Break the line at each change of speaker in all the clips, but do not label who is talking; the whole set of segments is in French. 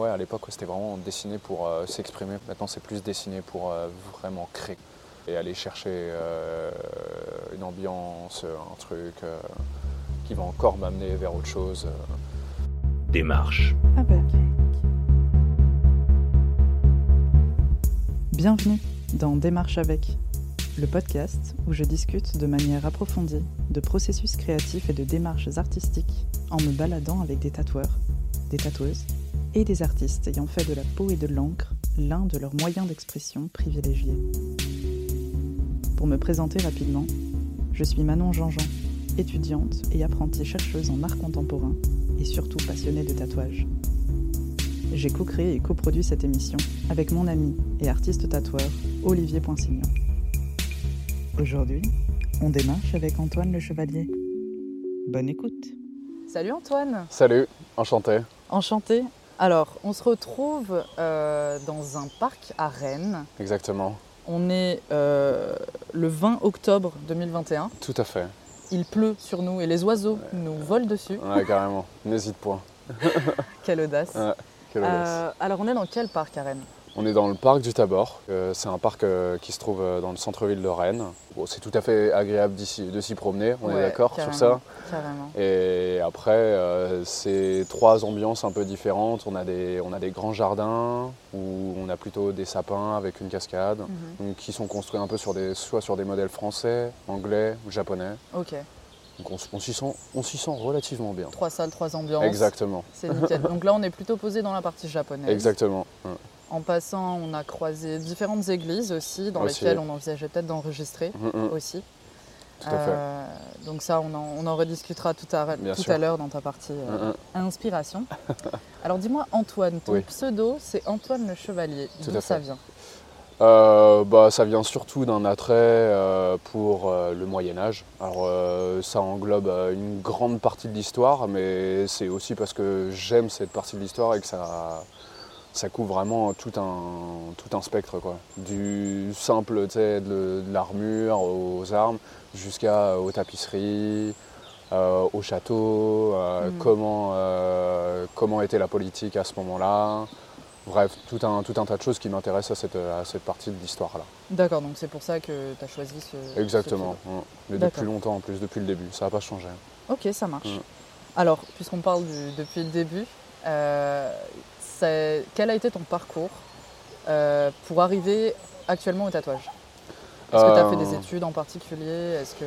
ouais, à l'époque, c'était vraiment dessiné pour euh, s'exprimer. Maintenant, c'est plus dessiné pour euh, vraiment créer et aller chercher euh, une ambiance, un truc euh, qui va encore m'amener vers autre chose.
Démarche.
Avec. Bienvenue dans Démarche avec, le podcast où je discute de manière approfondie de processus créatifs et de démarches artistiques en me baladant avec des tatoueurs, des tatoueuses et des artistes ayant fait de la peau et de l'encre l'un de leurs moyens d'expression privilégiés. Pour me présenter rapidement, je suis Manon Jean-Jean, étudiante et apprentie chercheuse en art contemporain et surtout passionnée de tatouage. J'ai co-créé et coproduit cette émission avec mon ami et artiste tatoueur Olivier Poinsignon. Aujourd'hui, on démarche avec Antoine Le Chevalier. Bonne écoute. Salut Antoine,
Salut, enchanté.
enchanté. Alors, on se retrouve euh, dans un parc à Rennes.
Exactement,
On est euh, le 20 octobre 2021.
tout à fait.
Il pleut sur nous et les oiseaux nous volent dessus.
Ouais, carrément, n'hésite point.
Quelle audace.
Ouais, quelle audace.
Euh, alors, on est dans quel parc à Rennes?
On est dans le parc du Tabor. Euh, c'est un parc euh, qui se trouve euh, dans le centre-ville de Rennes. Bon, c'est tout à fait agréable de s'y promener, on est d'accord sur ça.
Carrément.
Et après, c'est trois ambiances un peu différentes. On a, des, on a des grands jardins où on a plutôt des sapins avec une cascade,
Mhm.
qui sont construits un peu sur des, soit sur des modèles français, anglais ou japonais.
Ok,
Donc on, s'y sent, relativement bien.
trois salles, trois ambiances.
Exactement,
C'est nickel. Donc là, on est plutôt posé dans la partie japonaise.
exactement. Ouais.
En passant, on a croisé différentes églises aussi, dans
Aussi.
lesquelles on envisageait peut-être d'enregistrer
Mm, mm,
aussi.
Tout à fait.
Euh, donc ça, on en, on en rediscutera tout à, tout à l'heure dans ta partie euh,
Mm,
inspiration. Alors dis-moi, Antoine, ton
Oui.
pseudo, c'est Antoine le Chevalier. D'où ça vient?
Euh, bah, ça vient surtout d'un attrait euh, pour euh, le Moyen Âge. Alors ça englobe une grande partie de l'histoire, mais c'est aussi parce que j'aime cette partie de l'histoire et que ça, ça couvre vraiment tout un, tout un spectre. Quoi. Du simple, tu sais, de, de l'armure aux armes, jusqu'à aux tapisseries, euh, au château, euh,
Mhm.
comment, euh, comment était la politique à ce moment-là. Bref, tout un, tout un tas de choses qui m'intéressent à cette, à cette partie de l'histoire-là.
D'accord, donc c'est pour ça que tu as choisi ce.
Exactement. ouais. Mais depuis longtemps en plus, depuis le début. Ça n'a pas changé.
Ok, ça marche.
Mm.
Alors, puisqu'on parle du- depuis le début, euh, quel a été ton parcours euh, pour arriver actuellement au tatouage? Est-ce que tu as fait des
Euh,
études en particulier? Est-ce que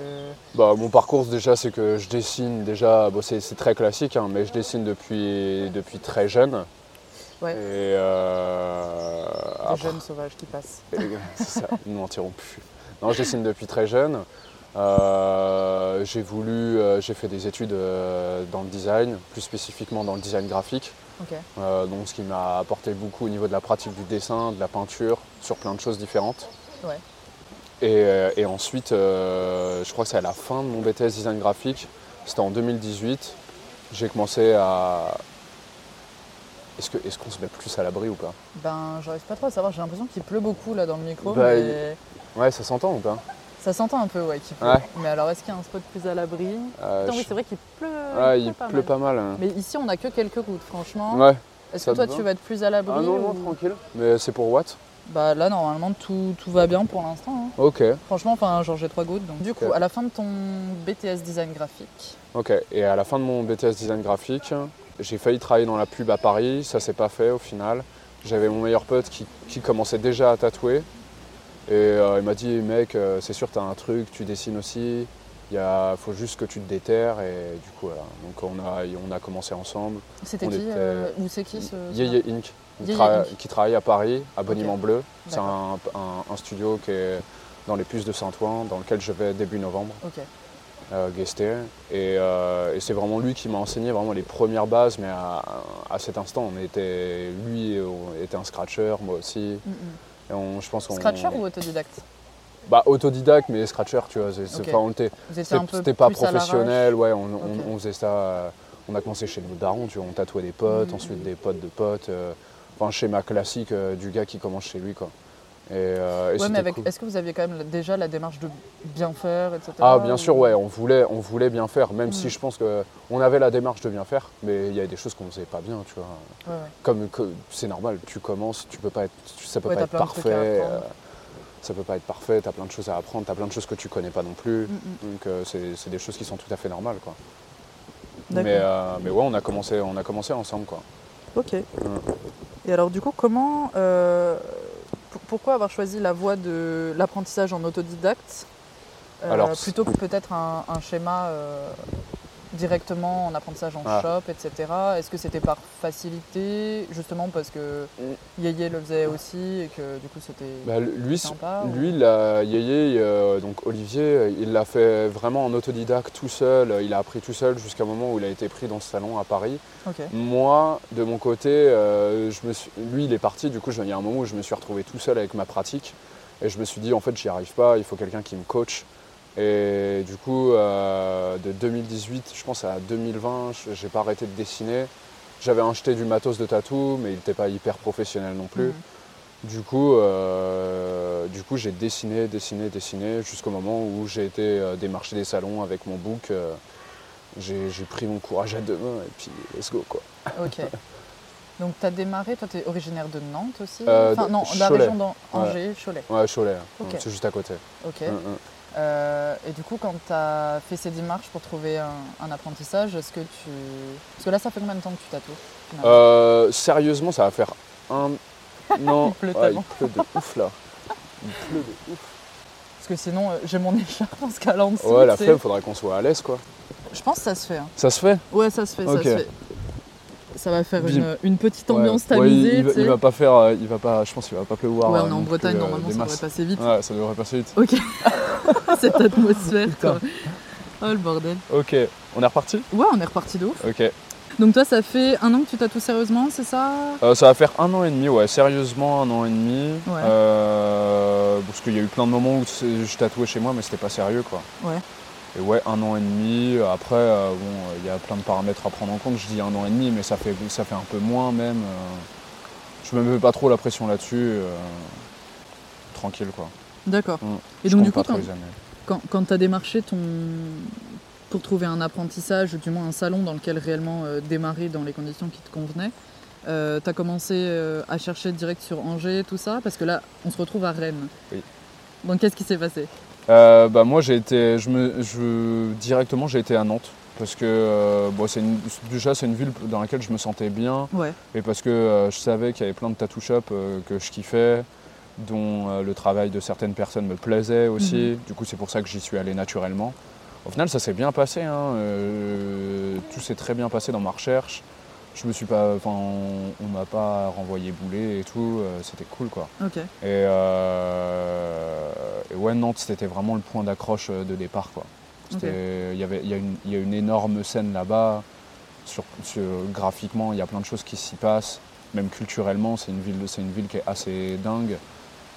bah, Mon parcours, déjà, c'est que je dessine déjà. Bon, c'est c'est très classique, hein, mais je dessine depuis, depuis très jeune.
Ouais.
Et euh,
des
après-
jeunes sauvages qui passent
C'est ça, ils ne mentiront plus. Non, je dessine depuis très jeune. Euh, j'ai voulu, euh, j'ai fait des études euh, dans le design, plus spécifiquement dans le design graphique. Euh, donc ce qui m'a apporté beaucoup au niveau de la pratique du dessin, de la peinture, sur plein de choses différentes.
Ouais.
Et, euh, et ensuite, euh, je crois que c'est à la fin de mon BTS design graphique, c'était en 2018, j'ai commencé à... Est-ce qu'on est se met plus à l'abri ou pas?
Ben, j'arrive pas trop à savoir. J'ai l'impression qu'il pleut beaucoup là dans le micro,
Bah,
mais
Ouais, ça s'entend ou pas?
Ça s'entend un peu, ouais, qu'il pleut.
Ouais.
Mais alors, est-ce qu'il y a un spot plus à l'abri?
Euh,
Putain, oui, c'est vrai qu'il pleut.
Ouais, il
pas
pleut
mal.
pas mal. hein.
Mais ici, on a que quelques gouttes, franchement.
Ouais.
Est-ce que toi, tu vas être plus à l'abri
Ah non, non,
ou-
tranquille. Mais c'est pour what
Bah là, normalement, tout, tout va bien pour l'instant. hein.
Ok,
Franchement, enfin, genre j'ai trois gouttes. Donc du coup, à la fin de ton BTS design graphique,
ok. Et à la fin de mon BTS design graphique, j'ai failli travailler dans la pub à Paris, ça s'est pas fait au final. J'avais mon meilleur pote qui, qui commençait déjà à tatouer. Et euh, il m'a dit, mec, euh, c'est sûr, t'as un truc, tu dessines aussi. Il faut juste que tu te déterres. Et du coup, voilà. Donc on a, on a commencé ensemble.
c'était qui
était-
euh, Ou c'est qui ce
Yeye Inc. qui,
Yeye
tra-
Inc.
qui travaille à Paris, à Boniment. Bleu. C'est un, un- un studio qui est dans les puces de Saint-Ouen, dans lequel je vais début novembre.
Ok.
euh, guester. Et, euh, et c'est vraiment lui qui m'a enseigné vraiment les premières bases, mais à, à cet instant, on était, lui était un scratcher, moi aussi.
Mm, mm.
Et on, je pense qu'on-
Scratcher ou autodidacte
Bah autodidacte, mais scratcher, tu vois. c'est- c'est-
Ok.
enfin, on était-
Vous étiez un
C'était pas professionnel, ouais, on, on-
Ok.
on faisait ça. euh, on a commencé chez nos darons, tu vois, on tatouait des potes,
Mhm.
ensuite des potes de potes. euh, enfin, schéma classique euh, du gars qui commence chez lui, quoi. Et, euh, et
Ouais, mais
c'était
avec,
cool.
est-ce que vous aviez quand même déjà la démarche de bien faire, etc.
Ah bien
ou-
sûr, ouais, on voulait, on voulait bien faire, même si je pense qu'on avait la démarche de bien faire, mais il y a des choses qu'on faisait pas bien, tu vois.
Ouais, ouais.
Comme que c'est normal, tu commences, tu peux pas être, ça peut
Ouais,
pas être parfait, euh, ça peut pas être parfait, t'as plein de choses à apprendre, t'as plein de choses que tu connais pas non plus,
Mm, mm.
donc euh, c'est c'est des choses qui sont tout à fait normales, quoi.
D'accord.
Mais, euh, mais ouais, on a commencé, on a commencé ensemble, quoi.
Ok. Et alors, du coup, comment. Pourquoi avoir choisi la voie de l'apprentissage en autodidacte euh,
Alors,
plutôt que peut-être un, un schéma euh, directement en apprentissage en
Ah.
shop, etc. Est-ce que c'était par facilité, justement parce que Yeye le faisait aussi et que du coup c'était
Bah, lui,
sympa ou-
lui, la Yéyé, euh, donc Olivier, il l'a fait vraiment en autodidacte tout seul. Il a appris tout seul jusqu'à un moment où il a été pris dans ce salon à Paris. Moi, de mon côté, euh, je me suis- lui, il est parti. Du coup, il y a un moment où je me suis retrouvé tout seul avec ma pratique. Et je me suis dit, en fait, j'y arrive pas. Il faut quelqu'un qui me coach. Et du coup, euh, de 2018, je pense à 2020, je- j'ai pas arrêté de dessiner. J'avais acheté du matos de tatou, mais il n'était pas hyper professionnel non plus.
Mhm.
Du coup, euh, du coup, j'ai dessiné, dessiné, dessiné, jusqu'au moment où j'ai été euh, démarcher des salons avec mon book. euh, j'ai pris mon courage à deux mains et puis let's go quoi.
Ok. Donc tu as démarré, toi tu es originaire de Nantes aussi Enfin non, de la région d'Angers, Cholet.
Ouais, Cholet,
Ok.
c'est juste à côté.
Ok.
Hum, hum.
Euh, et du coup, quand tu as fait ces démarches pour trouver un, un apprentissage, est-ce que tu. Parce que là, ça fait combien de temps que tu tatoues
Euh, sérieusement, ça va faire un. Non,
Il pleut
ouais,
tellement.
il pleut de ouf là. Il pleut de ouf.
Parce que sinon, euh, j'ai mon écharpe en se calant dessus.
Ouais, la flemme, faudrait qu'on soit à l'aise quoi.
Je pense que ça se fait. hein.
Ça se fait?
Ouais, ça se fait, ça se fait. Ça va faire une, une petite ambiance
Ouais,
tamisée.
il, il va, il pas faire. euh, Il va pas, je pense qu'il va pas pleuvoir.
ouais,
euh,
on est en Bretagne,
euh,
normalement, ça devrait passer vite.
Ouais, ça devrait passer vite.
Ok. Cette atmosphère, quoi. Oh le bordel.
Ok, on est reparti?
Ouais, on est reparti de ouf.
Ok.
Donc toi, ça fait un an que tu tatoues sérieusement, c'est ça?
Euh, ça va faire un an et demi, ouais, sérieusement un an et demi.
Ouais.
Euh, parce qu'il y a eu plein de moments où je tatouais chez moi, mais c'était pas sérieux, quoi.
Ouais.
Et ouais, un an et demi. Après, euh, bon, euh, il y a plein de paramètres à prendre en compte. Je dis un an et demi, mais ça fait, ça fait un peu moins même. euh. je me mets pas trop la pression là-dessus. euh, tranquille, quoi.
D'accord.
Mm.
Et
Je
donc du coup, quand, quand, quand tu as démarché ton... pour trouver un apprentissage, ou du moins un salon dans lequel réellement démarrer dans les conditions qui te convenaient, tu as commencé à chercher direct sur Angers, tout ça? Parce que là, on se retrouve à Rennes.
Oui.
Donc qu'est-ce qui s'est passé?
Euh, bah, moi, j'ai été, je me, je, directement, j'ai été à Nantes. Parce que euh, bon, c'est une- déjà, c'est une ville dans laquelle je me sentais bien.
Ouais.
Et parce que euh, je savais qu'il y avait plein de tattoo shops que je kiffais, dont le travail de certaines personnes me plaisait aussi. Du coup, c'est pour ça que j'y suis allé naturellement. Au final, ça s'est bien passé. hein, tout s'est très bien passé dans ma recherche. Je me suis pas, enfin, on, on m'a pas renvoyé bouler et tout. euh, c'était cool, quoi.
Ok.
Et, euh, et ouais, Nantes, c'était vraiment le point d'accroche euh, de départ. Quoi. Il y avait, il y, a une- il y a une énorme scène là-bas. Sur, sur- graphiquement, il y a plein de choses qui s'y passent. Même culturellement, c'est une, ville, c'est une ville qui est assez dingue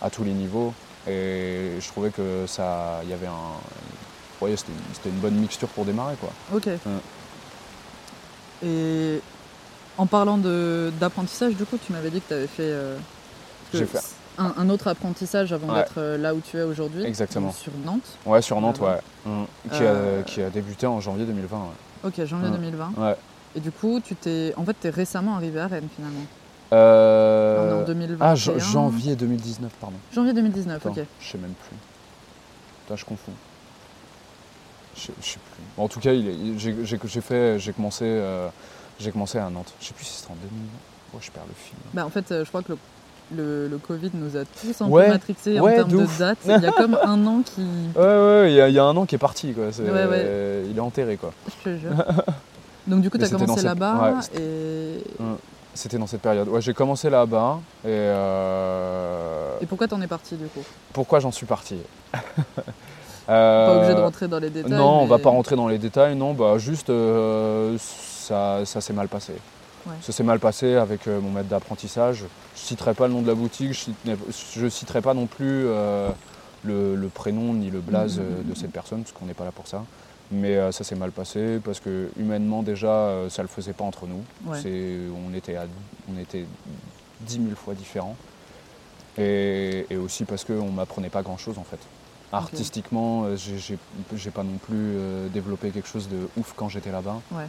à tous les niveaux. Et je trouvais que ça, il y avait un, ouais, c'était, c'était une bonne mixture pour démarrer. Quoi.
Ok. Et en parlant de- d'apprentissage, du coup, tu m'avais dit que tu avais fait, euh, que
J'ai fait.
Un, un autre apprentissage avant
Ouais.
d'être euh, là où tu es aujourd'hui.
Exactement.
Sur Nantes.
Ouais, sur Nantes,
Ah
ouais. Mm. Qui,
Euh,
a, qui a débuté en janvier 2020. Ouais.
Ok, janvier
Ouais.
2020.
Ouais.
Et du coup, tu t'es, en fait, es récemment arrivé à Rennes finalement.
Euh,
en 2021.
Ah, jan- janvier 2019, pardon.
Janvier 2019,
Attends,
ok.
Je sais même plus. Putain, je confonds. Je sais- je sais plus. En tout cas, j'ai fait, j'ai commencé, euh, j'ai commencé à Nantes. Je sais plus si c'était en 2020. Oh, je perds le film.
Bah, en fait, euh, je crois que le, le, le Covid nous a tous un
Ouais,
peu matrixés
ouais,
en termes
de
date. Il y a comme un an qui.
Ouais, ouais, il y, a- il y a un an qui est parti, quoi.
Ouais, ouais.
Il est enterré, quoi.
Je te jure. Donc, du coup,
Mais
tu as commencé
cette-
là-bas
ouais, c'était-
et...
C'était dans cette période. Ouais, j'ai commencé là-bas. Et, euh,
et pourquoi t'en es parti du coup?
pourquoi j'en suis parti?
Pas obligé de
Euh,
rentrer dans les détails.
Non, on va
mais-
pas rentrer dans les détails, non, bah juste euh, ça, ça s'est mal passé.
Ouais.
Ça s'est mal passé avec euh, mon maître d'apprentissage. Je citerai pas le nom de la boutique, je je citerai pas non plus euh, le, le prénom ni le blaze euh, de cette personne, parce qu'on n'est pas là pour ça. Mais ça s'est mal passé parce que humainement déjà, ça le faisait pas entre nous.
Ouais.
On, était à- on était 10 000 fois différents. Et, et aussi parce qu'on m'apprenait pas grand chose en fait. Artistiquement, euh, j'ai- pas non plus développé quelque chose de ouf quand j'étais là-bas.
Ouais.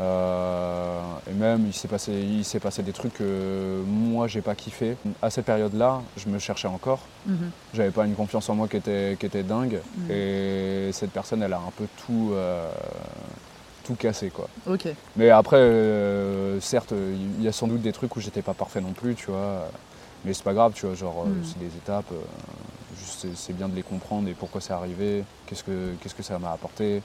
Euh, et même, il s'est passé, il s'est passé des trucs que moi, j'ai pas kiffé. À cette période-là, je me cherchais encore.
Mhm.
J'avais pas une confiance en moi qui était, qui était dingue.
Mhm.
Et cette personne, elle a un peu tout, euh, tout cassé, quoi.
Ok.
Mais après, euh, certes, il y a sans doute des trucs où j'étais pas parfait non plus, tu vois. Mais c'est pas grave, tu vois, genre,
Mhm.
c'est des étapes. c'est bien de les comprendre et pourquoi c'est arrivé, qu'est-ce que, qu'est-ce que ça m'a apporté.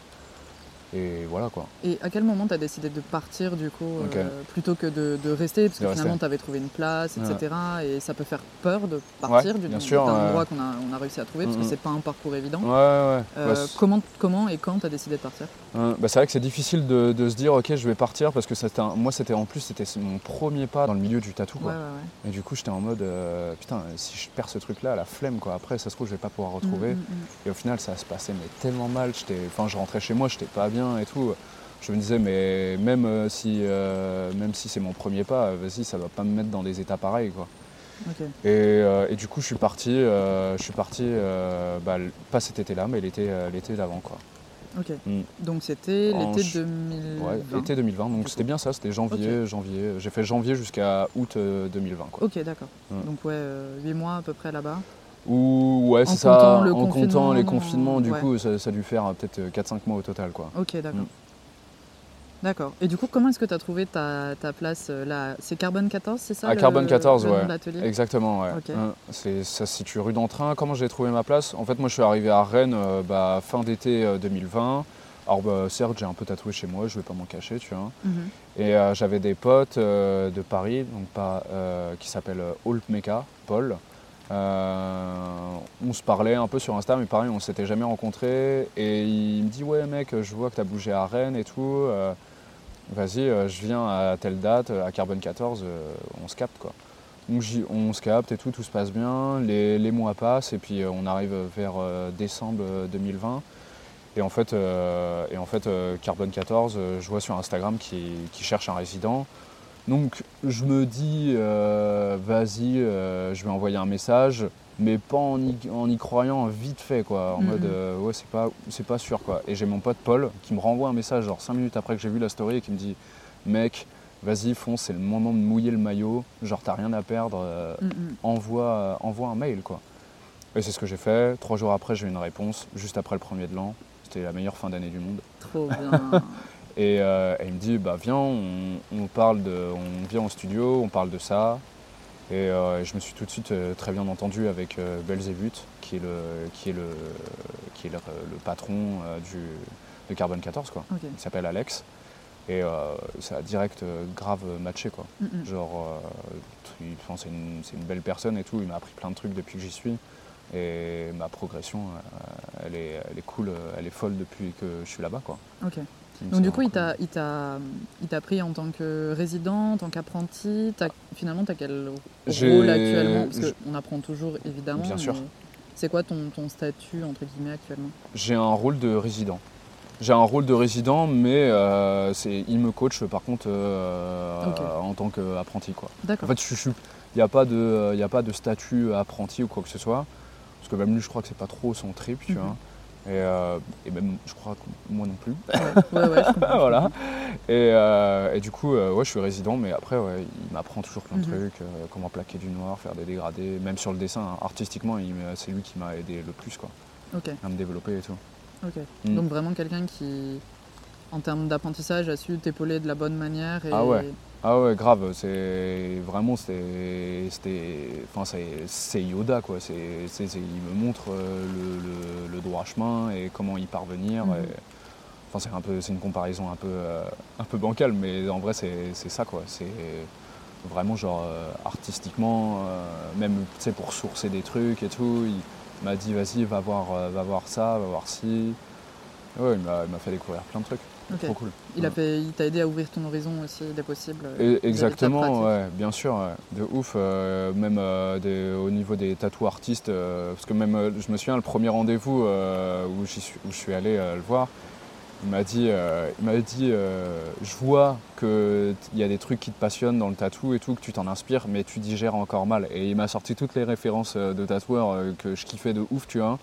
Et voilà, quoi.
Et à quel moment tu as décidé de partir du coup, euh, plutôt que de, de rester? Parce que finalement tu avais trouvé une place,
Ouais.
etc. Et ça peut faire peur de partir
Ouais,
du- d'un endroit qu'on a, on a réussi à trouver, parce que c'est pas un parcours évident.
Ouais, ouais.
Euh,
Bah,
comment, comment et quand tu as décidé de partir?
Hein, bah, c'est vrai que c'est difficile de, de se dire ok je vais partir parce que c'était moi c'était en plus c'était mon premier pas dans le milieu du tatou quoi.
ouais, ouais.
Et du coup j'étais en mode euh, putain si je perds ce truc là la flemme quoi après ça se trouve je vais pas pouvoir retrouver.
Mhm, mhm.
Et au final ça se passait mais tellement mal, enfin je rentrais chez moi, j'étais pas bien et tout. Je me disais mais même euh, si euh, même si c'est mon premier pas, euh, vas-y ça va pas me mettre dans des états pareils quoi. Et, euh, et du coup je suis parti je suis parti bah, pas cet été là mais l'été l'été d'avant quoi.
Ok.
Mm.
Donc c'était l'été
ch-
2020.
Ouais, été 2020, donc c'était bien ça, c'était janvier, janvier. J'ai fait janvier jusqu'à août euh, 2020. Quoi.
Ok, d'accord.
Mm.
Donc ouais, 8 mois à peu près là-bas.
Ou ouais,
En
c'est
comptant
ça,
le
en comptant les confinements, du
ouais.
coup, ça, ça a dû faire euh, peut-être euh, 4-5 mois au total. Quoi.
Ok, d'accord.
Mm.
D'accord. Et du coup, comment est-ce que tu as trouvé ta, ta place euh, là? C'est Carbone 14, c'est ça
À
le-
Carbone 14,
le
ouais. Exactement, ouais. Hein, c'est, ça se situe rue d'Entrain. Comment j'ai trouvé ma place? En fait, moi, je suis arrivé à Rennes euh, bah, fin d'été euh, 2020. Alors, bah, certes, j'ai un peu tatoué chez moi, je vais pas m'en cacher, tu vois.
Mhm.
Et euh, j'avais des potes euh, de Paris, donc pas, euh, qui s'appellent Old Paul. Euh, on se parlait un peu sur Insta, mais pareil, on s'était jamais rencontrés. Et il me dit Ouais, mec, je vois que tu as bougé à Rennes et tout. euh, Vas-y, euh, je viens à telle date, à Carbone 14, euh, on se capte quoi. Donc on se capte et tout, tout se passe bien. Les, mois passent et puis on arrive vers décembre euh, 2020. Et en fait, Carbone 14, euh, je vois sur Instagram qui, qui cherche un résident. Donc je me dis, euh, vas-y, euh, je vais envoyer un message, mais pas en y, en y croyant vite fait, quoi. En
Mhm.
mode, euh, ouais, c'est pas, c'est pas sûr, quoi. Et j'ai mon pote Paul qui me renvoie un message, genre 5 minutes après que j'ai vu la story, et qui me dit, mec, vas-y, fonce, c'est le moment de mouiller le maillot, genre t'as rien à perdre,
Mm, mm.
envoie, envoie un mail, quoi. Et c'est ce que j'ai fait. Trois jours après, j'ai eu une réponse, juste après le premier de l'an. C'était la meilleure fin d'année du monde.
Trop bien.
Et euh, elle me dit bah viens, on, on parle de, on vient au studio, on parle de ça. Et euh, je me suis tout de suite euh, très bien entendu avec euh, Belzébuth, qui est le, qui est le, qui est le, le patron euh, du, de Carbone 14 quoi. Il s'appelle Alex. Et euh, ça a direct euh, grave matché quoi.
Mm, mm.
Genre, euh, il- enfin, c'est une, une belle personne et tout. Il m'a appris plein de trucs depuis que j'y suis. Et ma progression, euh, elle, est, elle est cool, euh, elle est folle depuis que je suis là-bas quoi. Donc,
du coup, il t'a, il t'a, il t'a pris en tant que résident, en tant qu'apprenti. T'as- finalement, tu as quel rôle actuellement? Parce qu'on apprend toujours, évidemment.
Bien sûr.
C'est quoi ton, ton statut, entre guillemets, actuellement?
J'ai un rôle de résident. J'ai un rôle de résident, mais euh, c'est, il me coach par contre euh, en tant qu'apprenti. Quoi. En
D'accord.
fait, il n'y a, pas de- y a pas de statut apprenti ou quoi que ce soit. Parce que même lui, je crois que c'est pas trop son trip, tu
Mhm.
vois. Et, euh, et même, je crois que moi non plus.
Ouais, ouais,
voilà. Et, euh, et du coup, euh, ouais, je suis résident, mais après, ouais, il m'apprend toujours plein de
Mhm.
trucs, comment plaquer du noir, faire des dégradés, même sur le dessin, hein, artistiquement, c'est lui qui m'a aidé le plus quoi, à me développer et tout.
ok.
Mm.
Donc vraiment quelqu'un qui, en termes d'apprentissage, a su t'épauler de la bonne manière. Et...
Ah ouais. Ah ouais, grave, c'est vraiment, c'était, enfin, c'est, Yoda quoi. Il me montre euh, le, le- le droit chemin et comment y parvenir.
Mhm.
et- enfin, c'est un peu, c'est une comparaison un peu, euh, un peu bancale, mais en vrai, c'est, ça quoi. C'est vraiment genre euh, artistiquement, euh, même tu sais pour sourcer des trucs et tout. Il m'a dit vas-y, va voir, va voir ça, va voir ci. Ouais, il m'a fait découvrir plein de trucs.
Ok.
Trop cool.
Il, a
Ouais.
fait, il t'a aidé à ouvrir ton horizon aussi des possibles. euh,
Et- Exactement, ouais, bien sûr, ouais. de ouf. euh, même euh, des- au niveau des tatous artistes, euh, parce que même, je me souviens, le premier rendez-vous où, j'y suis, où je suis allé le voir, Il m'a dit, il m'a dit je vois qu'il y a des trucs qui te passionnent dans le tatou et tout, que tu t'en inspires, mais tu digères encore mal. Et il m'a sorti toutes les références de tatoueurs que je kiffais de ouf, tu vois.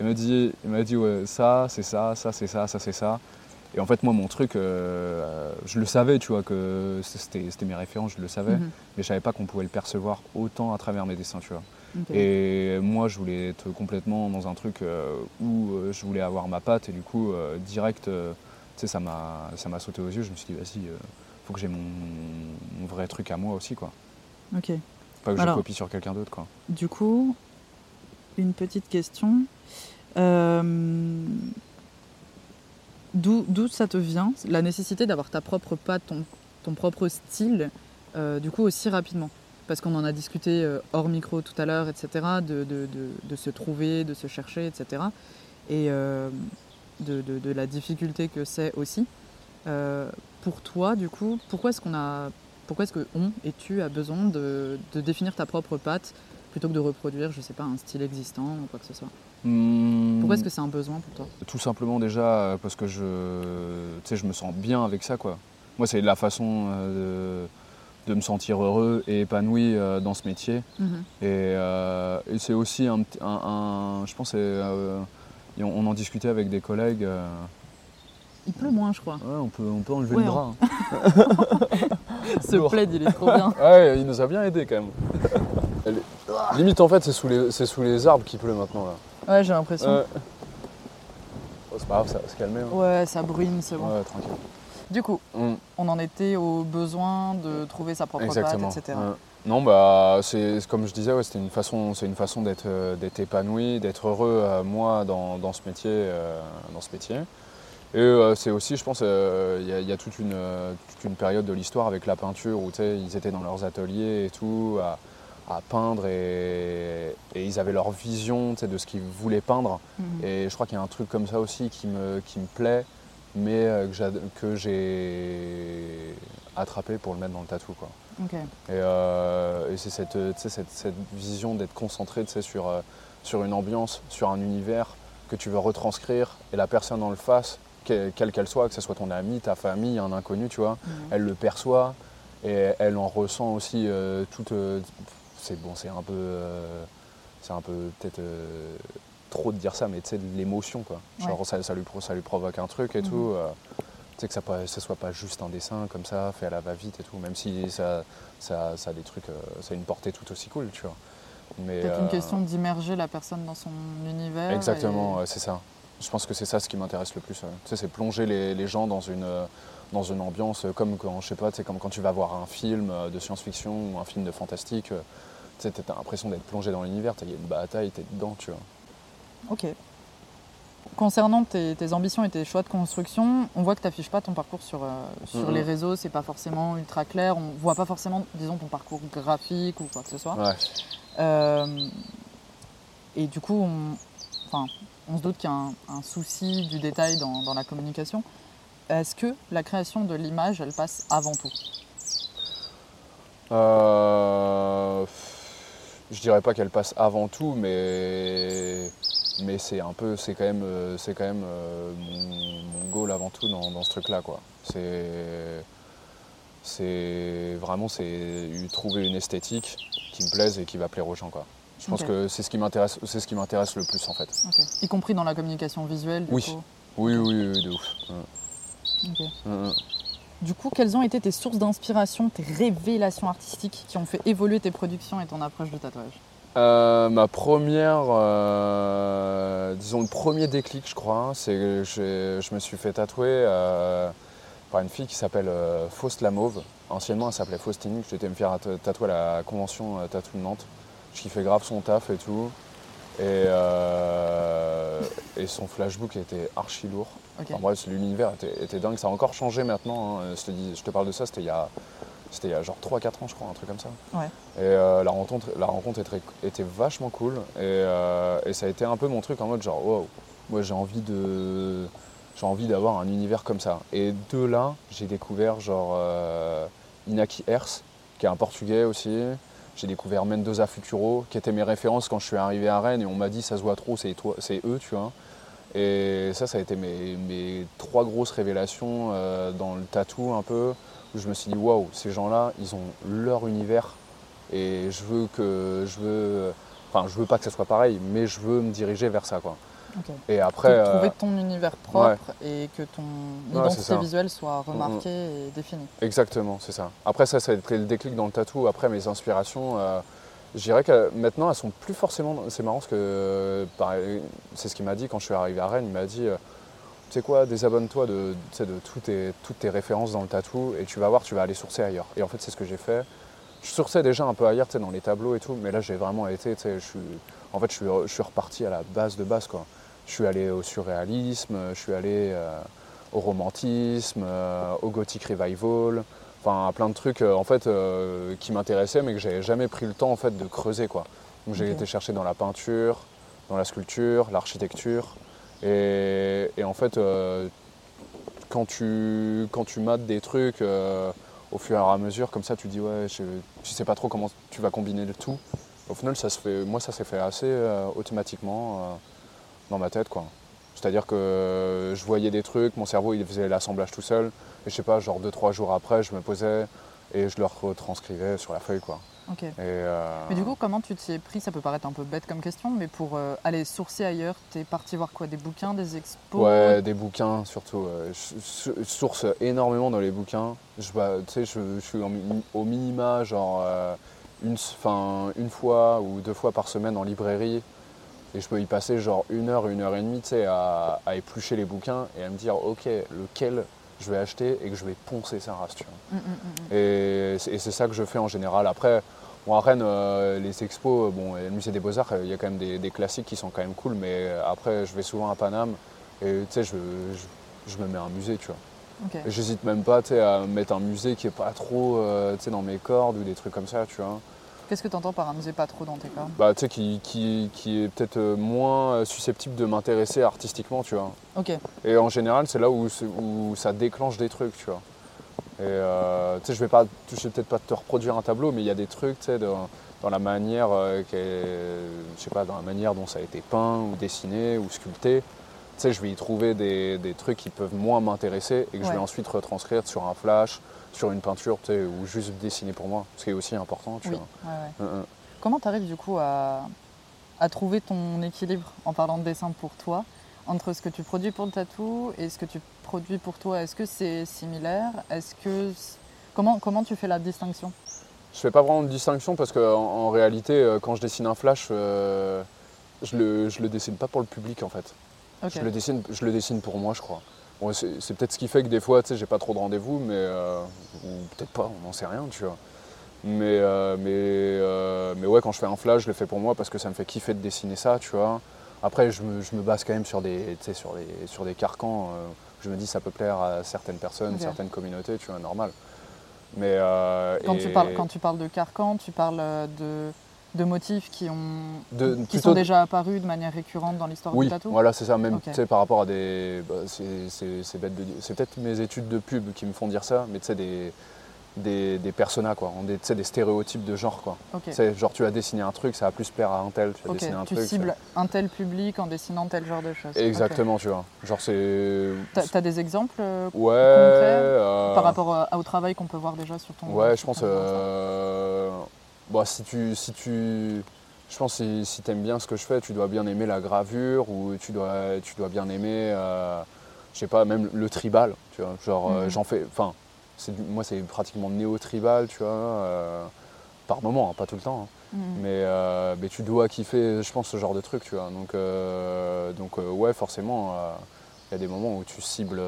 Il m'a dit, il m'a dit ouais, ça, c'est ça, ça, c'est ça, ça, c'est ça. Et en fait, moi, mon truc, je le savais, tu vois, que c'était, mes références, je le savais, mhm. mais je savais pas qu'on pouvait le percevoir autant à travers mes dessins, tu vois. Et moi, je voulais être complètement dans un truc euh, où euh, je voulais avoir ma patte et du coup, euh, direct, ça m'a, ça m'a sauté aux yeux. Je me suis dit, vas-y, faut que j'ai mon, vrai truc à moi aussi, quoi.
Ok.
Pas que je copie sur quelqu'un d'autre, quoi.
Du coup, une petite question. D'où ça te vient, la nécessité d'avoir ta propre patte, ton, propre style, du coup, aussi rapidement? Parce qu'on en a discuté euh, hors micro tout à l'heure, etc., de, se trouver, de se chercher, etc., et euh, de, la difficulté que c'est aussi. Euh, pour toi, du coup, pourquoi est-ce qu'on a, pourquoi est-ce que et tu as besoin de, définir ta propre patte plutôt que de reproduire, je sais pas, un style existant ou quoi que ce soit? Hmm. Pourquoi est-ce que c'est un besoin pour toi?
Tout simplement déjà parce que je, je me sens bien avec ça, quoi. Moi, c'est la façon de de me sentir heureux et épanoui euh, dans ce métier. Mhm. Euh, et, c'est aussi un, je pense, euh, on en discutait avec des collègues.
il pleut moins, je crois.
Ouais, on peut, on peut enlever le drap.
Hein. Ce plaid, il est trop bien.
ouais, il nous a bien aidé quand même. Limite, en fait, c'est sous, les, sous les arbres qu'il pleut maintenant. Là.
Ouais, j'ai l'impression.
Oh, c'est pas grave, ça va se calmer. Hein.
Ouais, ça bruine, c'est bon.
Ouais, tranquille.
Du coup, mm. on en était au besoin de trouver sa propre patte, etc.
Non, bah, c'est comme je disais, c'était une façon, c'est une façon d'être, euh, d'être épanoui, d'être heureux, euh, moi, dans, ce métier, euh, dans ce métier. Et c'est aussi, je pense, il y, a toute une, une période de l'histoire avec la peinture où ils étaient dans leurs ateliers et tout, à, peindre et, ils avaient leur vision de ce qu'ils voulaient peindre. Mm. Et je crois qu'il y a un truc comme ça aussi qui me, qui me plaît mais euh, que j'ai attrapé pour le mettre dans le tatou. Quoi. Euh, et, c'est cette, cette, cette, vision d'être concentré sur, euh, sur une ambiance, sur un univers que tu veux retranscrire et la personne en le face, quelle qu'elle soit, que ce soit ton ami, ta famille, un inconnu, tu vois, mhm. elle le perçoit et elle en ressent aussi toute. C'est bon, c'est un peu. c'est un peu peut-être trop de dire ça, mais tu sais, l'émotion, quoi. Genre, ça, ça, lui, ça lui provoque un truc et mhm. tout. Euh, tu sais, que ça ne soit pas juste un dessin comme ça, fait à la va-vite et tout, même si ça, ça, ça a des trucs, euh, ça a une portée tout aussi cool, tu vois.
C'est une euh, question d'immerger la personne dans son univers.
Exactement, c'est ça. Je pense que c'est ça ce qui m'intéresse le plus. Tu sais, c'est plonger les, les, gens dans une, dans une ambiance comme quand, je sais pas, comme quand tu vas voir un film de science-fiction ou un film de fantastique. Tu sais, as l'impression d'être plongé dans l'univers, il y a une bataille, tu es dedans, tu vois.
Ok. Concernant tes, ambitions et tes choix de construction, on voit que tu n'affiches pas ton parcours sur, euh, sur les réseaux, c'est pas forcément ultra clair, on voit pas forcément, disons, ton parcours graphique ou quoi que ce soit. Euh, et du coup, on, enfin, on se doute qu'il y a un, souci du détail dans, dans la communication. Est-ce que la création de l'image, elle passe avant tout?
Euh, Je dirais pas qu'elle passe avant tout, mais mais c'est un peu, c'est quand même, euh, c'est quand même euh, mon, goal avant tout dans, ce truc-là, quoi. C'est, c'est vraiment, c'est trouver une esthétique qui me plaise et qui va plaire aux gens, quoi. Je pense que c'est ce qui m'intéresse, c'est ce qui m'intéresse le plus en fait.
Y compris dans la communication visuelle. Du
oui.
Coup.
oui. oui, oui, de ouf.
Du coup, quelles ont été tes sources d'inspiration, tes révélations artistiques qui ont fait évoluer tes productions et ton approche de tatouage
euh, ma première, euh, disons le premier déclic, je crois, c'est que je me suis fait tatouer euh, par une fille qui s'appelle Faust la Mauve. Anciennement, elle s'appelait Faustine. J'étais me faire tatouer à la convention tatou de Nantes. Je kiffais grave son taf et tout. Et, et son flashbook était archi lourd. En bref, l'univers était, dingue. Ça a encore changé maintenant. Hein. Je, te dis, je te parle de ça, c'était il y a c'était il y a genre 3-4 ans, je crois, un truc comme ça.
Ouais.
Et euh, la rencontre, la rencontre était, vachement cool. Euh, et, ça a été un peu mon truc en mode genre, wow, moi j'ai envie de. J'ai envie d'avoir un univers comme ça. Et de là, j'ai découvert genre euh, Inaki Hers, qui est un portugais aussi. J'ai découvert Mendoza Futuro, qui étaient mes références quand je suis arrivé à Rennes et on m'a dit ça se voit trop, c'est eux, tu vois. Et ça, ça a été mes, trois grosses révélations euh, dans le tatou un peu, où je me suis dit, waouh, ces gens-là, ils ont leur univers. Et je veux que. Je veux. Enfin, je veux pas que ça soit pareil, mais je veux me diriger vers ça, quoi.
Ok.
Et après.
Trouver
euh,
ton univers propre et que ton identité
ça.
visuelle soit remarquée et définie.
Exactement, c'est ça. Après, ça, ça a été le déclic dans le tatou. Après, mes inspirations, euh, je dirais que maintenant, elles sont plus forcément. C'est marrant parce que euh, c'est ce qu'il m'a dit quand je suis arrivé à Rennes. Il m'a dit euh, Tu sais quoi, désabonne-toi de, de tous tes- toutes tes références dans le tatou et tu vas voir, tu vas aller sourcer ailleurs. Et en fait, c'est ce que j'ai fait. Je sourçais déjà un peu ailleurs, tu sais, dans les tableaux et tout, mais là, j'ai vraiment été. tu sais, Je suis, en fait, je suis, je suis reparti à la base de base, quoi. Je suis allé au surréalisme, je suis allé euh, au romantisme, euh, au gothic revival, enfin à plein de trucs euh, en fait qui m'intéressaient mais que j'avais jamais pris le temps en fait de creuser quoi. Donc j'ai été chercher dans la peinture, dans la sculpture, l'architecture et, et en fait quand tu quand tu mates des trucs au fur et à mesure comme ça tu dis ouais je, tu sais pas trop comment tu vas combiner le tout. Au final ça se fait moi ça s'est fait assez euh, automatiquement euh, dans ma tête quoi. C'est-à-dire que je voyais des trucs, mon cerveau il faisait l'assemblage tout seul, et je sais pas, genre deux trois jours après, je me posais et je le retranscrivais sur la feuille quoi.
Ok.
Et euh,
Mais du coup, comment tu t'y es pris Ça peut paraître un peu bête comme question, mais pour euh, aller sourcer ailleurs, t'es parti voir quoi? Des bouquins, des expos?
Ouais, des bouquins surtout. euh, je, source énormément dans les bouquins. Je, bah, je, je suis en au minima genre euh, une, fin, une fois ou deux fois par semaine en librairie. Et je peux y passer genre une heure, une heure et demie tu sais, à, à éplucher les bouquins et à me dire ok lequel je vais acheter et que je vais poncer sa race. Tu vois.
Mm, mm, mm.
Et c'est et c'est ça que je fais en général. Après, bon, à Rennes, euh, les expos, bon, et le musée des Beaux-Arts, euh, il y a quand même des, des classiques qui sont quand même cool, mais euh, après, je vais souvent à Paname et tu sais, je, je, je me mets un musée, tu vois. J'hésite même pas à mettre un musée qui est pas trop euh, dans mes cordes ou des trucs comme ça, tu vois.
Qu'est-ce que tu entends par un musée pas trop dans tes cordes
Bah, tu sais, qui, qui, qui est peut-être euh, moins euh, susceptible de m'intéresser artistiquement, tu vois.
Ok.
Et en général, c'est là où, ça déclenche des trucs, tu vois. Et euh, tu sais, je vais pas, je vais peut-être pas te reproduire un tableau, mais il y a des trucs, tu sais, dans, dans la manière, euh, je sais pas, dans la manière dont ça a été peint ou dessiné ou sculpté. Tu sais, je vais y trouver des, des trucs qui peuvent moins m'intéresser et que je vais ensuite retranscrire sur un flash, sur une peinture, ou juste dessiner pour moi, ce qui est aussi important, tu
Oui.
vois.
ouais, ouais.
Hein, hein.
Comment tu arrives du coup à, à trouver ton équilibre en parlant de dessin pour toi entre ce que tu produis pour le tatou et ce que tu produis pour toi? Est-ce que c'est similaire? Est-ce que comment comment tu fais la distinction?
Je fais pas vraiment de distinction parce qu'en en, réalité, euh, quand je dessine un flash, euh, je le, je le dessine pas pour le public en fait.
Ok.
Je, le dessine, je le dessine pour moi, je crois. Bon, c'est peut-être ce qui fait que des fois, tu sais, j'ai pas trop de rendez-vous, mais euh, ou peut-être pas, on n'en sait rien, tu vois. Mais, euh, mais, euh, mais ouais, quand je fais un flash, je le fais pour moi parce que ça me fait kiffer de dessiner ça, tu vois. Après, je me, je me base quand même sur des, tu sais, sur des, sur des carcans. je me dis ça peut plaire à certaines personnes, certaines communautés, tu vois, normal. Mais euh,
Quand,
et-
tu parles, quand tu parles de carcan, tu parles de, de motifs qui, ont,
De-
qui sont déjà apparus de manière récurrente dans l'histoire
Oui,
du tatou
voilà, c'est ça. Même tu sais, par rapport à des. bah, c'est- bête de. C'est peut-être mes études de pub qui me font dire ça, mais tu sais, des, des, des personas, quoi. Des, tu sais, des stéréotypes de genre, quoi.
Ok,
Tu sais, genre, tu as dessiné un truc, ça va plus plaire à un tel, tu as
Ok,
dessiné un
tu
truc.
cibles un tel public en dessinant tel genre de choses.
Exactement, tu vois. Genre, c'est.
T'as t'as des exemples euh,
Ouais.
concret
euh,
par rapport à- au travail qu'on peut voir déjà sur ton
Ouais, je pense. Euh, bah, si tu. Si tu je pense que si, si tu aimes bien ce que je fais, tu dois bien aimer la gravure ou tu dois, tu dois bien aimer, euh, je sais pas, même le tribal. Tu vois, genre, euh,
Mhm.
j'en fais. Enfin, moi, c'est pratiquement néo-tribal, tu vois, euh, par moment, hein, pas tout le temps. hein.
Mhm.
Mais, mais tu dois kiffer, je pense, ce genre de truc, tu vois. Donc, euh, donc ouais, forcément, il y a des moments où tu cibles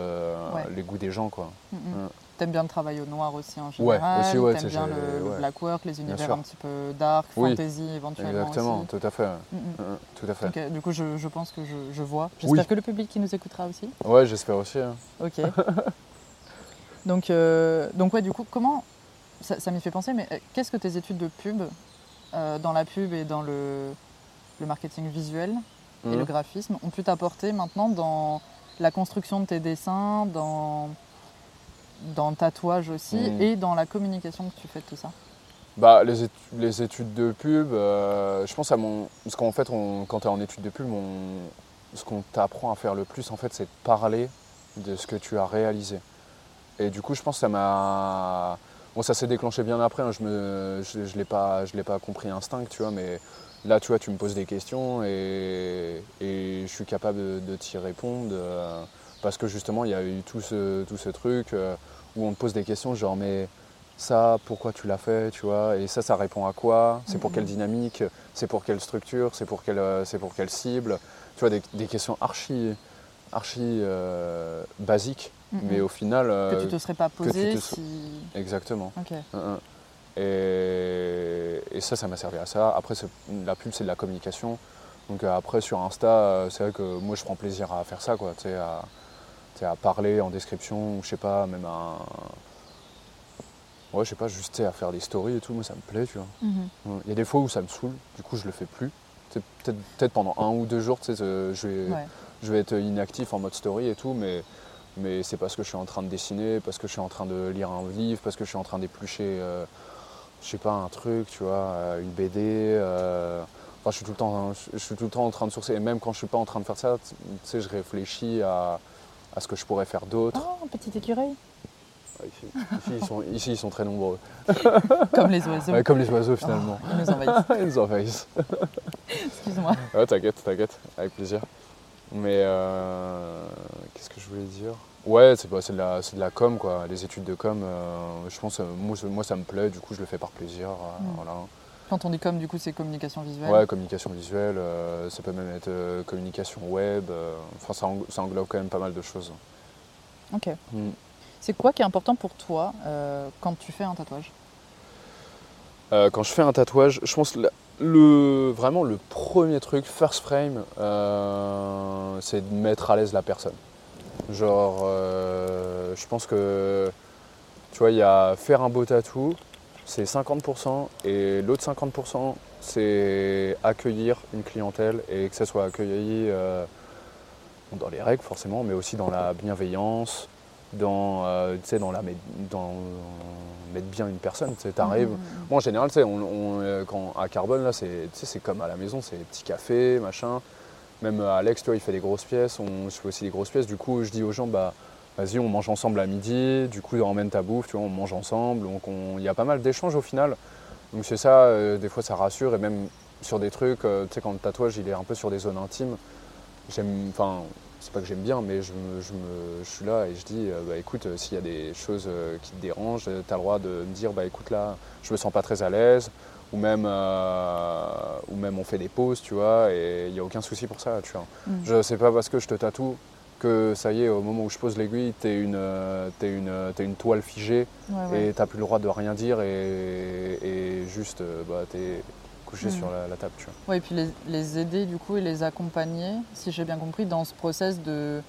Ouais.
les goûts des gens, quoi.
Mhm.
Ouais.
T'aimes bien le travail au noir aussi en
Ouais,
général.
aussi, ouais,
T'aimes bien le, le
ouais.
black work, les univers un petit peu dark,
Oui,
fantasy éventuellement
Exactement,
aussi.
tout à fait.
Mhm.
Euh, Tout à fait.
Du coup, je, je pense que je, je vois. J'espère
Oui.
que le public qui nous écoutera aussi.
Ouais, j'espère aussi. hein.
Ok. donc, euh, donc ouais, du coup, comment ça, ça m'y fait penser, mais euh, qu'est-ce que tes études de pub, euh, dans la pub et dans le, le marketing visuel et le graphisme, ont pu t'apporter maintenant dans la construction de tes dessins, dans, dans le tatouage aussi,
Mhm.
et dans la communication que tu fais de tout ça
Bah, les, étu- les études de pub, euh, je pense à mon. Parce qu'en fait, on- quand tu es en études de pub, on- ce qu'on t'apprend à faire le plus, en fait, c'est de parler de ce que tu as réalisé. Et du coup, je pense que ça m'a. Bon, ça s'est déclenché bien après, hein, je ne je, je l'ai pas, je l'ai pas compris instinct, tu vois, mais là, tu vois, tu me poses des questions et, et je suis capable de, de t'y répondre euh, parce que justement, il y a eu tout ce, tout ce truc euh, où on te pose des questions, genre, mais ça, pourquoi tu l'as fait, tu vois, et ça, ça répond à quoi? C'est pour
Mhm.
quelle dynamique? C'est pour quelle structure? C'est pour quelle, euh, c'est pour quelle cible? Tu vois, des, des questions archi, archi euh, basiques,
Mhm.
mais au final.
Que tu te serais pas posé
te-
si.
Exactement. Hein, hein. Et, et ça, ça m'a servi à ça. Après, la pub, c'est de la communication. Donc après, sur Insta, c'est vrai que moi, je prends plaisir à faire ça, quoi. Tu sais, à, tu sais, à parler en description, ou je sais pas, même à... Ouais, je sais pas, juste à faire des stories et tout, moi, ça me plaît, tu vois.
Mhm.
Il y a des fois où ça me saoule, du coup, je le fais plus. Peut-être pendant un ou deux jours, tu sais, euh, je vais,
Ouais.
je vais être inactif en mode story et tout, mais, mais c'est parce que je suis en train de dessiner, parce que je suis en train de lire un livre, parce que je suis en train d'éplucher, euh, je sais pas, un truc, tu vois, euh, une BD. euh, Enfin, je suis, tout le temps, je suis tout le temps en train de sourcer. Et même quand je suis pas en train de faire ça, tu sais, je réfléchis à, à ce que je pourrais faire d'autre.
Oh, un petit écureuil.
Ouais, Ici, ici, ils sont, ici, ils sont très nombreux.
Comme les oiseaux.
Ouais, comme les oiseaux, finalement.
Oh, ils nous envahissent.
Ils nous envahissent.
Excuse-moi.
Ouais, t'inquiète, t'inquiète, avec plaisir. Mais euh, qu'est-ce que je voulais dire? Ouais, c'est bah, c'est de, la- c'est de la com, quoi. Les études de com, euh, je pense, euh, moi, ça- moi, ça me plaît, du coup, je le fais par plaisir. euh,
Mm.
voilà.
Quand on dit comme, du coup, c'est communication visuelle.
Ouais, communication visuelle, euh, ça peut même être euh, communication web. euh, Enfin, ça, eng- ça englobe quand même pas mal de choses.
Ok.
Mm.
C'est quoi qui est important pour toi quand tu fais un tatouage?
Quand je fais un tatouage, je pense le, vraiment le premier truc, first frame, c'est de mettre à l'aise la personne. Genre, je pense que, tu vois, il y a faire un beau tatou, c'est 50%, et l'autre 50%, c'est accueillir une clientèle et que ça soit accueilli euh, dans les règles forcément, mais aussi dans la bienveillance, dans, euh, tu sais, dans, la, dans mettre bien une personne. Tu sais, t'arrives,
Mhm.
moi, en général, on, on, euh, quand, à Carbone, là, c'est comme à la maison, c'est petit café, machin. Même euh, Alex, tu vois, il fait des grosses pièces, on, je fais aussi des grosses pièces. Du coup, je dis aux gens, bah, vas-y, on mange ensemble à midi. Du coup, on emmène ta bouffe, tu vois, on mange ensemble. Donc, on- il y a pas mal d'échanges au final. Donc, c'est ça, euh, des fois, ça rassure. Et même sur des trucs, euh, tu sais, quand le tatouage, il est un peu sur des zones intimes, j'aime, enfin, c'est pas que j'aime bien, mais je, me- je, me- je suis là et je dis, euh, bah, écoute, s'il y a des choses qui te dérangent, tu as le droit de me dire, bah, écoute, là, je me sens pas très à l'aise, ou même, ou même on fait des pauses, tu vois, et il n'y a aucun souci pour ça, tu vois.
Mhm.
Je sais pas parce que je te tatoue que ça y est, au moment où je pose l'aiguille, t'es une, euh, euh, une toile figée
Ouais, ouais.
et t'as plus le droit de rien dire et, et juste, euh, bah, t'es couché sur la, la table, tu vois.
Ouais, et puis les, les aider du coup et les accompagner, si j'ai bien compris, dans ce process de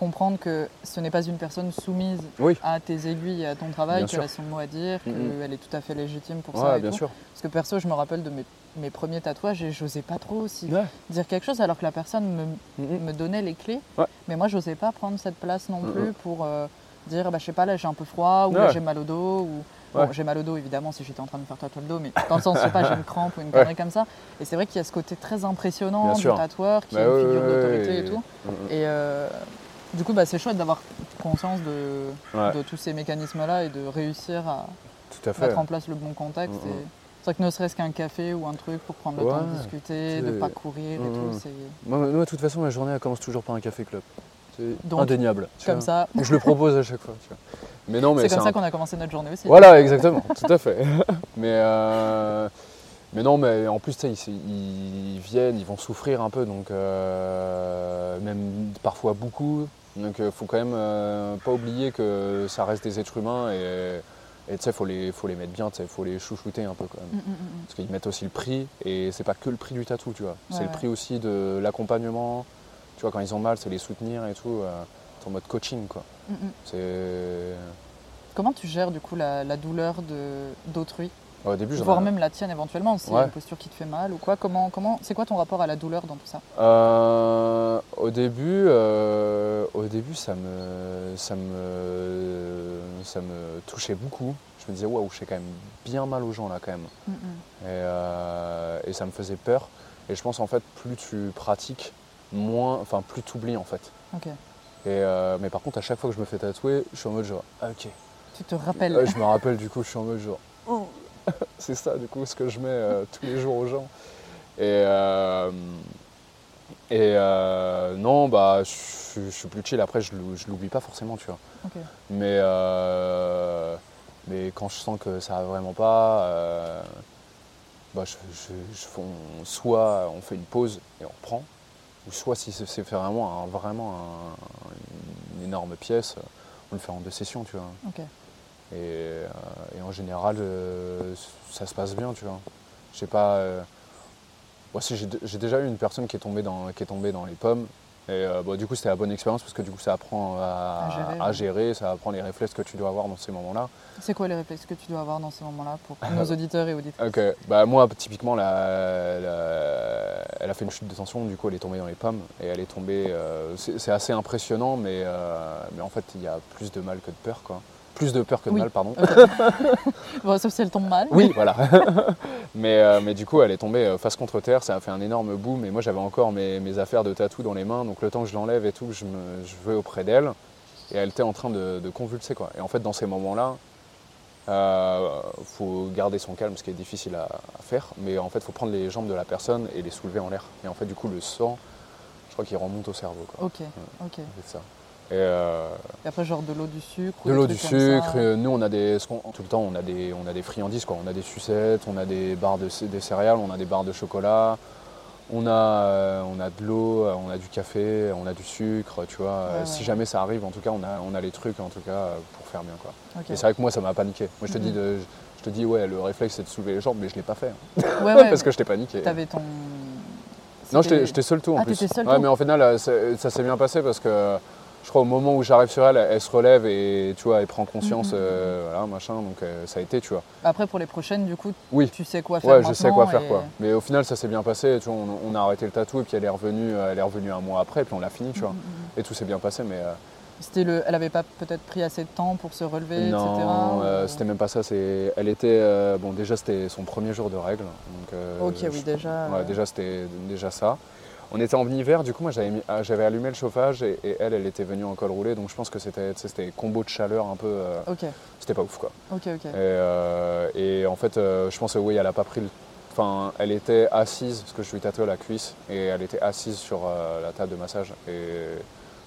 comprendre que ce n'est pas une personne soumise
Oui.
à tes aiguilles et à ton travail, qu'elle a son mot à dire, qu'elle est tout à fait légitime pour
Ouais,
ça. et
bien
tout.
sûr.
Parce que perso, je me rappelle de mes, mes premiers tatouages et j'osais pas trop aussi
Ouais.
dire quelque chose alors que la personne me, me donnait les clés.
Ouais.
Mais moi, j'osais pas prendre cette place non plus pour euh, dire, bah, je sais pas, là j'ai un peu froid ou là j'ai mal au dos. Ou...
Ouais.
J'ai mal au dos évidemment si j'étais en train de me faire tatouer le dos, mais dans le sens, je sais pas, j'ai une crampe ou une connerie comme ça. Et c'est vrai qu'il y a ce côté très impressionnant
Bien
du
sûr.
tatoueur qui
Bah
est une figure d'autorité et tout. Et euh, du coup, bah, c'est chouette d'avoir conscience de,
Ouais.
de tous ces mécanismes-là et de réussir à
Tout à fait.
mettre en place le bon contexte.
Mhm.
et- C'est vrai que ne serait-ce qu'un café ou un truc pour prendre le temps de discuter, de ne pas courir et
Mhm.
tout,
Moi, moi, de toute façon, la journée, elle commence toujours par un café club. C'est
Donc,
indéniable.
comme ça.
Je le propose à chaque fois. tu vois. Mais non, mais
C'est comme
un-
ça qu'on a commencé notre journée aussi.
Voilà, exactement, tout à fait. mais, euh, mais non, mais en plus, ils viennent, ils vont souffrir un peu, donc euh, même parfois beaucoup. Donc, il faut quand même euh, pas oublier que ça reste des êtres humains et tu sais, faut les, faut les mettre bien, tu sais, faut les chouchouter un peu quand même.
Mm, mm, mm.
Parce qu'ils mettent aussi le prix et c'est pas que le prix du tatou, tu vois. c'est
Ouais,
le prix aussi de l'accompagnement. Tu vois, quand ils ont mal, c'est les soutenir et tout. euh, c'est en mode coaching, quoi.
Mm, mm.
C'est.
Comment tu gères du coup la, la douleur d'autrui,
Au début, j'en
voire
ai-
même la tienne éventuellement, a
Ouais.
une posture qui te fait mal ou quoi Comment, comment, c'est quoi ton rapport à la douleur dans tout ça?
Euh, au début, euh, au début, ça me, ça me, ça me touchait beaucoup. Je me disais waouh, je fais quand même bien mal aux gens là quand même.
Mm.
Et, euh, et ça me faisait peur. Et je pense en fait, plus tu pratiques, moins, enfin plus t'oublies en fait.
Ok.
Et, mais par contre, à chaque fois que je me fais tatouer, je suis en mode genre, ah, ok.
Tu te rappelles
je me rappelle du coup, je suis en mode genre, oh. c'est ça du coup ce que je mets euh, tous les jours aux gens. Et, euh, et euh, non, bah, je, je suis plus chill. Après, je, l'ou- je l'oublie pas forcément, tu vois. Mais, mais quand je sens que ça va vraiment pas, bah, je, on- soit on fait une pause et on reprend, ou soit si c'est vraiment, un, vraiment un- une énorme pièce, on le fait en deux sessions, tu vois. Et, euh, et en général, euh, ça se passe bien, tu vois. Je sais pas. euh, moi, si j'ai déjà eu une personne qui est tombée dans, qui est tombée dans les pommes. Et bon, du coup, c'était la bonne expérience parce que du coup, ça apprend à,
À gérer,
à
ouais.
gérer, ça apprend les réflexes que tu dois avoir dans ces moments-là.
C'est quoi les réflexes que tu dois avoir dans ces moments-là pour nos auditeurs et auditrices
Ok, bah moi typiquement la- la- elle a fait une chute de tension, du coup elle est tombée dans les pommes et elle est tombée. c'est assez impressionnant, mais, mais en fait il y a plus de mal que de peur quoi. Plus de peur que de
Oui.
mal, pardon.
Bon, Sauf si elle tombe mal.
Oui, voilà. mais, euh, mais du coup, elle est tombée euh, face contre terre, ça a fait un énorme boom. Et moi, j'avais encore mes, mes affaires de tatou dans les mains. Donc, le temps que je l'enlève et tout, je, me, je vais auprès d'elle. Et elle était en train de, de convulser. Quoi. Et en fait, dans ces moments-là, il faut garder son calme, ce qui est difficile à, à faire. Mais en fait, il faut prendre les jambes de la personne et les soulever en l'air. Et en fait, du coup, le sang, je crois qu'il remonte au cerveau. Quoi.
Ok, ok.
C'est ça. Et, euh,
Et après, genre de l'eau, du sucre
de l'eau, du sucre. euh, Nous, on a des, tout le temps, on a des, on a des friandises, quoi. On a des sucettes, on a des barres de des céréales, on a des barres de chocolat, on a, euh, on a de l'eau, euh, on a du café, on a du sucre, tu vois.
Ouais,
si jamais ça arrive, en tout cas, on a, on a les trucs, en tout cas, pour faire bien, quoi. Et c'est vrai que moi, ça m'a paniqué. Moi, je te dis,
Mhm.
de- je te dis, ouais, le réflexe, c'est de soulever les jambes, mais je l'ai pas fait, hein.
Ouais, ouais,
parce que j'étais paniqué.
T'avais ton.
Non, j'étais seul tout en
Ah,
plus.
seul
ouais,
tout
mais au final, ça, ça s'est bien passé parce que je crois au moment où j'arrive sur elle, elle se relève et tu vois, elle prend conscience,
Mhm.
euh, voilà, machin. Donc euh, ça a été, tu vois.
Après, pour les prochaines, du coup,
Oui.
tu sais quoi faire
Ouais, je sais quoi faire quoi. Mais au final, ça s'est bien passé. Tu vois, on, on a arrêté le tatou et puis elle est revenue, euh, elle est revenue un mois après, puis on l'a fini, tu vois.
Mhm, mhm.
Et tout s'est bien passé, mais euh,
C'était le. Elle avait pas peut-être pris assez de temps pour se relever,
non,
etc.
euh,
ou-
c'était même pas ça. C'est, elle était, euh, bon, déjà c'était son premier jour de règles, donc. euh,
Ok, oui, déjà.
Ouais, déjà c'était déjà ça. On était en hiver, du coup moi j'avais, mis- ah, j'avais allumé le chauffage et, et elle, elle était venue en col roulé, donc je pense que c'était, c'était combo de chaleur un peu, euh,
Ok,
c'était pas ouf quoi.
ok, ok.
Et, euh, et en fait, euh, je pense que oui, elle a pas pris le, enfin, elle était assise parce que je lui tatouais la cuisse et elle était assise sur la table de massage et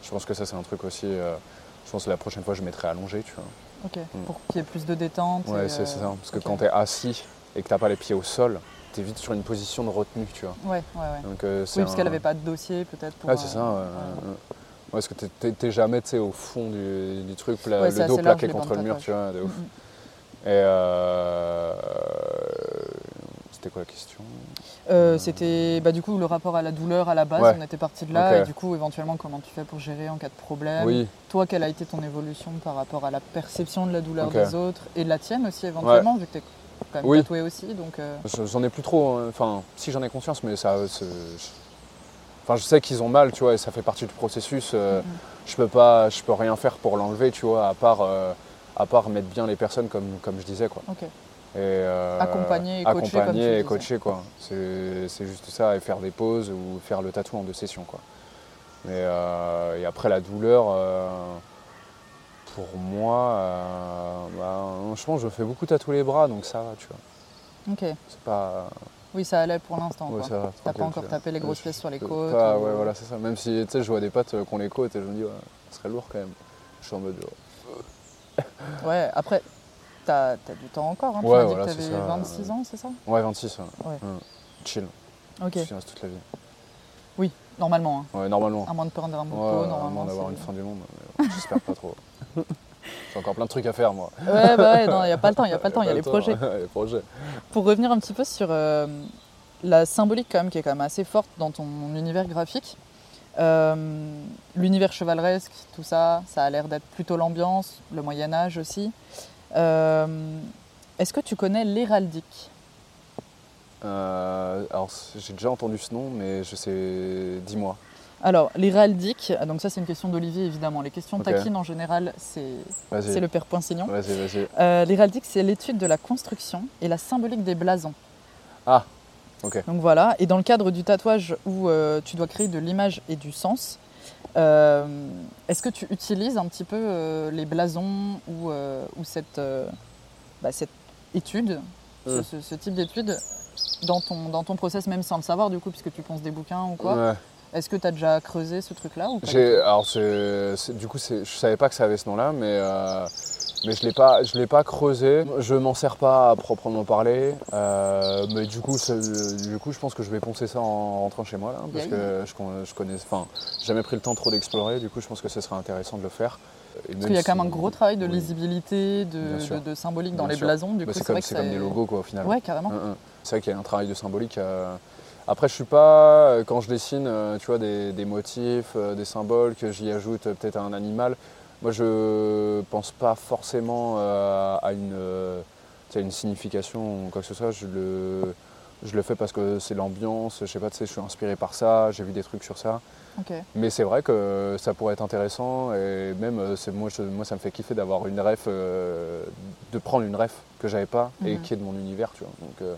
je pense que ça c'est un truc aussi. je pense que la prochaine fois je mettrai allongé, tu vois.
Ok,
Mm.
pour qu'il y ait plus de détente.
Ouais,
et,
c'est, c'est ça. Parce que quand tu es assis et que t'as pas les pieds au sol, t'es vite sur une position de retenue, tu vois.
Ouais, ouais, ouais.
Donc, euh,
Oui, parce qu'elle n'avait pas de dossier, peut-être. pour,
Ah, c'est
euh,
ça, ouais.
ouais.
ouais. Ouais, parce que t'es- t'es- jamais tu au fond du, du truc, pla-
Ouais,
le dos
large,
plaqué contre le mur, tu vois, de ouf.
Mm, mm.
Et euh, c'était quoi la question?
Euh, C'était bah, du coup le rapport à la douleur à la base,
Ouais.
on était parti de là, et du coup éventuellement comment tu fais pour gérer en cas de problème?
Oui,
Toi, quelle a été ton évolution par rapport à la perception de la douleur des autres et de la tienne aussi éventuellement, vu que tu es quand même
Oui.
tatoué aussi. Donc, euh,
je- j'en ai plus trop. hein. Enfin, si j'en ai conscience, mais ça. je- Enfin, je sais qu'ils ont mal, tu vois, et ça fait partie du processus. euh,
Mhm.
Je peux pas, je peux rien faire pour l'enlever, tu vois, à part, euh, à part mettre bien les personnes comme, comme je disais, quoi.
ok.
Et, euh,
Accompagner et coacher, comme
et quoi. C'est c'est juste ça, et faire des pauses ou faire le tatou en deux sessions, quoi. Mais, euh, et après, la douleur, euh, pour moi, euh, bah, je pense que je me fais beaucoup tatouer les bras, donc ça va, tu vois.
Ok.
C'est pas.
Oui, ça allait pour l'instant.
Ouais,
T'as pas encore
tu
tapé les grosses pièces sur les côtes.
pas-
ou-
ouais, voilà, c'est ça. Même si, tu sais, je vois des potes qui ont les côtes et je me dis, ouais, ce serait lourd quand même. Je suis en mode, genre,
Ouais, après, t'as as du temps encore. Hein. tu
Ouais,
m'as dit
voilà,
que t'avais
ça.
26 ans, c'est ça?
Ouais, 26, ouais.
Ouais.
Hum, Chill.
Ok,
reste toute la vie.
normalement. hein.
Ouais, normalement.
À moins de perdre un bout de peau,
à
normalement.
moins d'avoir une fin du monde, j'espère pas trop. J'ai encore plein de trucs à faire, moi.
Ouais, bah ouais, non, il n'y a pas le temps, il n'y a pas le temps, il y a les
temps,
projets.
les projets.
Pour revenir un petit peu sur euh, la symbolique quand même, qui est quand même assez forte dans ton univers graphique, euh, l'univers chevaleresque, tout ça, ça a l'air d'être plutôt l'ambiance, le Moyen Âge aussi. Euh, Est-ce que tu connais l'héraldique?
Alors, j'ai déjà entendu ce nom, mais je sais. Dis-moi.
Alors, l'héraldique, donc ça c'est une question d'Olivier évidemment. Les questions taquines en général, c'est le père Poinsignon.
Vas-y, vas-y.
Euh, L'héraldique, c'est l'étude de la construction et la symbolique des blasons.
Ah. Ok.
Donc voilà, et dans le cadre du tatouage où euh, tu dois créer de l'image et du sens, euh, est-ce que tu utilises un petit peu les blasons ou, ou cette, bah, cette étude, ce, ce- ce type d'étude, dans ton, dans ton process, même sans le savoir du coup, puisque tu penses des bouquins ou quoi?
Ouais.
Est-ce que tu as déjà creusé ce truc-là ou
alors c'est- du coup, je savais pas que ça avait ce nom-là, mais, euh, mais je je l'ai pas creusé. Je m'en sers pas à proprement parler, euh, mais du coup, du coup, je pense que je vais poncer ça en rentrant chez moi là, parce
Yeah,
que je, je connais, enfin, jamais pris le temps trop d'explorer. Du coup, je pense que ce serait intéressant de le faire. Et
Parce qu'il y a quand même un gros travail de lisibilité, de, symbolique dans
Bien
les
sûr.
blasons. Du
Bah, c'est, comme, comme des logos quoi, au final.
Ouais, carrément.
Hum, hum. C'est vrai qu'il y a un travail de symbolique. euh. Après, je suis pas, euh, quand je dessine, euh, tu vois, des, des motifs, euh, des symboles, que j'y ajoute peut-être un animal. Moi, je pense pas forcément à une, une signification ou quoi que ce soit. Je le, je le fais parce que c'est l'ambiance. Je sais pas, tu sais, je suis inspiré par ça. J'ai vu des trucs sur ça. Mais c'est vrai que ça pourrait être intéressant et même c'est moi, je- moi ça me fait kiffer d'avoir une ref, euh, de prendre une ref que j'avais pas et
Mhm.
qui est de mon univers, tu vois. Donc euh,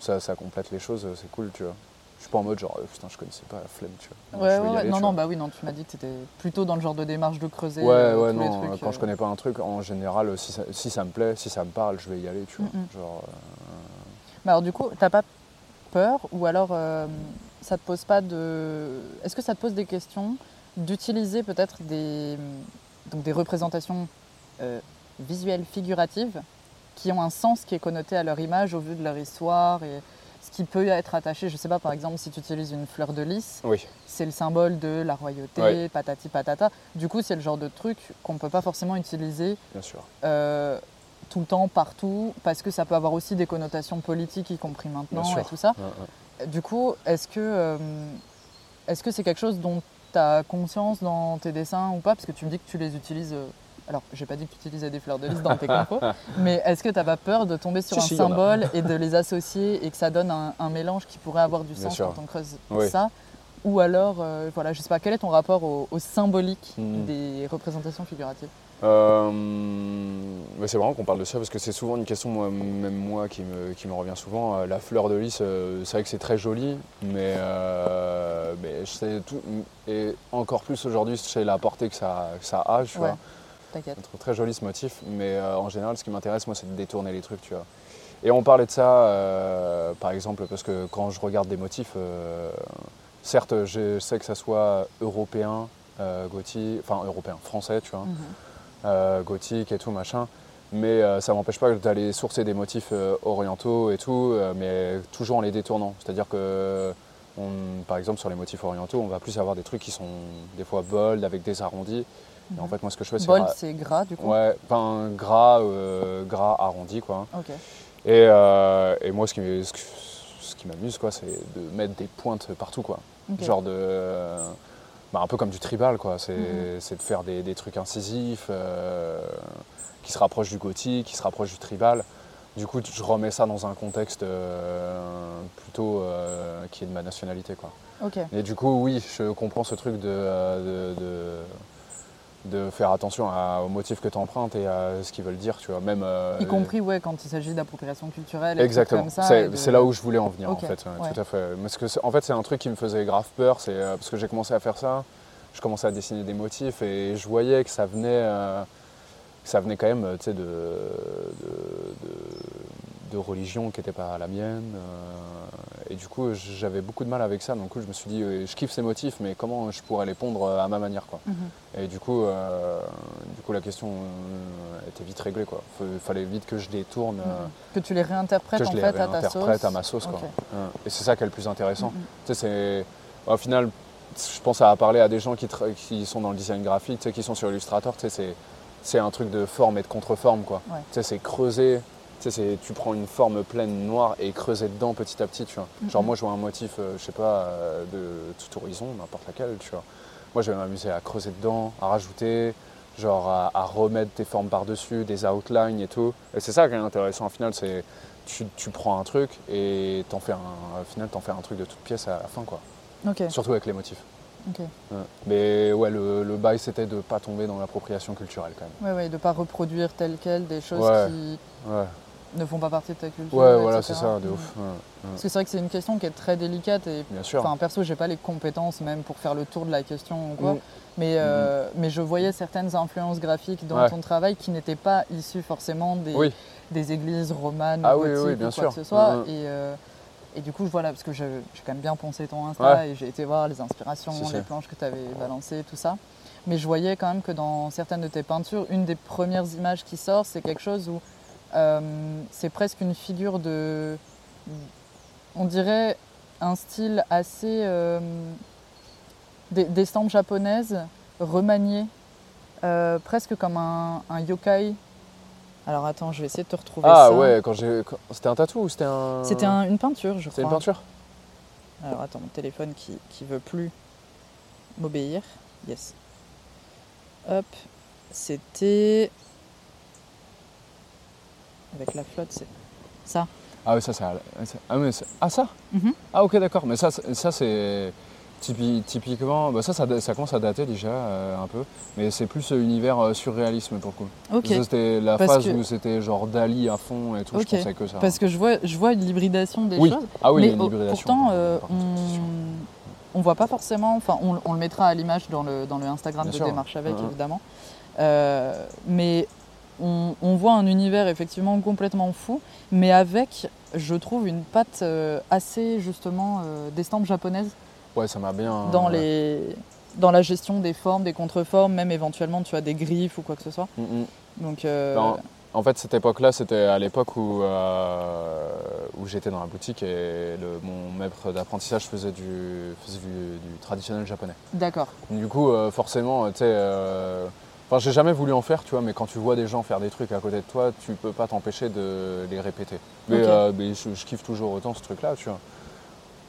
ça, ça complète les choses, c'est cool, tu vois. Je suis pas en mode genre euh, putain je connaissais pas la flemme, tu vois.
Ouais, ouais, ouais.
aller,
non, non,
vois.
bah oui, non, tu m'as dit que tu étais plutôt dans le genre de démarche de creuser.
Ouais,
euh,
ouais,
tous les
non,
trucs,
quand
euh.
je connais pas un truc, en général, si ça, si ça me plaît, si ça me parle, je vais y aller, tu vois.
Mhm.
Genre, euh,
Mais alors, du coup, t'as pas peur ou alors euh, ça te pose pas de. Est-ce que ça te pose des questions d'utiliser peut-être des, donc des représentations euh, visuelles figuratives qui ont un sens qui est connoté à leur image au vu de leur histoire et ce qui peut être attaché, je sais pas, par exemple, si tu utilises une fleur de lys,
oui,
c'est le symbole de la royauté, patati patata. Du coup, c'est le genre de truc qu'on ne peut pas forcément utiliser
bien sûr.
euh, tout le temps, partout, parce que ça peut avoir aussi des connotations politiques, y compris maintenant et tout ça.
Ouais, ouais.
Du coup, est-ce que euh, est-ce que c'est quelque chose dont tu as conscience dans tes dessins ou pas? Parce que tu me dis que tu les utilises. Alors, j'ai pas dit que tu utilisais des fleurs de lys dans tes compos, mais est-ce que tu n'as pas peur de tomber sur
Si,
un
si,
symbole et de les associer et que ça donne un, un mélange qui pourrait avoir du sens quand on creuse
Oui.
ça? Ou alors, euh, voilà, je sais pas, quel est ton rapport au, au symbolique
Hmm.
des représentations figuratives?
Euh, c'est marrant qu'on parle de ça parce que c'est souvent une question, moi, même moi, qui me, qui me revient souvent. Euh, La fleur de lys, c'est vrai que c'est très joli, mais, euh, mais je sais tout, et encore plus aujourd'hui, je sais la portée que ça, que ça a, tu
Ouais.
vois.
T'inquiète.
Je trouve très joli ce motif, mais euh, en général, ce qui m'intéresse, moi, c'est de détourner les trucs, tu vois. Et on parlait de ça, euh, par exemple, parce que quand je regarde des motifs, euh, certes, je sais que ça soit européen, gothique, enfin européen, français, tu vois
Mhm.
gothique et tout machin. Mais ça m'empêche pas d'aller sourcer des motifs orientaux et tout, mais toujours en les détournant. C'est-à-dire que, on- par exemple, sur les motifs orientaux, on va plus avoir des trucs qui sont des fois bold avec des arrondis. Et en fait, moi, ce que je fais, c'est
Bold,
ra-
c'est gras du coup
ouais, pas gras, euh, gras arrondi, quoi.
Ok.
Et, euh, et moi, ce qui, ce, qui m'amuse, quoi, c'est de mettre des pointes partout, quoi. Genre de. bah, un peu comme du tribal, quoi. C'est
Mhm.
c'est de faire des, des trucs incisifs euh, qui se rapprochent du gothique, qui se rapprochent du tribal. Du coup, je remets ça dans un contexte euh, plutôt euh, qui est de ma nationalité, quoi.
Ok.
Et du coup, oui, je comprends ce truc de, euh, de, de- de faire attention à- aux motifs que tu empruntes et à ce qu'ils veulent dire, tu vois. Même, euh,
Y compris ouais, quand il s'agit d'appropriation culturelle. et
Exactement,
Comme ça, et
c'est
de-
là où je voulais en venir en fait, ouais,
ouais.
tout à fait. Parce que c'est- en fait c'est un truc qui me faisait grave peur, c'est euh, parce que j'ai commencé à faire ça, je commençais à dessiner des motifs et je voyais que ça venait, euh, que ça venait quand même euh, tu sais, de, de, de- de religion qui n'était pas la mienne. euh, et du coup j'avais beaucoup de mal avec ça, donc je me suis dit euh, je kiffe ces motifs mais comment je pourrais les pondre euh, à ma manière quoi.
Mhm.
Et du coup, du coup la question était vite réglée quoi. Il fallait vite que je détourne. euh,
Mhm. Que tu les réinterprètes en
les
fait à ta sauce.
réinterprète à ma sauce. Quoi. Et c'est ça qui est le plus intéressant.
Mhm.
Tu sais, c'est... Au final, je pense à parler à des gens qui, sont dans le design graphique, tu sais, qui sont sur Illustrator. Tu sais, c'est, c'est un truc de forme et de contre-forme. Quoi.
Ouais.
Tu sais, c'est creuser. Tu, sais, c'est, tu prends une forme pleine noire et creuser dedans petit à petit. Tu vois. Genre
Mhm.
moi, je vois un motif, euh, je sais pas, euh, de tout horizon, n'importe laquelle. Tu vois. Moi, je vais m'amuser à creuser dedans, à rajouter, genre à, à remettre des formes par-dessus, des outlines et tout. Et c'est ça qui est intéressant. Au final, c'est tu, tu prends un truc et t'en fais un, au final, t'en fais un truc de toute pièce à la fin, quoi. Surtout avec les motifs. Ouais. Mais ouais, le, le bail, c'était de pas tomber dans l'appropriation culturelle, quand même.
Ouais, ouais, de pas reproduire tel quel des choses
Ouais.
qui.
Ouais.
Ne font pas partie de ta culture.
Ouais, voilà, c'est ça, de
Mm.
ouf. ouais, ouais.
Parce que c'est vrai que c'est une question qui est très délicate et
Bien sûr.
Enfin, perso, j'ai pas les compétences même pour faire le tour de la question ou quoi.
Mm.
Mais, euh, mais je voyais certaines influences graphiques dans
Ouais.
ton travail qui n'étaient pas issues forcément des,
Oui,
des églises romanes
Ah
ou
oui, oui,
gothiques
bien
ou quoi
sûr.
que ce soit.
Mm, mm.
Et, euh, et du coup, voilà, parce que j'ai quand même bien poncé ton Insta et j'ai été voir les inspirations,
Si,
les planches que tu avais balancées, tout ça. Mais je voyais quand même que dans certaines de tes peintures, une des premières images qui sort, c'est quelque chose où c'est presque une figure de. On dirait un style assez. euh, des, des stampes japonaises remaniées, euh, presque comme un, un yokai. Alors attends, je vais essayer de te retrouver
Ah
ça.
ouais, quand j'ai. C'était un tatou ou c'était un.
C'était un- une peinture, je
C'était
crois.
une peinture
Alors attends, mon téléphone qui, qui veut plus m'obéir. Yes. Hop, c'était. Avec la flotte, c'est ça.
Ah oui, ça, c'est. Ah, mais ah, ça
Mhm.
Ah, ok, d'accord. Mais ça, c'est- ça c'est. typi- Typiquement, bah ça, ça, commence à dater déjà euh, un peu, mais c'est plus euh, univers euh, surréalisme pour le coup.
Ok.
Ça, C'était la
Parce
phase
que-
où c'était genre Dali à fond et tout,
Ok.
je pensais que ça.
Parce que je vois, je vois une hybridation des
oui.
choses.
Ah oui,
mais pourtant, euh, on, on voit pas forcément. Enfin, on, on le mettra à l'image dans le, dans le Instagram
Bien
de
sûr.
Démarche avec,
Mhm.
évidemment. Euh, mais on, on voit un univers effectivement complètement fou, mais avec, je trouve, une patte euh, assez justement euh, d'estampes japonaises
Ouais, ça m'a bien.
dans les dans la gestion des formes, des contreformes, même éventuellement tu as des griffes ou quoi que ce soit.
Mm, mm.
Donc euh,
Ben, En fait, cette époque-là, c'était à l'époque où, euh, où j'étais dans la boutique et le- mon maître d'apprentissage faisait, du, faisait du, du traditionnel japonais.
d'accord.
Du coup, forcément, tu sais. Enfin, j'ai jamais voulu en faire, tu vois, mais quand tu vois des gens faire des trucs à côté de toi, tu peux pas t'empêcher de les répéter. Mais, euh, mais je, je kiffe toujours autant ce truc-là, tu vois.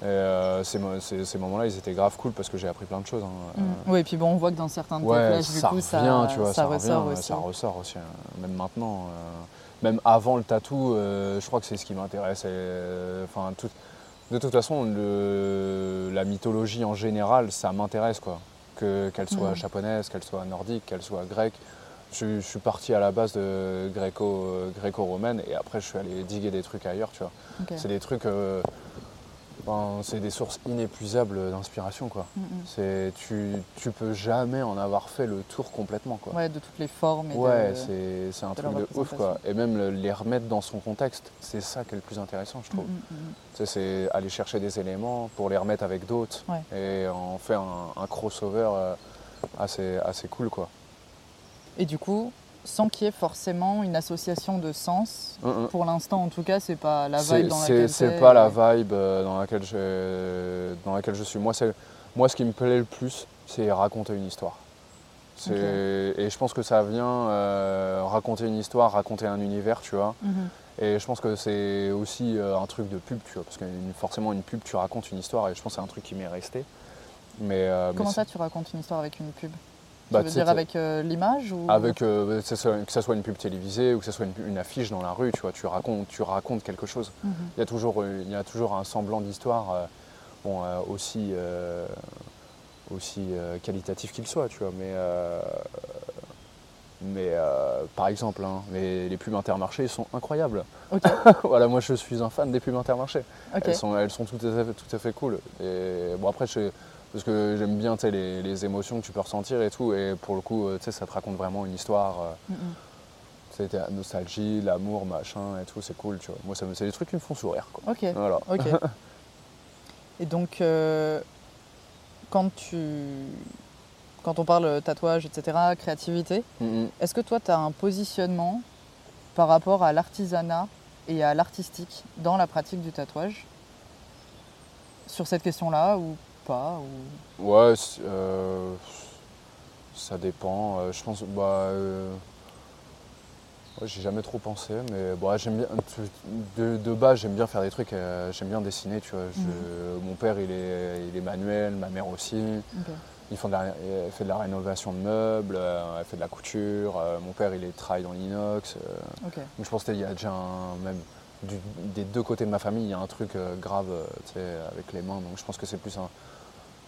Et euh, ces, mo- ces- ces moments-là, ils étaient grave cool parce que j'ai appris plein de choses. hein. Euh,
Mm. Oui, et puis bon, on voit que dans certains de tes
Ouais,
flashs, du
ça
coup,
revient,
ça,
tu vois,
ça
ça,
ressort
revient,
aussi.
ça ressort aussi, hein. même maintenant. euh, même avant le tatou, je crois que c'est ce qui m'intéresse. Enfin, tout- de toute façon, le- la mythologie en général, ça m'intéresse, quoi. Que, qu'elle soit japonaise, qu'elle soit nordique, qu'elle soit grecque. Je, je suis parti à la base de gréco, euh, gréco-romaine et après je suis allé diguer des trucs ailleurs, tu vois. C'est des trucs, euh, c'est des sources inépuisables d'inspiration, quoi.
Mm, mm.
C'est, tu, tu peux jamais en avoir fait le tour complètement, quoi.
Ouais, de toutes les formes. Et
Ouais, c'est, c'est un
de
truc de ouf, quoi. Et même le- les remettre dans son contexte, c'est ça qui est le plus intéressant, je
Mm,
trouve.
mm,
c'est aller chercher des éléments pour les remettre avec d'autres
Ouais.
et en faire un, un crossover euh, assez, assez cool, quoi.
Et du coup, sans qu'il y ait forcément une association de sens,
Mm, mm.
pour l'instant en tout cas, c'est pas la vibe dans laquelle
c'est pas la vibe euh, dans laquelle je, dans laquelle je suis. Moi, moi, ce qui me plaît le plus, c'est raconter une histoire. Et je pense que ça vient euh, raconter une histoire, raconter un univers, tu vois.
Mhm.
Et je pense que c'est aussi euh, un truc de pub, tu vois, parce que une- forcément une pub, tu racontes une histoire, et je pense que c'est un truc qui m'est resté. Mais, euh,
Comment ça, tu racontes une histoire avec une pub?
Bah,
Tu veux dire avec euh, l'image ou
avec euh, que, ce soit, que ça soit une pub télévisée ou que ce soit une, une affiche dans la rue, tu vois, tu racontes, tu racontes quelque chose.
Mhm.
Il y a toujours, euh, il y a toujours un semblant d'histoire, euh, bon, aussi, aussi qualitatif qu'il soit, tu vois, mais. mais par exemple, hein, les, les pubs intermarchés sont incroyables. Voilà, moi je suis un fan des pubs intermarchés. Elles sont, elles sont tout, à fait, tout à fait cool. Et bon, après, je, parce que j'aime bien les, les émotions que tu peux ressentir et tout. Et pour le coup, euh, ça te raconte vraiment une histoire. euh,
Mm, mm.
la nostalgie, l'amour, machin et tout. C'est cool, tu vois. Moi, ça me- c'est des trucs qui me font sourire. Quoi.
Ok,
Voilà.
ok. Et donc, euh, quand tu. Quand on parle tatouage, etc., créativité,
Mhm.
est-ce que toi, tu as un positionnement par rapport à l'artisanat et à l'artistique dans la pratique du tatouage Sur cette question-là ou pas ou...
Ouais, euh, ça dépend. Euh, je pense, bah, euh, ouais, j'ai jamais trop pensé, mais bon, j'aime bien. De, de base, j'aime bien faire des trucs. euh, j'aime bien dessiner, tu vois. Je- Mon père, il est, il est manuel, ma mère aussi. Ils font de la, elle fait de la rénovation de meubles, elle fait de la couture. mon père, il est, travaille dans l'inox.
Ok.
donc je pense qu'il y a déjà un, même du- des deux côtés de ma famille, il y a un truc grave avec les mains. Donc je pense que c'est plus un,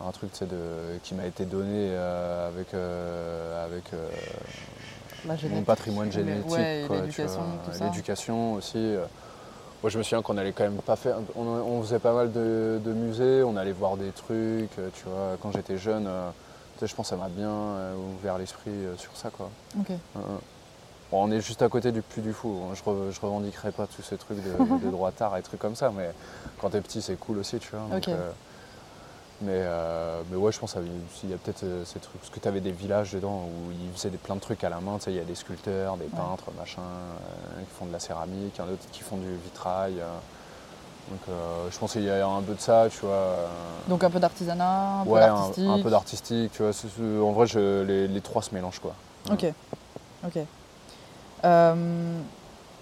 un truc de, qui m'a été donné euh, avec, euh, avec, euh, mon patrimoine génétique.
ouais, l'éducation,
aussi. Moi, je me souviens qu'on allait quand même pas faire. On, on faisait pas mal de, de musées, on allait voir des trucs. Tu vois, quand j'étais jeune, je pense que ça m'a bien ouvert l'esprit sur ça, quoi. Euh. Bon, on est juste à côté du Puy du Fou. Je, re- je revendiquerai pas tous ces trucs de, de droitard et trucs comme ça, mais quand t'es petit, c'est cool aussi, tu vois. donc. Mais, euh, mais ouais, je pense qu'il y a peut-être euh, ces trucs. Parce que tu avais des villages dedans où ils faisaient des, plein de trucs à la main. Tu sais, il y a des sculpteurs, des peintres, machin, euh, qui font de la céramique, il y en a d'autres qui font du vitrail. euh. donc je pense qu'il y a un peu de ça, tu vois.
Donc un peu d'artisanat, un peu
ouais, un,
d'artistique.
un peu d'artistique, tu vois. en vrai, je- les, les trois se mélangent, quoi.
Ok. Ok.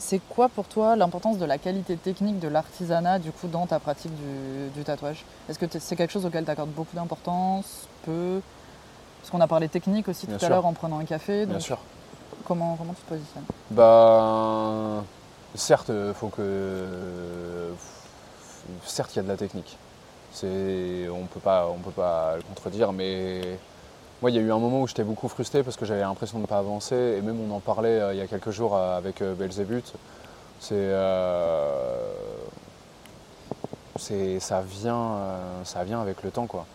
C'est quoi pour toi l'importance de la qualité technique de l'artisanat du coup dans ta pratique du, du tatouage? Est-ce que c'est quelque chose auquel tu accordes beaucoup d'importance Peu? Parce qu'on a parlé technique aussi
Bien
tout à l'heure en prenant un café.
Bien sûr.
Comment, comment tu te positionnes?
Bah, certes, faut que, certes, il y a de la technique. C'est, on on peut pas le contredire, mais moi, il y a eu un moment où j'étais beaucoup frustré parce que j'avais l'impression de ne pas avancer, et même on en parlait euh, il y a quelques jours euh, avec euh, Belzébuth. C'est, euh, ça vient, ça vient avec le temps, quoi.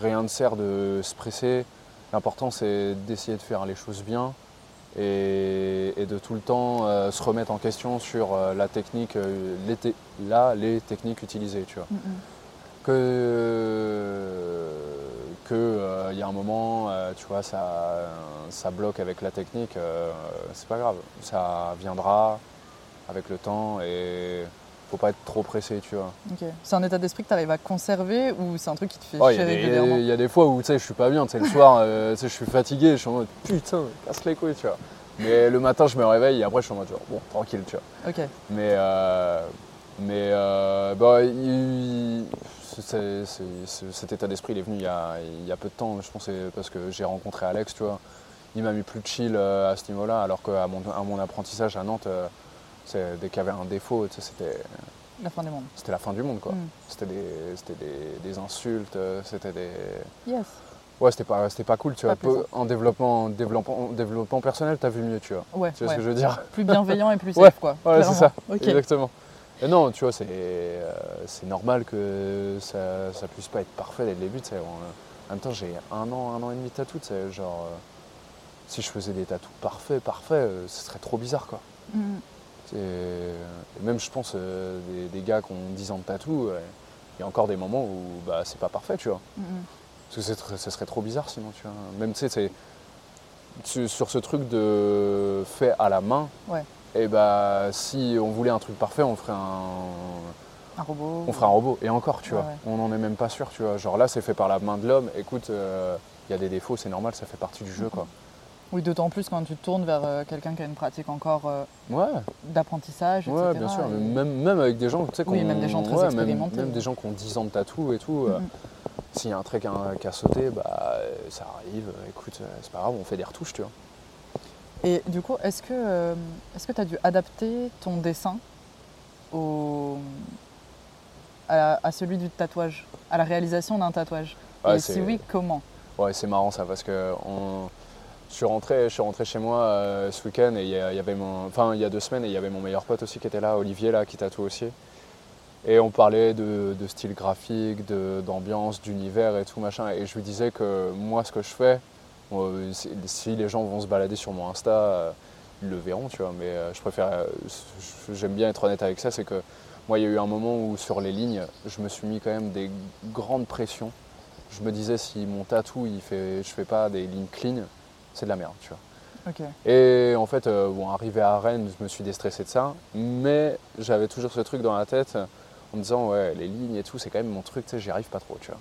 Rien ne sert de se presser. L'important, c'est d'essayer de faire les choses bien et, et de tout le temps se remettre en question sur la technique, les te- là, les techniques utilisées, tu vois. Que que euh, il y a un moment, euh, tu vois, ça, ça bloque avec la technique, euh, c'est pas grave, ça viendra avec le temps et faut pas être trop pressé, tu vois.
Ok. C'est un état d'esprit que tu arrives à conserver ou c'est un truc qui te fait
y,
chier régulièrement
il y a des fois où tu sais, je suis pas bien, tu sais, le soir, euh, je suis fatigué, je suis en mode putain, casse les couilles, tu vois. Mais le matin, je me réveille et après, je suis en mode bon, tranquille, tu vois.
Ok.
Mais, euh, mais euh, bah, il- c'est- c'est- c'est- cet état d'esprit, il est venu il y, a, il y a peu de temps, je pense, que c'est parce que j'ai rencontré Alex, tu vois. Il m'a mis plus de chill euh, à ce niveau-là, alors qu'à mon, à mon apprentissage à Nantes, euh, c'est- dès qu'il y avait un défaut, tu sais, c'était
La fin du monde.
c'était la fin du monde, quoi.
Mm.
C'était des, c'était des, des insultes, euh, c'était des.
Yes.
Ouais, c'était pas, c'était pas cool, tu
Pas
vois. Peu- en développement, en développement, en développement personnel, t'as vu mieux, tu vois.
Ouais.
Tu vois ce que je veux dire?
Plus bienveillant et plus safe
Ouais,
quoi.
Ouais, c'est ça. Exactement. Et non, tu vois, c'est, euh, c'est normal que ça, ça puisse pas être parfait dès le début, tu sais. En, en même temps, j'ai un an, un an et demi de tatou, tu sais. Genre, euh, si je faisais des tatous parfaits, parfaits, euh, ce serait trop bizarre, quoi.
Mm.
Et même, je pense, euh, des, des gars qui ont 10 ans de tatou, euh, il y a encore des moments où bah, c'est pas parfait, tu vois.
Mm.
Parce que ce serait trop bizarre sinon, tu vois. Même, tu sais, sur ce truc de fait à la main,
Ouais.
Et bah, si on voulait un truc parfait, on ferait un,
Un robot.
on ferait un robot. Et encore, tu
Ouais,
vois,
ouais.
on n'en est même pas sûr, tu vois. Genre là, c'est fait par la main de l'homme. Écoute, euh, il y a des défauts, c'est normal, ça fait partie du jeu, quoi.
Oui, d'autant plus quand tu te tournes vers euh, quelqu'un qui a une pratique encore euh,
Ouais,
d'apprentissage,
ouais,
etc.
bien sûr.
et-
Même, même avec des gens, tu sais,
Oui, même des gens très
ouais,
expérimentés,
Même,
ouais.
des gens qui ont 10 ans de tatou et tout. euh,
Mhm.
S'il y a un trait qui a, sauté, bah, euh, ça arrive. Écoute, euh, c'est pas grave, on fait des retouches, tu vois.
Et du coup, est-ce que euh, est-ce que tu as dû adapter ton dessin au, à, à celui du tatouage, à la réalisation d'un tatouage
Ouais,
Et si oui, comment?
Ouais, c'est marrant ça parce que on- je, suis rentré, je suis rentré chez moi euh, ce week-end et il y, avait mon, enfin il y a deux semaines et il y avait mon meilleur pote aussi qui était là, Olivier là, qui tatoue aussi. Et on parlait de, de style graphique, d'ambiance, d'univers et tout machin. Et je lui disais que moi ce que je fais, si, les gens vont se balader sur mon Insta, euh, ils le verront, tu vois. Mais euh, je préfère, euh, j'aime bien être honnête avec ça, c'est que moi il y a eu un moment où sur les lignes, je me suis mis quand même des grandes pressions je me disais si mon tatou il fait je fais pas des lignes clean c'est de la merde tu vois
Ok.
et en fait euh, bon arrivé à Rennes je me suis déstressé de ça mais j'avais toujours ce truc dans la tête en me disant ouais les lignes et tout c'est quand même mon truc tu sais j'y arrive pas trop tu vois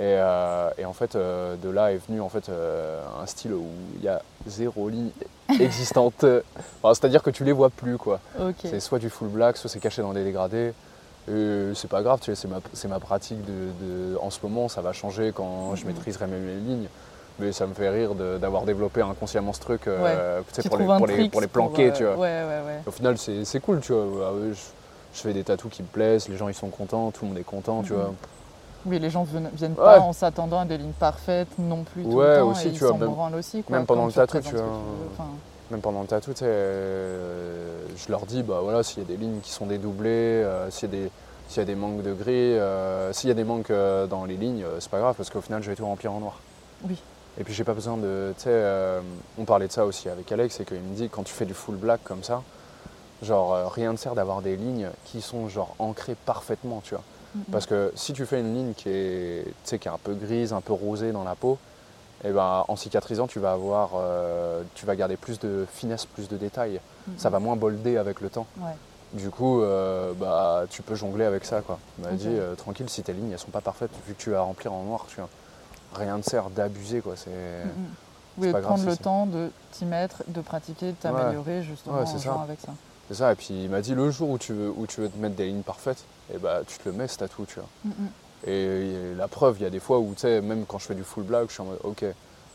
et, euh, et en fait euh, de là est venu en fait euh, un style où il y a zéro ligne existante Enfin, c'est à dire que tu les vois plus quoi c'est soit du full black, soit c'est caché dans des dégradés. Et c'est pas grave, tu sais, c'est ma, pratique de, de- En ce moment, ça va changer quand je
Mhm.
maîtriserai même les lignes. Mais ça me fait rire d'avoir développé inconsciemment ce truc tu sais,
Tu
pour, les,
trouves un
pour, les,
trick
pour les planquer, tu vois.
Ouais, ouais, ouais.
Au final, c'est cool, tu vois. Ah je fais des tatous qui me plaisent, les gens ils sont contents, tout le monde est content, tu
Mhm.
vois.
Oui, les gens viennent, viennent
Ouais.
pas en s'attendant à des lignes parfaites non plus tout
Ouais,
le temps.
aussi,
et
tu
ils
vois, même-
aussi. Quoi,
même pendant le tatou, tu vois.
enfin,
même pendant le tatou, euh, je leur dis, bah voilà, s'il y a des lignes qui sont dédoublées, euh, s'il y, a des- s'il y a des manques de gris, euh, s'il y a des manques euh, dans les lignes, euh, c'est pas grave parce qu'au final, je vais tout remplir en noir.
Oui.
Et puis j'ai pas besoin de, tu sais, euh, on parlait de ça aussi avec Alex, c'est qu'il me dit quand tu fais du full black comme ça, genre euh, rien ne sert d'avoir des lignes qui sont genre ancrées parfaitement, tu vois. Parce que si tu fais une ligne qui est, qui est un peu grise, un peu rosée dans la peau, et ben, en cicatrisant, tu vas avoir, euh, tu vas garder plus de finesse, plus de détails. Ça va moins bolder avec le temps.
Ouais.
Du coup, euh, bah, tu peux jongler avec ça. Quoi. Il m'a dit, euh, tranquille, si tes lignes elles sont pas parfaites, vu que tu vas remplir en noir, tu vois, rien ne sert d'abuser. Quoi. C'est... C'est
Oui, de
pas grave
prendre le temps de t'y mettre, de pratiquer, de t'améliorer justement
Ouais,
en jouant
ça.
avec ça.
C'est ça. Et puis il m'a dit, le jour où tu veux, où tu veux te mettre des lignes parfaites, et bah, tu te le mets ce tatou. Tu vois.
Mhm.
Et la preuve, il y a des fois où, tu sais, même quand je fais du full black, je suis en mode, ok,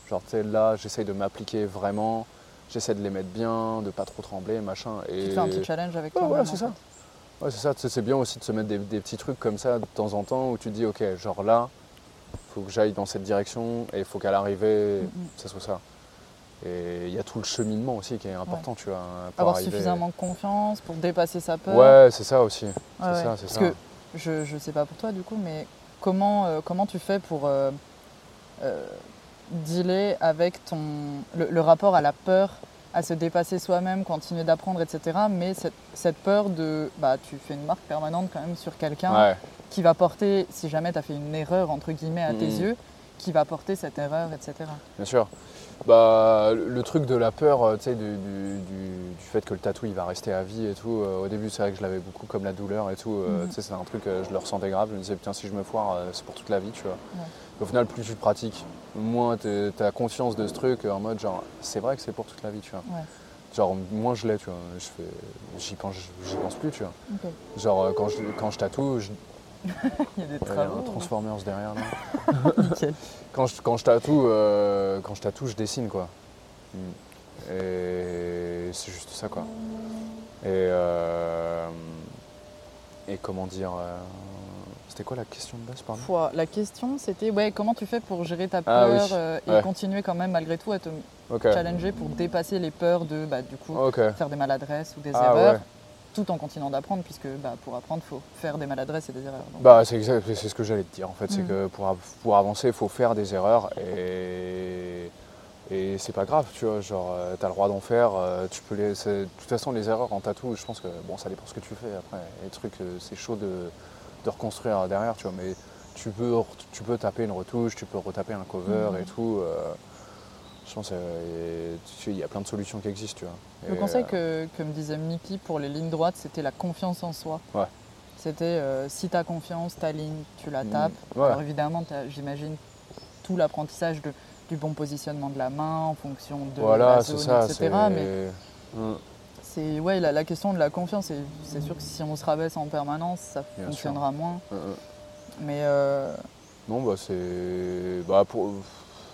genre, tu sais, là, j'essaye de m'appliquer vraiment, j'essaie de les mettre bien, de pas trop trembler, machin. Et...
Tu fais un petit challenge avec
Ouais,
toi.
voilà, c'est ça. Ouais, c'est ça, c'est bien aussi de se mettre des, des petits trucs comme ça de temps en temps où tu te dis, ok, genre là, faut que j'aille dans cette direction et il faut qu'à l'arrivée,
Mhm.
ça soit ça. Et il y a tout le cheminement aussi qui est important, tu vois. pour
Avoir
arriver-
suffisamment de confiance pour dépasser sa peur.
Ouais, c'est ça aussi. C'est
ouais.
ça, c'est ça.
que je ne sais pas pour toi du coup, mais comment, euh, comment tu fais pour euh, euh, dealer avec ton, le, le rapport à la peur, à se dépasser soi-même, continuer d'apprendre, etc. Mais cette, cette peur de... Bah, tu fais une marque permanente quand même sur quelqu'un
Ouais,
qui va porter, si jamais tu as fait une erreur, entre guillemets, à tes
Mhm.
yeux, qui va porter cette erreur, etc.
bien sûr. Bah, le truc de la peur, euh, tu sais, du, du- fait que le tatou il va rester à vie et tout. euh, au début, c'est vrai que je l'avais beaucoup comme la douleur et tout. euh,
Mhm.
Tu sais, c'est un truc, je le ressentais grave. Je me disais, putain, si je me foire, c'est pour toute la vie, tu vois.
Ouais.
Au final, plus tu pratiques, moins tu as conscience de ce truc en mode, genre, c'est vrai que c'est pour toute la vie, tu vois.
Ouais.
Genre, moins je l'ai, tu vois. Je fais, j'y pense, plus, tu vois. Genre, quand je, quand je tatoue, je,
Il y a des travaux.
un Transformers derrière là. Quand je, quand je tatoue, euh, quand je tatoue, je dessine quoi. Et c'est juste ça quoi. Et, euh, et comment dire euh, C'était quoi la question de base, pardon?
La question, c'était ouais, comment tu fais pour gérer ta
Ah
peur
oui,
euh, et
ouais.
continuer quand même malgré tout à te challenger pour dépasser les peurs de bah, du coup faire des maladresses ou des
Ah
erreurs,
ouais.
Tout en continuant d'apprendre puisque bah, pour apprendre, il faut faire des maladresses et des erreurs. Donc,
Bah, c'est exact, c'est ce que j'allais te dire en fait. C'est
Mm.
que pour, pour avancer, il faut faire des erreurs et, et c'est pas grave, tu vois. Genre, euh, t'as le droit d'en faire. euh, tu peux les, de toute façon, les erreurs en tatou, je pense que bon, ça dépend ce que tu fais après. Les trucs, euh, c'est chaud de, de reconstruire derrière, tu vois. Mais tu peux, tu peux taper une retouche, tu peux retaper un cover
Mhm.
et tout. euh, je pense qu'il y a plein de solutions qui existent, tu vois.
Le
Et,
conseil
euh,
que, que me disait Mickey pour les lignes droites, c'était la confiance en soi.
Ouais.
C'était euh, si tu as confiance, ta ligne, tu la
Mm.
tapes.
Ouais.
Alors évidemment, j'imagine tout l'apprentissage du bon positionnement de la main en fonction de
voilà,
la
c'est
zone,
ça.
etc.
c'est-
Mais
Mm.
c'est ouais, la, la question de la confiance, c'est sûr que si on se rabaisse en permanence, ça
Bien
fonctionnera moins.
Mm, mm.
Mais euh,
Non, bah c'est. Bah pour...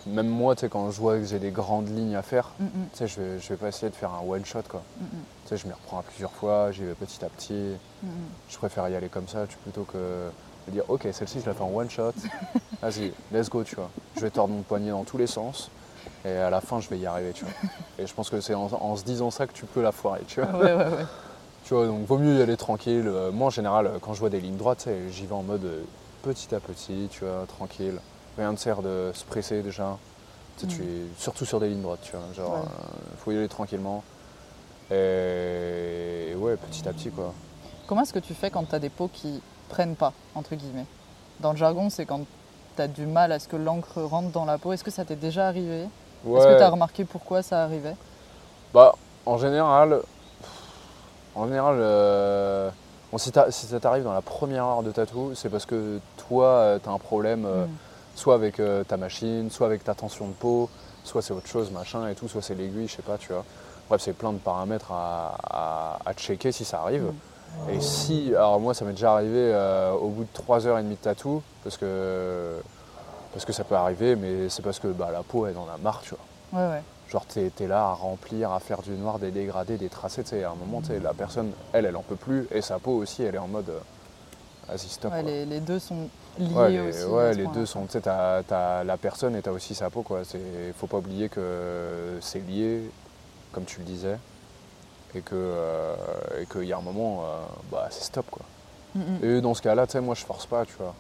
Même moi, tu sais, quand je vois que j'ai des grandes lignes à faire,
mm, mm,
tu sais, je vais, je vais pas essayer de faire un one shot, quoi.
mm,
Tu sais, je m'y reprends à plusieurs fois, j'y vais petit à petit.
mm.
Je préfère y aller comme ça tu- plutôt que de dire, ok, celle-ci, je la fais en one shot. Vas-y, let's go, tu vois. Je vais tordre mon poignet dans tous les sens. Et à la fin, je vais y arriver, tu vois. Et je pense que c'est en, en se disant ça que tu peux la foirer, tu vois.
Ouais, ouais, ouais.
Tu vois, donc vaut mieux y aller tranquille. Euh, Moi, en général, euh, quand je vois des lignes droites, j'y vais en mode euh, petit à petit, tu vois, tranquille. Rien ne sert de se presser déjà. Tu sais, tu es surtout sur des lignes droites, tu vois. Genre,
Ouais.
euh, faut y aller tranquillement. Et, et ouais, petit à petit, quoi.
Comment est-ce que tu fais quand tu as des peaux qui prennent pas, entre guillemets? Dans le jargon, c'est quand tu as du mal à ce que l'encre rentre dans la peau. Est-ce que ça t'est déjà arrivé? Est-ce que tu as remarqué pourquoi ça arrivait?
Bah, en général, en général, euh, bon, si, ça t'arrive dans la première heure de tatou, c'est parce que toi, tu as un problème, euh,
Mm.
Soit avec euh, ta machine, soit avec ta tension de peau, soit c'est autre chose, machin et tout, soit c'est l'aiguille, je sais pas, tu vois. Bref, c'est plein de paramètres à, à- à checker si ça arrive.
Mm.
Et si, alors moi, ça m'est déjà arrivé euh, au bout de 3h30 de tatou, parce que, parce que ça peut arriver, mais c'est parce que bah, la peau, elle en a marre, tu vois.
Ouais, ouais.
Genre, t'es es là à remplir, à faire du noir, des dégradés, des tracés. Tu sais, à un moment, tu la personne, elle, elle en peut plus. Et sa peau aussi, elle est en mode. euh, Vas-y, stop.
Ouais, les deux sont liés
Ouais, les,
aussi.
ouais, les deux sont. Tu sais, t'as t'as la personne et t'as aussi sa peau, quoi. Il faut pas oublier que c'est lié. comme tu le disais, et que euh, et qu'il y a un moment, euh, bah, c'est stop quoi.
Mm, mm.
Et dans ce cas-là, tu sais, moi je force pas, tu vois.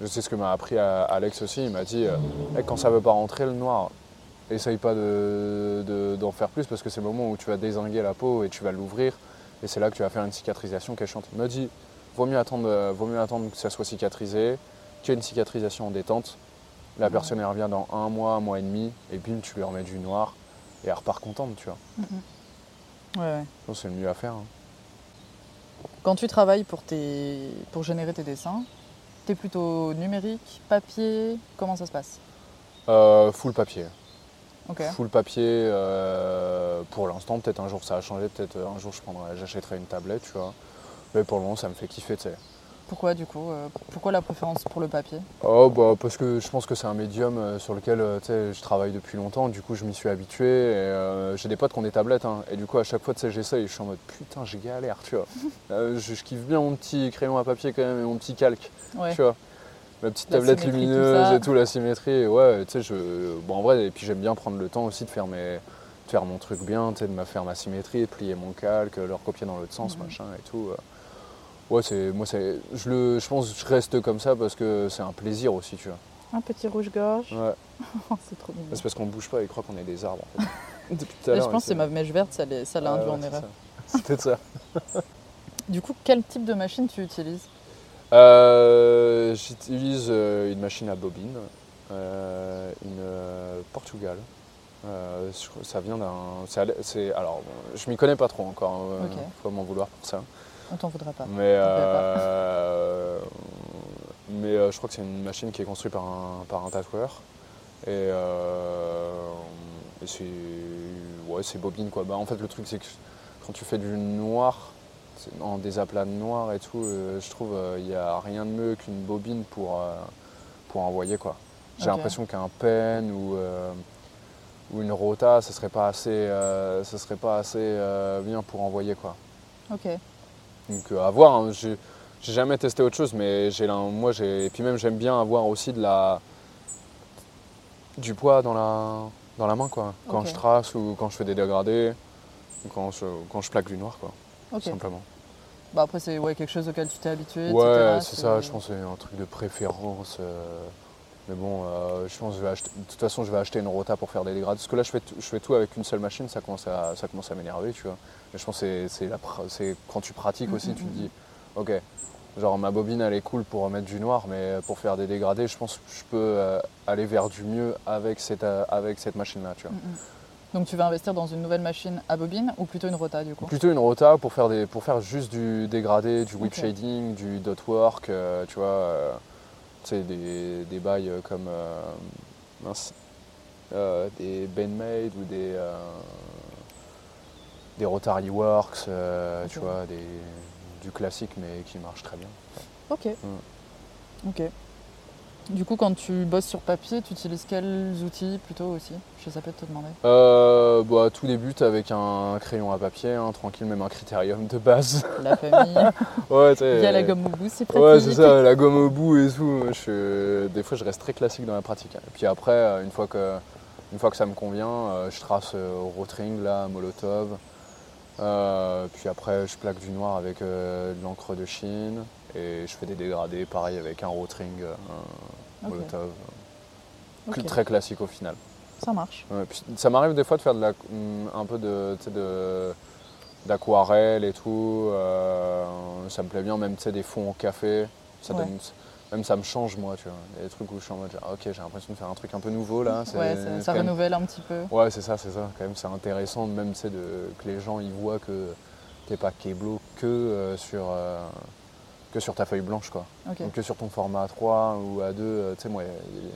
Je sais ce que m'a appris à- Alex aussi, il m'a dit, euh, Eh, quand ça veut pas rentrer le noir, essaye pas de- de- d'en faire plus parce que c'est le moment où tu vas désinguer la peau et tu vas l'ouvrir, et c'est là que tu vas faire une cicatrisation qui est chiante. Il m'a dit, vaut mieux attendre, euh, vaut mieux attendre que ça soit cicatrisé, qu'il y ait une cicatrisation en détente. La
Ouais.
personne elle revient dans un mois, un mois et demi, et bim, tu lui remets du noir, et elle repart contente, tu vois.
Ouais, ouais.
Je pense que c'est le mieux à faire. hein.
Quand tu travailles pour, tes... pour générer tes dessins, t'es plutôt numérique, papier, comment ça se passe?
Euh, full papier. Full papier euh, pour l'instant, peut-être un jour ça a changé, peut-être un jour je prendrai, j'achèterai une tablette, tu vois. Mais pour le moment, ça me fait kiffer, tu sais.
Pourquoi du coup euh, Pourquoi la préférence pour le papier?
Oh bah parce que je pense que c'est un médium euh, sur lequel euh, tu sais, je travaille depuis longtemps, du coup je m'y suis habitué. Et, j'ai des potes qui ont des tablettes, hein, et du coup à chaque fois j'essaye, je suis en mode putain j'ai galère, tu vois. Je, je kiffe bien mon petit crayon à papier quand même et mon petit calque,
Ouais.
tu vois. Ma petite
La
tablette
tout
lumineuse et tout, la symétrie, et ouais, tu sais, je. Bon en vrai, et puis j'aime bien prendre le temps aussi de faire mes. de faire mon truc bien, de me faire ma symétrie, de plier mon calque, le recopier dans l'autre sens,
Mhm.
machin et tout. Ouais, c'est. Moi c'est. Je le. Je pense que je reste comme ça parce que c'est un plaisir aussi, tu vois.
Un petit rouge-gorge.
Ouais.
c'est trop mignon.
C'est parce qu'on bouge pas et croit qu'on est des arbres en fait. Depuis tout à
Là,
l'heure,
je pense que c'est ma mèche verte, ça l'a induit
ouais,
en erreur.
C'est peut-être ça.
Du coup, quel type de machine tu utilises?
Euh, J'utilise euh, une machine à bobine, euh, une Portugal. Euh, ça vient d'un. c'est Alors, je m'y connais pas trop encore. Il
Ok.
faut m'en vouloir pour ça.
On t'en voudra pas.
Mais, euh, mais euh, je crois que c'est une machine qui est construite par un, par un tatoueur. Et, euh, et c'est ouais, c'est bobine quoi. Bah, en fait, le truc, c'est que quand tu fais du noir, dans des aplats de noir et tout, euh, je trouve il n'y a rien de mieux qu'une bobine pour, euh, pour envoyer quoi. J'ai l'impression qu'un pen ou, euh, ou une rota, ce serait pas assez, euh, ce serait pas assez euh, bien pour envoyer quoi.
Ok.
Donc euh, à voir, hein. j'ai jamais testé autre chose, mais j'ai l'un- moi j'ai et puis même j'aime bien avoir aussi de la du poids dans la dans la main quoi. Quand je trace ou quand je fais des dégradés, ou quand je quand je plaque du noir quoi,
Ok.
tout simplement.
Bah après, c'est ouais, quelque chose auquel tu t'es habitué.
Ouais, c'est ça. Je pense que c'est un truc de préférence. euh, mais bon, euh, je pense que je vais acheter. De toute façon, je vais acheter une rota pour faire des dégradés. Parce que là, je fais tout, je fais tout avec une seule machine, ça commence à, ça commence à m'énerver, tu vois. Mais je pense que c'est- quand tu pratiques aussi, tu te dis, ok, genre ma bobine, elle est cool pour mettre du noir, mais pour faire des dégradés, je pense que je peux euh, aller vers du mieux avec cette, euh, avec cette machine-là, tu vois.
Mm, mm. Donc tu vas investir dans une nouvelle machine à bobine ou plutôt une rota du coup?
Plutôt une rota pour faire, des, pour faire juste du dégradé, du whip shading, du dot work, euh, tu vois, euh, tu sais, des, des bails comme euh, mince, des Bandmade ou des, des Rotary Works, euh, tu vois, des, du classique mais qui marche très bien.
Ok. Ok. Du coup, quand tu bosses sur papier, tu utilises quels outils plutôt aussi? Je sais pas de te demander.
Euh, bah, tout débute avec un crayon à papier, hein, tranquille, même un critérium de base.
La famille,
ouais,
il y a la gomme au bout, c'est pratique.
Ouais, c'est ça, la gomme au bout et tout. Je, des fois, je reste très classique dans la pratique. Et puis après, euh, une fois que, une fois que ça me convient, euh, je trace au rotring, là, Molotov. Euh, puis après, je plaque du noir avec euh, de l'encre de Chine. Et je fais des dégradés, pareil, avec un rotring, euh, un. Molotov. Très classique au final.
Ça marche.
Ouais, puis ça m'arrive des fois de faire de la, hum, un peu de, d'aquarelle et tout. euh, ça me plaît bien, même des fonds au café. Ça
Ouais.
donne, même ça me change, moi, tu vois. Il y a des trucs où je suis en mode, genre, ok, j'ai l'impression de faire un truc un peu nouveau là.
Ouais, ça,
même-
renouvelle un petit peu.
Ouais, c'est ça, c'est ça. Quand même, c'est intéressant, même de, que les gens ils voient que t'es pas Keblo que euh, sur. euh, que sur ta feuille blanche quoi. Donc que sur ton format A3 ou A2, euh, tu sais moi, il y a-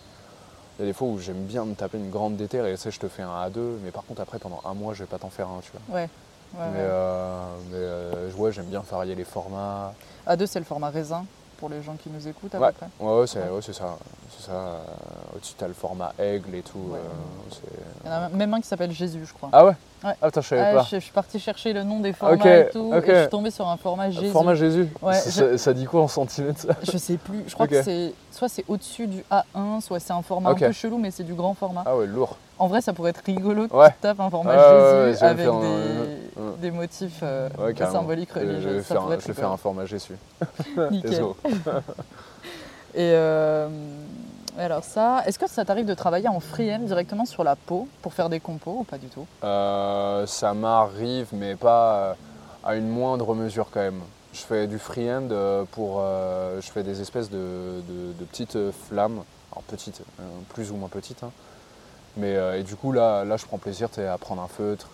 il y, a des fois où j'aime bien me taper une grande déterre et tu sais je te fais un A2, mais par contre après pendant un mois je vais pas t'en faire un, tu vois.
Ouais. Ouais,
mais
ouais.
euh, mais, euh, ouais, j'aime bien varier les formats.
A2, c'est le format raisin pour les gens qui nous écoutent à
Ouais.
peu près?
Ouais, ouais, c'est
Ouais.
ça. C'est ça. euh, Au-dessus t'as le format aigle et tout. Euh, c'est-
Il y en a même un qui s'appelle Jésus, je crois.
Ah ouais?
Ouais.
Ah je savais
Ah,
pas.
je, je suis partie chercher le nom des formats et tout, et je suis tombée sur un format Jésus.
Format Jésus ça, dit quoi en centimètres? Ça
Je sais plus, je crois que c'est soit c'est au-dessus du A1, soit c'est un format un peu chelou, mais c'est du grand format.
Ah ouais, lourd.
En vrai, ça pourrait être rigolo que
Ouais.
tu tapes un format
ouais,
Jésus avec des,
un- un-
des motifs euh,
Ouais,
symboliques religieux.
Je vais
ça
faire, un- je vais faire un format Jésus.
Nickel.
Désolé.
Et euh, alors ça, est-ce que ça t'arrive de travailler en freehand directement sur la peau pour faire des compos ou pas du tout?
Euh, ça m'arrive, mais pas euh, à une moindre mesure quand même. Je fais du freehand euh, pour. euh, je fais des espèces de, de- de petites euh, flammes. Alors petites, euh, plus ou moins petites. hein. Mais euh, et du coup là, là je prends plaisir à prendre un feutre.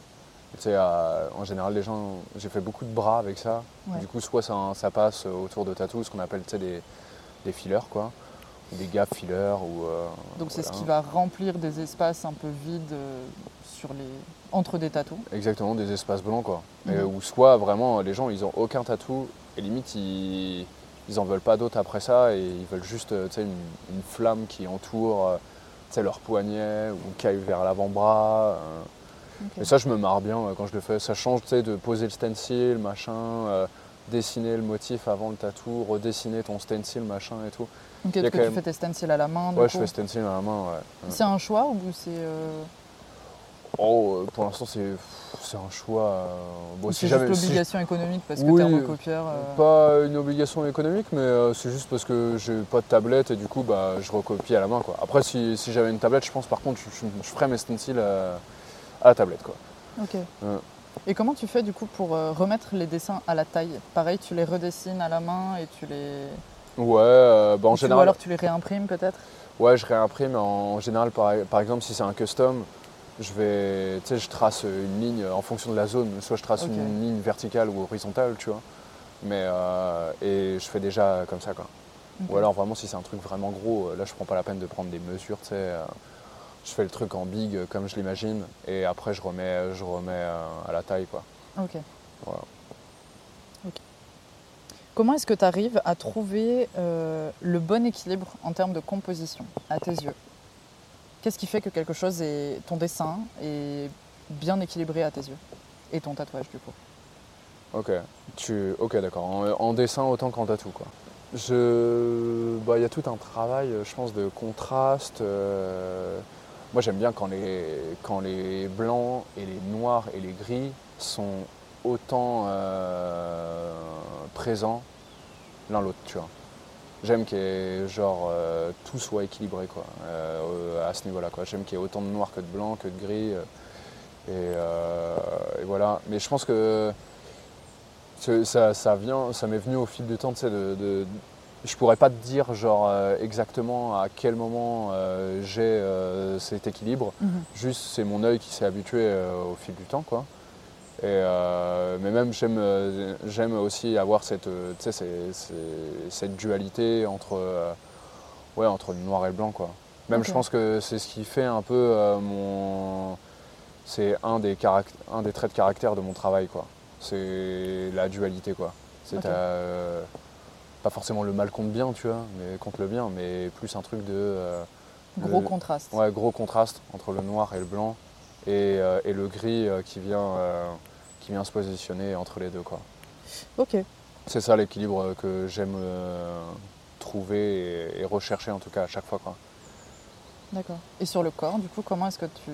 À- en général, les gens, j'ai fait beaucoup de bras avec ça.
Ouais.
Du coup, soit ça, ça passe autour de tatou, ce qu'on appelle des, des fillers, quoi. Ou des gaps fillers. Ou, euh,
Donc c'est ce qui va remplir des espaces un peu vides euh, sur les... entre des tatous.
Exactement, des espaces blancs quoi.
Mhm.
ou soit vraiment les gens ils ont aucun tatou et limite ils, ils en veulent pas d'autres après ça et ils veulent juste une, une flamme qui entoure sais, leur poignet ou qui aille vers l'avant-bras. euh. Et ça je me marre bien quand je le fais. Ça change tu sais, de poser le stencil, machin, euh, dessiner le motif avant le tatou, redessiner ton stencil, machin et tout.
Que
quand
tu fais tes stencils à la main du
Ouais je fais stencil à la main ouais.
C'est un choix ou c'est... euh,
Oh euh, pour l'instant c'est un choix. euh, bon,
c'est
jamais-
juste l'obligation économique parce que
Oui,
thermocopieur... euh,
Pas une obligation économique, mais euh, c'est juste parce que j'ai pas de tablette et du coup bah, je recopie à la main. Quoi. Après, si, si j'avais une tablette, je pense par contre, je, je- je ferais mes stencils à, à la tablette. Quoi.
Ok. Et comment tu fais du coup pour euh, remettre les dessins à la taille? Pareil, tu les redessines à la main et tu les...
Ouais, bah, en
ou tu- Ou
général,
alors tu les réimprimes peut-être?
Ouais, je réimprime. En, en général, par, par exemple, si c'est un custom, je vais, tu sais, je trace une ligne en fonction de la zone. Soit je trace une ligne verticale ou horizontale, tu vois. Mais euh, et je fais déjà comme ça, quoi. Ou alors vraiment si c'est un truc vraiment gros, euh, là je prends pas la peine de prendre des mesures, tu sais. euh, je fais le truc en big euh, comme je l'imagine et après je remets, je remets euh, à la taille quoi.
Ok.
Voilà.
Comment est-ce que tu arrives à trouver le bon équilibre en termes de composition à tes yeux? Qu'est-ce qui fait que quelque chose est ton dessin est bien équilibré à tes yeux et ton tatouage du coup?
Ok, tu, ok d'accord. En, dessin autant qu'en tatou quoi. Je, bah il y a tout un travail, je pense, de contraste. euh, moi j'aime bien quand les, quand les blancs et les noirs et les gris sont autant euh, présents l'un l'autre, tu vois. J'aime que genre euh, tout soit équilibré quoi, euh, à ce niveau-là quoi. J'aime qu'il y ait autant de noir que de blanc, que de gris. euh, et, et voilà. Mais je pense que ça, ça vient, ça m'est venu au fil du temps, tu sais, de, de- je pourrais pas te dire genre exactement à quel moment j'ai cet équilibre. Juste c'est mon œil qui s'est habitué au fil du temps quoi. Et, euh, mais même j'aime euh, j'aime aussi avoir cette euh, cette dualité entre euh, ouais entre le noir et le blanc quoi. Même je pense que c'est ce qui fait un peu euh, mon c'est un des caract- un des traits de caractère de mon travail quoi. C'est la dualité quoi. C'est pas forcément le mal contre bien tu vois, mais contre le bien, mais plus un truc de
Gros
Le-
contraste.
Ouais, gros contraste entre le noir et le blanc et, et le gris qui, vient, qui vient se positionner entre les deux. Quoi.
Ok.
C'est ça l'équilibre que j'aime euh, trouver et, et rechercher en tout cas à chaque fois. Quoi.
D'accord. Et sur le corps, du coup, comment est-ce que tu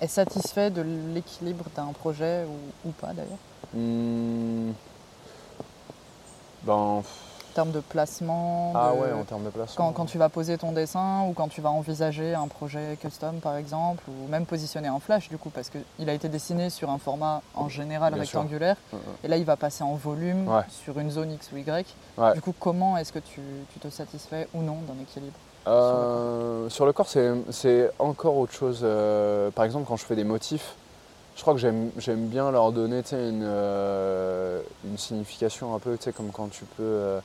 es satisfait de l'équilibre d'un projet ou, ou pas d'ailleurs?
Hmm. Ben,
En termes de placement
ah
de-
ouais, en termes de place.
quand, quand tu vas poser ton dessin ou quand tu vas envisager un projet custom par exemple ou même positionner en flash du coup parce qu'il a été dessiné sur un format en général
Bien
rectangulaire
Ouais, ouais.
et là il va passer en volume
Ouais.
sur une zone X ou Y.
Ouais.
Du coup comment est-ce que tu, tu te satisfais ou non d'un équilibre
Euh, sur le corps, c'est c'est encore autre chose. Euh, par exemple, quand je fais des motifs, je crois que j'aime bien leur donner une, euh, une signification un peu, tu sais, comme quand tu peux euh,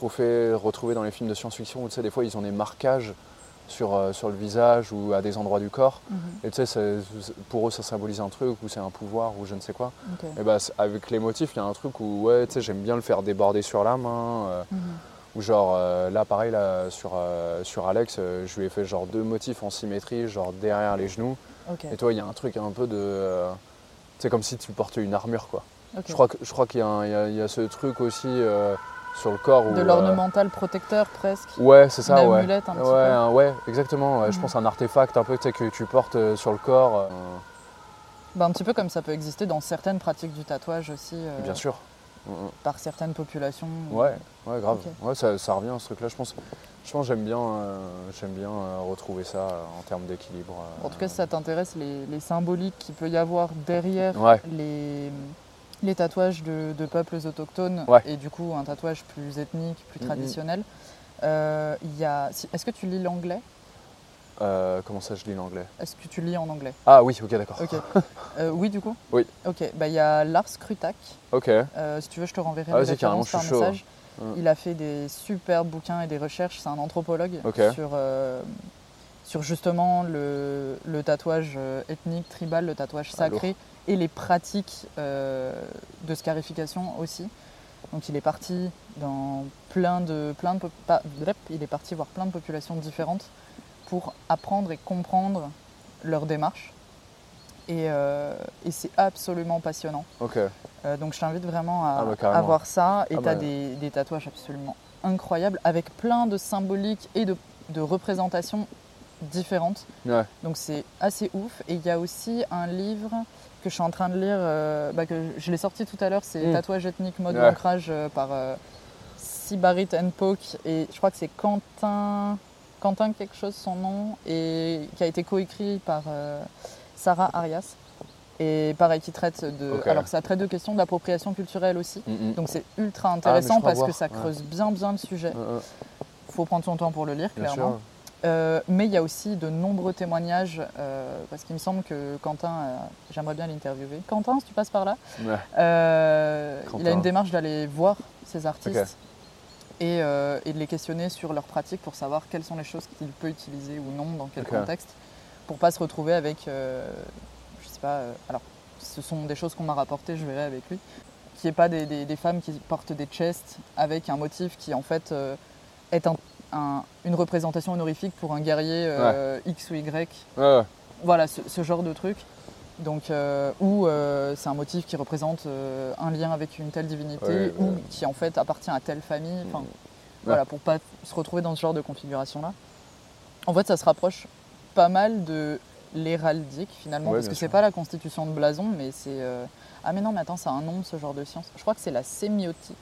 retrouver, retrouver dans les films de science-fiction où tu sais, des fois ils ont des marquages sur, euh, sur le visage ou à des endroits du corps. Et tu sais, pour eux, ça symbolise un truc ou c'est un pouvoir ou je ne sais quoi. Et bah, avec les motifs, il y a un truc où ouais, tu sais, j'aime bien le faire déborder sur la main. euh,
Mhm.
ou genre euh, là pareil là sur, sur Alex, je lui ai fait genre deux motifs en symétrie, genre derrière les genoux. Et toi il y a un truc un peu de. c'est comme si tu portais une armure quoi.
Ok.
Je crois que- je crois qu'il y, il y a- il y a ce truc aussi euh, sur le corps.
De
où,
l'ornemental protecteur presque.
Ouais, c'est ça,
Une
ouais.
amulette un petit
ouais,
peu.
un- ouais, exactement. ouais. Je
Mhm.
pense un artefact un peu que tu portes euh, sur le corps. euh,
Bah, un petit peu comme ça peut exister dans certaines pratiques du tatouage aussi, euh,
Bien sûr. Mhm.
par certaines populations.
Ouais, ouais, grave. Ouais, ça, ça revient à ce truc-là. Je pense, je pense que j'aime bien, euh, j'aime bien euh, retrouver ça euh, en termes d'équilibre. euh.
En tout cas, si ça t'intéresse, les, les symboliques qu'il peut y avoir derrière
Ouais.
les, les tatouages de, de peuples autochtones
Ouais.
et du coup un tatouage plus ethnique, plus traditionnel. euh, y a, Est-ce que tu lis l'anglais?
Euh, comment ça, je lis l'anglais?
Est-ce que tu lis en anglais?
Ah oui, ok, d'accord.
Ok. Euh, oui, du coup?
Oui.
Ok. Bah, il y a Lars Krutak.
Ok.
Euh, si tu veux, je te renverrai
Ah, carrément,
par
chaud.
message.
Mm.
Il a fait des super bouquins et des recherches. C'est un anthropologue sur, sur justement le, le tatouage ethnique, tribal, le tatouage
Ah,
sacré et les pratiques euh, de scarification aussi. Donc il est parti dans plein de, plein de il est parti voir plein de populations différentes pour apprendre et comprendre leur démarche. Et, euh, et c'est absolument passionnant. Euh, donc je t'invite vraiment à,
Ah bah,
à voir ça. Et
Ah
tu as
bah.
des, des tatouages absolument incroyables avec plein de symboliques et de, de représentations différentes.
Ouais.
Donc c'est assez ouf. Et il y a aussi un livre que je suis en train de lire, euh, bah, que je l'ai sorti tout à l'heure, c'est
Mm.
Tatouage ethnique mode
Ouais.
d'ancrage euh, par euh, Sibarit Poke. Et je crois que c'est Quentin, Quentin quelque chose son nom, et qui a été coécrit par Sarah Arias. Et pareil, qui traite de. Alors ça traite de questions d'appropriation culturelle aussi.
Mhm.
Donc c'est ultra
Ah,
intéressant parce que ça
ouais.
creuse bien bien le sujet. Il faut prendre son temps pour le lire,
bien
clairement.
sûr.
Euh, mais il y a aussi de nombreux témoignages, euh, parce qu'il me semble que Quentin, euh, j'aimerais bien l'interviewer. Quentin, si tu passes par là,
Ouais.
il a une démarche d'aller voir ces artistes et, et de les questionner sur leurs pratiques pour savoir quelles sont les choses qu'il peut utiliser ou non, dans quel contexte, pour pas se retrouver avec, je sais pas, alors ce sont des choses qu'on m'a rapportées, je verrai avec lui, qui est pas des, des- des femmes qui portent des chests avec un motif qui en fait est un- un- une représentation honorifique pour un guerrier euh, X ou Y
Ouais,
voilà, ce, ce genre de truc. Donc, euh, ou euh, c'est un motif qui représente un lien avec une telle divinité, ou qui en fait appartient à telle famille. Enfin, voilà, pour pas se retrouver dans ce genre de configuration-là. En fait, ça se rapproche pas mal de l'héraldique finalement, parce que c'est pas la constitution de blason, mais c'est. Ah, mais non, mais attends, ça a un nom ce genre de science. Je crois que c'est la sémiotique.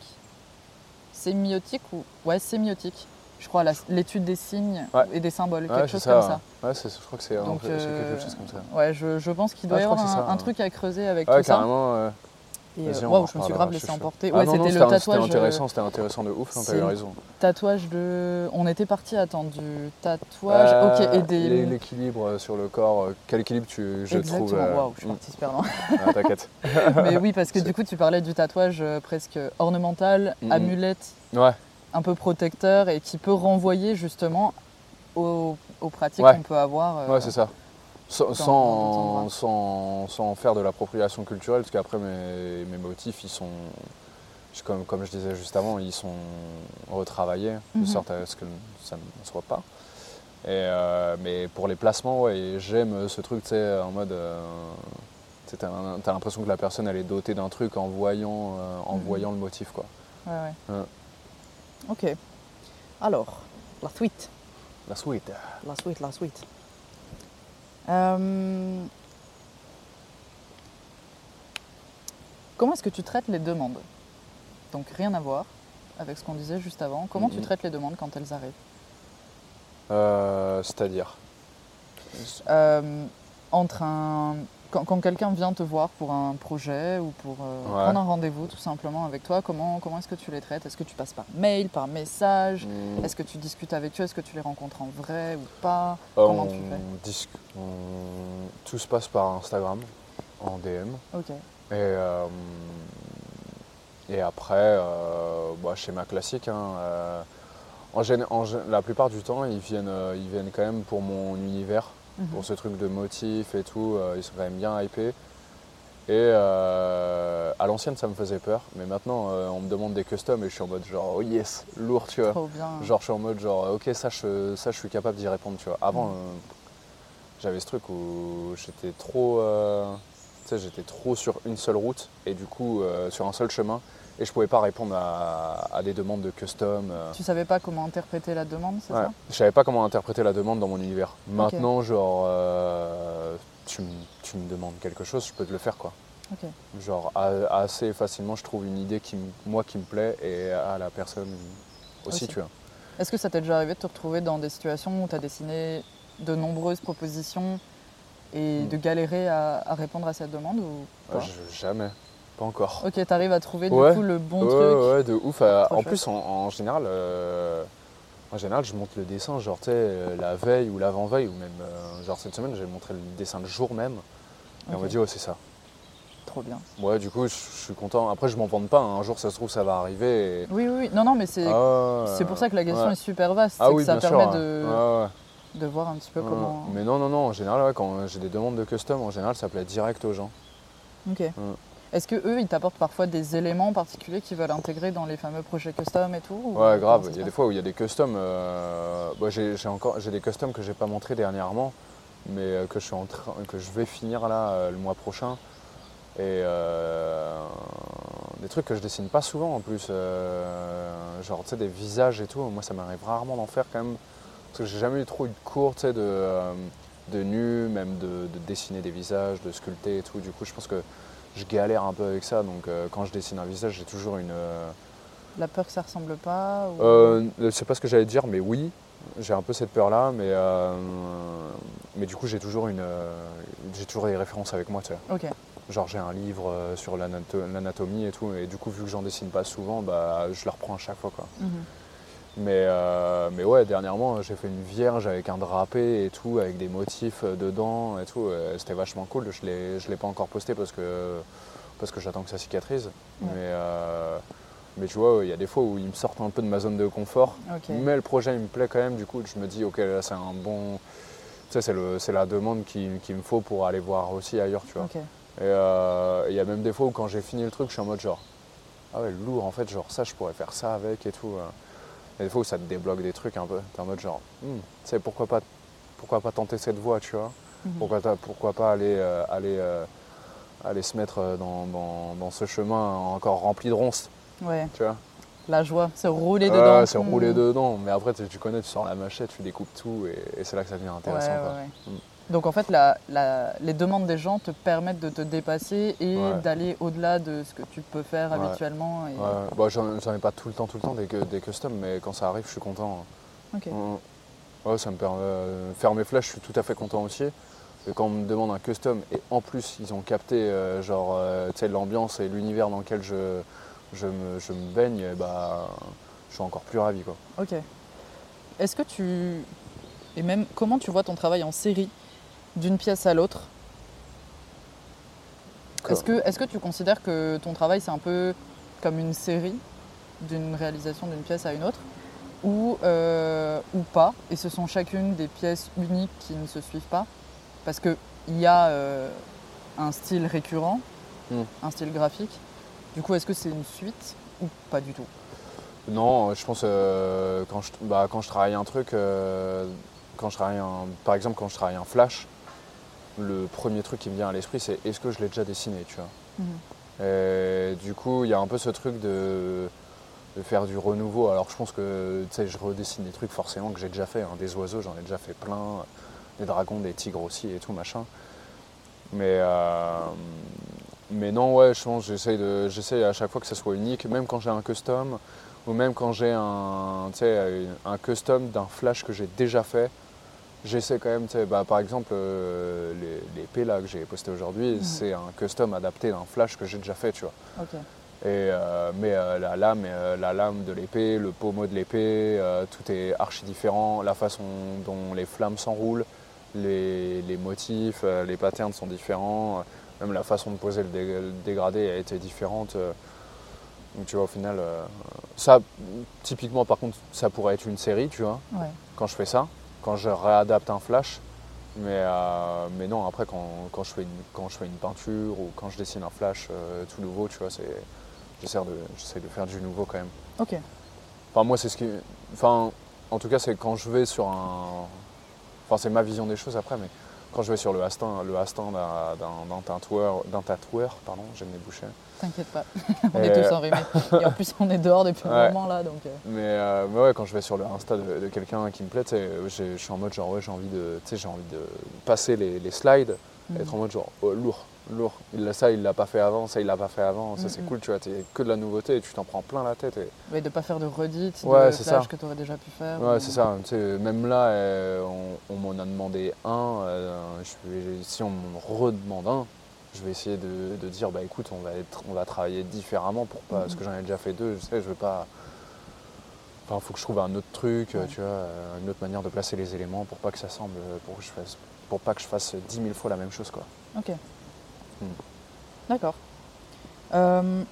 Sémiotique ou. Ouais, sémiotique. Je crois l'étude des signes
Ouais.
et des symboles, quelque chose
ça.
comme ça.
Ouais, je crois que c'est
euh,
quelque chose comme ça.
Ouais, je, je pense qu'il doit
Ah,
y avoir un,
ça,
truc à creuser avec
Ouais,
tout ça.
carrément. euh,
Et euh,
en
je me suis grave laissé emporter.
Ah
Ouais, c'était le tatouage.
C'était
euh,
intéressant, c'était intéressant de ouf, hein,
c'est-
t'avais raison.
tatouage de. On était parti attendre du tatouage.
Euh,
ok, et des.
l'é- L'équilibre sur le corps, euh, quel équilibre tu, je
Exactement,
trouve. euh,
waouh, je suis
mm,
partie super loin.
ah, T'inquiète.
Mais oui, parce que du coup, tu parlais du tatouage presque ornemental,
Mhm.
amulette,
Ouais,
un peu protecteur et qui peut renvoyer justement aux, aux pratiques
Ouais.
qu'on peut avoir. euh,
ouais c'est ça. Sans, sans, sans, sans faire de l'appropriation culturelle, parce qu'après mes, mes motifs, ils sont, comme, comme je disais juste avant, ils sont retravaillés, de
Mhm.
sorte à ce que ça ne soit pas. Et, euh, mais pour les placements, ouais, j'aime ce truc, tu sais, en mode. euh, t'as l'impression que la personne elle est dotée d'un truc en voyant, euh, en
Mhm.
voyant le motif quoi.
Ouais, ouais. Ok. Alors, la suite.
La suite.
La suite, la suite. Euh, Comment est-ce que tu traites les demandes? Donc rien à voir avec ce qu'on disait juste avant. Comment tu
Mhm.
traites les demandes quand elles arrivent?
Euh, C'est-à-dire?
Euh, Entre un... Quand, quand quelqu'un vient te voir pour un projet ou pour euh,
Ouais.
prendre un rendez-vous tout simplement avec toi, comment, comment est-ce que tu les traites? Est-ce que tu passes par mail, par message?
Hmm,
Est-ce que tu discutes avec eux? Est-ce que tu les rencontres en vrai ou pas?
Euh,
Comment
on
tu fais
on- Tout se passe par Instagram, en DM.
Ok.
Et, euh, et après, euh, bah, schéma classique. hein, en en la plupart du temps, ils viennent, ils viennent quand même pour mon univers,
Mhm.
pour ce truc de motifs et tout. euh, ils sont quand même bien hypés. Et euh, à l'ancienne, ça me faisait peur. Mais maintenant, euh, on me demande des customs et je suis en mode genre, oh yes, lourd, tu vois.
Trop bien.
Genre, je suis en mode genre, ok, ça, je, ça, je suis capable d'y répondre, tu vois. Avant,
Mhm.
euh, j'avais ce truc où j'étais trop, tu sais, j'étais trop sur une seule route et du coup, sur un seul chemin. Et je pouvais pas répondre à, à des demandes de custom. euh.
Tu savais pas comment interpréter la demande, c'est
Ouais.
ça?
Je savais pas comment interpréter la demande dans mon univers. Maintenant, genre, euh, tu, me- tu me demandes quelque chose, je peux te le faire quoi. Genre, a- assez facilement, je trouve une idée qui, moi, qui me plaît et à la personne aussi,
Aussi.
tu vois.
Est-ce que ça t'est déjà arrivé de te retrouver dans des situations où tu as dessiné de nombreuses propositions et
Mm.
de galérer à, à répondre à cette demande ou pas?
Ah, je- jamais, pas encore.
Ok, tu arrives à trouver
Ouais.
du coup le bon
ouais,
truc.
ouais, de ouf. Euh,
Trop
en
chouette.
plus, en, en général, euh, en général, je monte le dessin, genre, tu sais, euh, la veille ou l'avant-veille, ou même, euh, genre, cette semaine, j'ai montré le dessin le jour même. Et on m'a dit, oh, c'est ça.
Trop bien.
Ouais, du coup, je suis content. Après, je m'en vante pas. hein. Un jour, ça se trouve, ça va arriver. et-
Oui, oui, oui. Non, non, mais c'est
Ah,
c'est pour ça que la question
ouais.
est super vaste.
Ah oui,
que ça
bien
permet
sûr.
de, de voir un petit peu comment.
Mais non, non, non, en général, ouais, quand j'ai des demandes de custom, en général, ça plaît direct aux gens.
Ok. Est-ce que eux, ils t'apportent parfois des éléments particuliers qu'ils veulent intégrer dans les fameux projets custom et tout ou
Ouais, grave. Il y a des fois où il y a des customs. euh, bah, j'ai encore j'ai des customs que j'ai pas montrés dernièrement, mais euh, que je suis en train, que je vais finir là euh, le mois prochain. Et euh, des trucs que je dessine pas souvent en plus, euh, genre tu sais des visages et tout. Moi, ça m'arrive rarement d'en faire quand même, parce que j'ai jamais eu trop eu de cours, tu sais, de de nu, même de, de dessiner des visages, de sculpter et tout. Du coup, je pense que je galère un peu avec ça. Donc, euh, quand je dessine un visage, j'ai toujours une euh,
La peur que ça ressemble pas ou-
euh, c'est pas ce que j'allais dire, mais oui, j'ai un peu cette peur-là, mais, euh, mais du coup j'ai toujours une, euh, j'ai toujours des références avec moi, tu sais.
Ok.
Genre j'ai un livre euh, sur l'anato- l'anatomie et tout, et du coup vu que j'en dessine pas souvent, bah je le reprends à chaque fois, quoi.
Mhm.
Mais, euh, mais ouais, dernièrement j'ai fait une vierge avec un drapé et tout, avec des motifs euh, dedans et tout, c'était vachement cool. Je l'ai, je l'ai pas encore posté parce que parce que j'attends que ça cicatrise,
Ouais.
mais euh, mais tu vois, il y a des fois où ils me sortent un peu de ma zone de confort. Mais le projet il me plaît quand même, du coup je me dis ok là c'est un bon. Tu sais, c'est, la demande qu'il qu'il me faut pour aller voir aussi ailleurs, tu vois. Et euh, il y a même des fois où quand j'ai fini le truc, je suis en mode genre Ah ouais lourd en fait, genre ça je pourrais faire ça avec et tout. A des fois où ça te débloque des trucs un peu. T'es en mode genre Hmm, tu sais pourquoi pas pourquoi pas tenter cette voie, tu vois?
Mhm.
Pourquoi, pas aller, euh, aller, euh, aller se mettre euh, dans, dans- dans ce chemin encore rempli de ronces,
Ouais.
tu vois?
La joie, se rouler
Ouais,
dedans.
c'est
Mhm.
rouler dedans. Mais après, tu, tu connais, tu sors la machette, tu découpes tout et, et c'est là que ça devient intéressant.
ouais,
quoi.
ouais.
Mm.
Donc en fait, la- la- les demandes des gens te permettent de te dépasser et
Ouais.
d'aller au-delà de ce que tu peux faire
Ouais.
habituellement. et-
Ouais, j'en, ai pas tout le temps, tout le temps des, des customs, mais quand ça arrive, je suis content.
Ok.
Mm. Ouais, ça me permet de faire mes flashs, je suis tout à fait content aussi. Et quand on me demande un custom et en plus ils ont capté euh, genre euh, l'ambiance et l'univers dans lequel je, je, me, je me baigne, bah, je suis encore plus ravi quoi.
Ok. Est-ce que tu. Et même comment tu vois ton travail en série? D'une pièce à l'autre. Est-ce que, est que tu considères que ton travail c'est un peu comme une série d'une réalisation d'une pièce à une autre? Ou, euh, ou pas? Et ce sont chacune des pièces uniques qui ne se suivent pas? Parce qu'il y a euh, un style récurrent,
Mm.
un style graphique. Du coup, est-ce que c'est une suite ou pas du tout?
Non, je pense euh, quand, je, bah, quand je travaille un truc, euh, quand je travaille un, par exemple quand je travaille un flash, le premier truc qui me vient à l'esprit c'est est-ce que je l'ai déjà dessiné, tu vois.
Mhm.
Et du coup, il y a un peu ce truc de, de faire du renouveau. Alors je pense que tu sais, je redessine des trucs forcément que j'ai déjà fait. hein. Des oiseaux, j'en ai déjà fait plein. Des dragons, des tigres aussi et tout machin. Mais, euh, mais non, ouais, je pense j'essaye de, j'essaye à chaque fois que ça soit unique, même quand j'ai un custom ou même quand j'ai un, un custom d'un flash que j'ai déjà fait. J'essaie quand même, tu sais, bah, par exemple, euh, les, l'épée là que j'ai posté aujourd'hui, c'est un custom adapté d'un flash que j'ai déjà fait, tu vois. Et, euh, mais euh, la, lame, la lame de l'épée, le pommeau de l'épée, tout est archi différent. La façon dont les flammes s'enroulent, les, les motifs, les patterns sont différents. Même la façon de poser le, dé- le dégradé a été différente. Donc tu vois, au final, ça, typiquement, par contre, ça pourrait être une série, tu vois,
Ouais.
quand je fais ça, quand je réadapte un flash. Mais, euh, mais non, après, quand, quand je fais une, quand je fais une peinture ou quand je dessine un flash euh, tout nouveau, tu vois, j'essaie, de, j'essaie de faire du nouveau quand même.
Ok.
Enfin, moi, c'est ce qui. Enfin, en tout cas, c'est quand je vais sur un. Enfin, c'est ma vision des choses après, mais quand je vais sur le Hastin, le Hastin d'un- tatoueur, d'un tatoueur, pardon, j'aime les boucher.
T'inquiète pas, on
Et,
est tous
euh,
enrhumés. Et en plus, on est dehors depuis
Ouais.
un moment là, donc. euh,
Mais, euh, mais ouais, quand je vais sur le Insta de, de quelqu'un qui me plaît, je suis en mode genre ouais, j'ai envie de, j'ai envie de passer les, les slides,
mm.
être en mode genre oh, lourd, lourd. Il ça, il l'a pas fait avant, ça il l'a pas fait avant, ça c'est
Mhm.
cool, tu vois, t'es que de la nouveauté et tu t'en prends plein la tête. Et...
Ouais, de pas faire de redites,
Ouais,
de
c'est ça.
que tu aurais déjà pu faire.
Ouais,
ou-
c'est ça. Même là, on, on m'en a demandé un. euh, si on m'en redemande un, je vais essayer de, de dire bah écoute, on va, être, on va travailler différemment pour pas. Parce que j'en ai déjà fait deux, je sais, je veux pas. Enfin, faut que je trouve un autre truc,
Ouais.
tu vois, une autre manière de placer les éléments pour pas que ça semble. pour que je fasse. Pour pas que je fasse 10 000 fois la même chose, quoi.
Ok.
Hmm.
D'accord. Euh,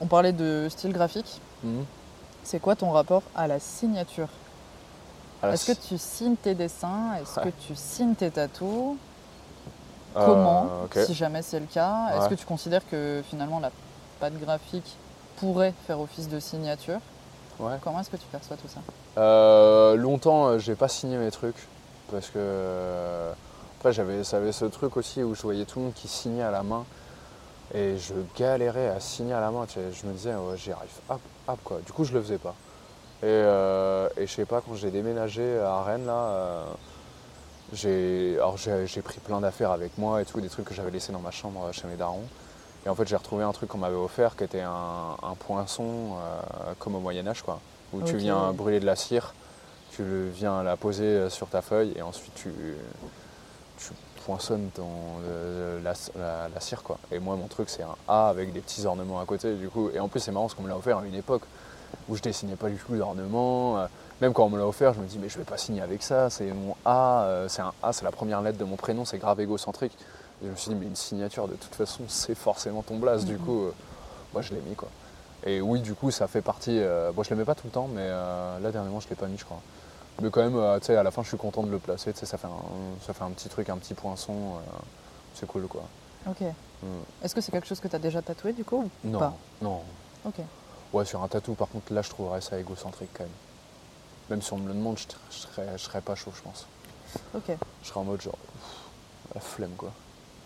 on parlait de style graphique. C'est quoi ton rapport à la signature? Est-ce que tu signes tes dessins? Est-ce
Ouais.
que tu signes tes tatous? Comment
ok.
Si jamais c'est le cas. Est-ce que tu considères que finalement la patte graphique pourrait faire office de signature
Ouais.
Comment est-ce que tu perçois tout ça
Euh, longtemps, euh, j'ai pas signé mes trucs parce que euh, après j'avais ce truc aussi où je voyais tout le monde qui signait à la main et je galérais à signer à la main. tu sais. je me disais ouais, j'y arrive, hop, hop quoi. Du coup je le faisais pas. Et, euh, et je sais pas quand j'ai déménagé à Rennes là, euh, j'ai alors j'ai j'ai pris plein d'affaires avec moi et tout, des trucs que j'avais laissés dans ma chambre euh, chez mes darons. Et en fait j'ai retrouvé un truc qu'on m'avait offert qui était un, un poinçon euh, comme au Moyen Âge quoi, où tu viens brûler de la cire, tu le viens la poser euh, sur ta feuille et ensuite tu, tu poinçonnes ton, la, la- la cire quoi. Et moi mon truc c'est un A avec des petits ornements à côté du coup. Et en plus c'est marrant parce qu'on me l'a offert à une époque où je dessinais pas du tout d'ornements. Même quand on me l'a offert, je me dis mais je vais pas signer avec ça, c'est mon A, euh, c'est un A, c'est la première lettre de mon prénom, c'est grave égocentrique. Et je me suis dit mais une signature de toute façon c'est forcément ton blaze du
Mhm.
coup euh, moi je l'ai mis quoi. Et oui du coup ça fait partie, euh, bon je mets pas tout le temps mais là dernièrement je l'ai pas mis je crois. Mais quand même tu sais à la fin je suis content de le placer, tu sais ça fait un, ça fait un petit truc, un petit poinçon, c'est cool quoi.
Ok.
Mm.
Est-ce que c'est quelque chose que tu as déjà tatoué du coup ou
Non,
pas?
non.
Ok.
Ouais, sur un tatou, par contre, là, je trouverais ça égocentrique quand même. Même si on me le demande, je, je serais, je serais pas chaud, je pense.
Ok.
Je serais en mode genre, pff, la flemme, quoi.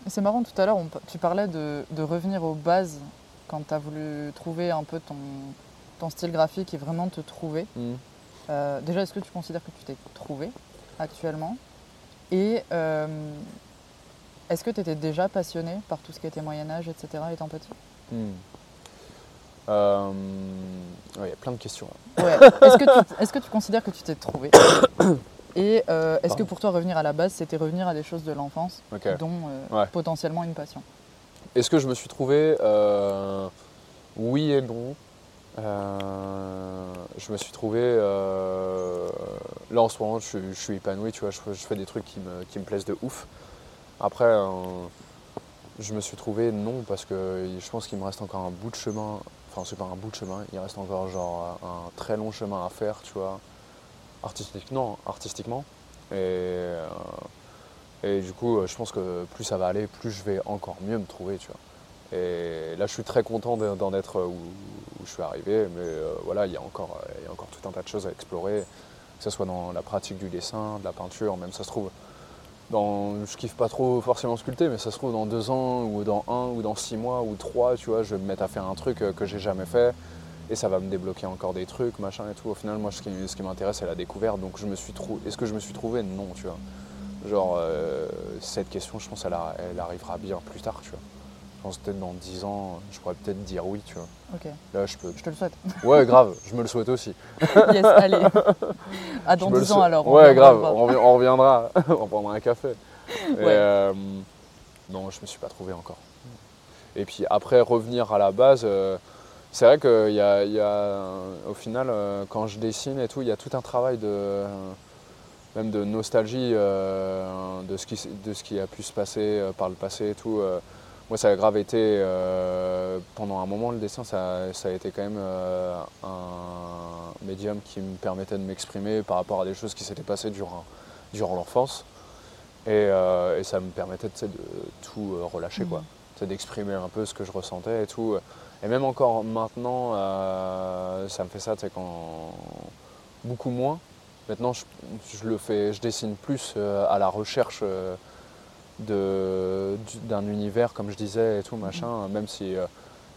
C'est marrant, tout à l'heure, on tu parlais de, de revenir aux bases quand tu as voulu trouver un peu ton, ton style graphique et vraiment te trouver. Euh, déjà, est-ce que tu considères que tu t'es trouvé actuellement? Et euh, est-ce que tu étais déjà passionné par tout ce qui était Moyen-Âge, etc., étant petit
Hmm. Euh, ouais, Il y a plein de questions.
Ouais. Est-ce que, tu- est-ce que tu considères que tu t'es trouvé Et euh, est-ce que pour toi, revenir à la base, c'était revenir à des choses de l'enfance, dont euh,
Ouais.
potentiellement une passion?
Est-ce que je me suis trouvé Oui et non? Je me suis trouvé. là en ce moment, je, suis- je suis épanoui, tu vois, je, je fais des trucs qui me, qui me plaisent de ouf. Après, je me suis trouvé non, parce que je pense qu'il me reste encore un bout de chemin. Enfin, c'est pas un bout de chemin, il reste encore genre un très long chemin à faire, artistiquement. Et, euh, et du coup, je pense que plus ça va aller, plus je vais encore mieux me trouver. Et là, je suis très content de- d'en être où, je suis arrivé, mais euh, voilà, il y, a encore, il y a encore tout un tas de choses à explorer, que ce soit dans la pratique du dessin, de la peinture, même ça se trouve. Je kiffe pas trop forcément sculpter, mais ça se trouve dans deux ans, ou dans un, ou dans six mois, ou trois, tu vois, je vais me mettre à faire un truc euh, que j'ai jamais fait, et ça va me débloquer encore des trucs, machin et tout. Au final, moi, ce qui, m'intéresse, c'est la découverte, donc je me suis trouvé. Est-ce que je me suis trouvé? Non, tu vois. Genre, euh, cette question, je pense, elle, elle arrivera bien plus tard, tu vois. Pense peut-être dans 10 ans, je pourrais peut-être dire oui, tu vois.
Ok,
Là, je peux.
je te le souhaite.
Ouais, grave, je me le souhaite aussi.
yes, allez. À
Je
dans
me le
10 ans alors.
Ouais, grave, on, revi- on reviendra, on prendra un café. Et,
Ouais.
euh, non, je me suis pas trouvé encore. Et puis après, revenir à la base, euh, c'est vrai qu'il y a, y a, au final, euh, quand je dessine et tout, il y a tout un travail de, même de nostalgie euh, de, ce qui, de ce qui a pu se passer euh, par le passé et tout. euh. Moi, ça a grave été, euh, pendant un moment, le dessin, ça, ça a été quand même euh, un médium qui me permettait de m'exprimer par rapport à des choses qui s'étaient passées durant, durant l'enfance. Et, euh, et ça me permettait de tout relâcher, quoi. Sais, d'exprimer un peu ce que je ressentais et tout. Et même encore maintenant, ça me fait ça, tu quand... beaucoup moins. Maintenant, je, je le fais, je dessine plus à la recherche d'un univers, comme je disais, et tout, machin, même si euh,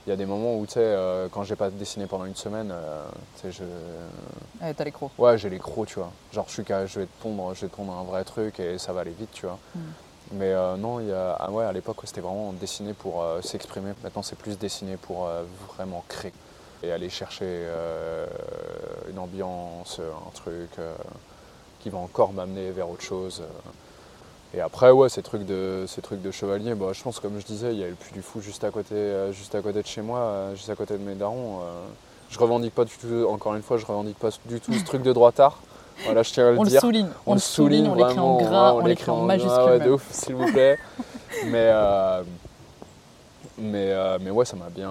il y a des moments où, tu sais, euh, quand j'ai pas dessiné pendant une semaine, euh, tu sais, je...
Eh, T'as les crocs.
Ouais, j'ai les crocs, tu vois. Genre, je suis qu'à- je vais te pondre, je vais te pondre un vrai truc et ça va aller vite, tu vois.
Mm.
Mais non, il y a, ah ouais, à l'époque, c'était vraiment dessiné pour s'exprimer. Maintenant, c'est plus dessiné pour vraiment créer et aller chercher une ambiance, un truc qui va encore m'amener vers autre chose. Et après, ouais, ces trucs de, ces trucs de chevalier, bah, je pense, comme je disais, il y a le Puy du Fou juste à côté, euh, juste à côté de chez moi, euh, juste à côté de mes darons. euh. je revendique pas du tout, encore une fois, je revendique pas du tout ce truc de droitard. Voilà, je tiens à le
On le souligne.
On, le souligne,
on l'écrit en gras,
ouais,
on l'écrit en
gras,
majuscule.
ouais,
même.
de ouf, s'il vous plaît. mais, mais, mais ouais, ça m'a bien.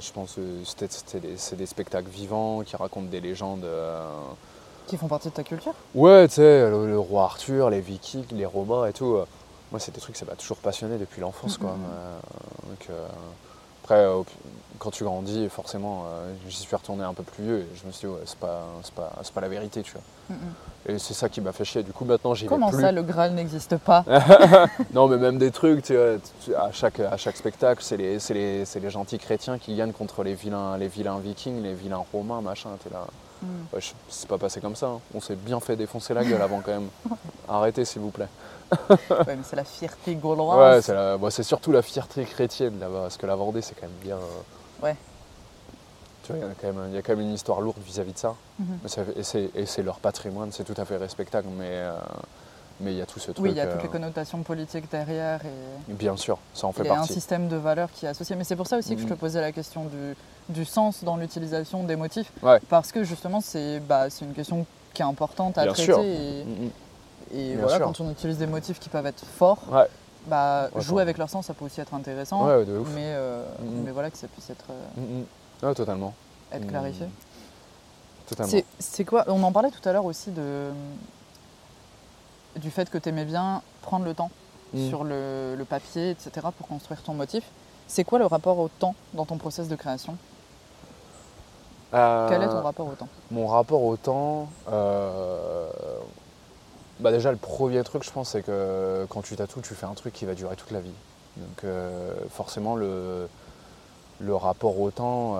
je pense que c'était des- c'est des spectacles vivants qui racontent des légendes.
Qui font partie de ta culture.
Ouais, tu sais, le, le roi Arthur, les Vikings, les Romains et tout. euh, Moi, c'est des trucs, ça m'a toujours passionné depuis l'enfance, quoi. Euh, donc, euh, après, quand tu grandis, forcément, j'y suis retourné un peu plus vieux et je me suis dit, ouais, c'est pas, pas, pas la vérité, tu vois. Et c'est ça qui m'a fait chier. Du coup, maintenant, j'y vais
Comment
plus.
ça, le Graal n'existe pas
Non, mais même des trucs, tu vois, à, chaque, à chaque spectacle, c'est les, les, les gentils chrétiens qui gagnent contre les vilains, les vilains vikings, les vilains romains, machin. T'es là. Ouais, c'est pas passé comme ça. hein. On s'est bien fait défoncer la gueule avant quand même. Arrêtez, s'il vous plaît.
Ouais, mais c'est la fierté
Ouais,
gauloise.
c'est, la- bah, c'est surtout la fierté chrétienne là-bas, parce que la Vendée, c'est quand même bien. euh,
Ouais.
Tu vois, il y, a quand même- il y a quand même une histoire lourde vis-à-vis de ça.
Mhm.
Et c'est leur patrimoine, c'est tout à fait respectable, mais euh, mais il y a tout ce truc.
Oui, il y a
euh,
toutes les connotations politiques derrière et
Bien sûr, ça en fait
il y a un
partie.
système de valeurs qui est associé. Mais c'est pour ça aussi que je te
Mhm.
posais la question du, du sens dans l'utilisation des motifs.
Ouais.
Parce que justement, c'est bah, c'est une question qui est importante à
Bien
traiter.
sûr.
Et,
Mm, mm.
et
Bien
voilà,
sûr.
quand on utilise des motifs qui peuvent être forts,
Ouais.
bah,
Ouais,
jouer avec leur sens, ça peut aussi être intéressant.
Ouais, de ouf.
Mais, euh,
Mhm.
mais voilà, que ça puisse être, euh,
Mm, mm. Ouais, totalement.
être
Mm.
clarifié.
Totalement.
C'est quoi On en parlait tout à l'heure aussi de, du fait que tu aimais bien prendre le temps
Mm.
sur le, le papier, etc., pour construire ton motif. C'est quoi le rapport au temps dans ton process de création?
Euh,
Quel est ton rapport au temps?
Mon rapport au temps, euh, bah déjà le premier truc je pense c'est que quand tu tatoues tu fais un truc qui va durer toute la vie. Donc euh, forcément le, le rapport au temps,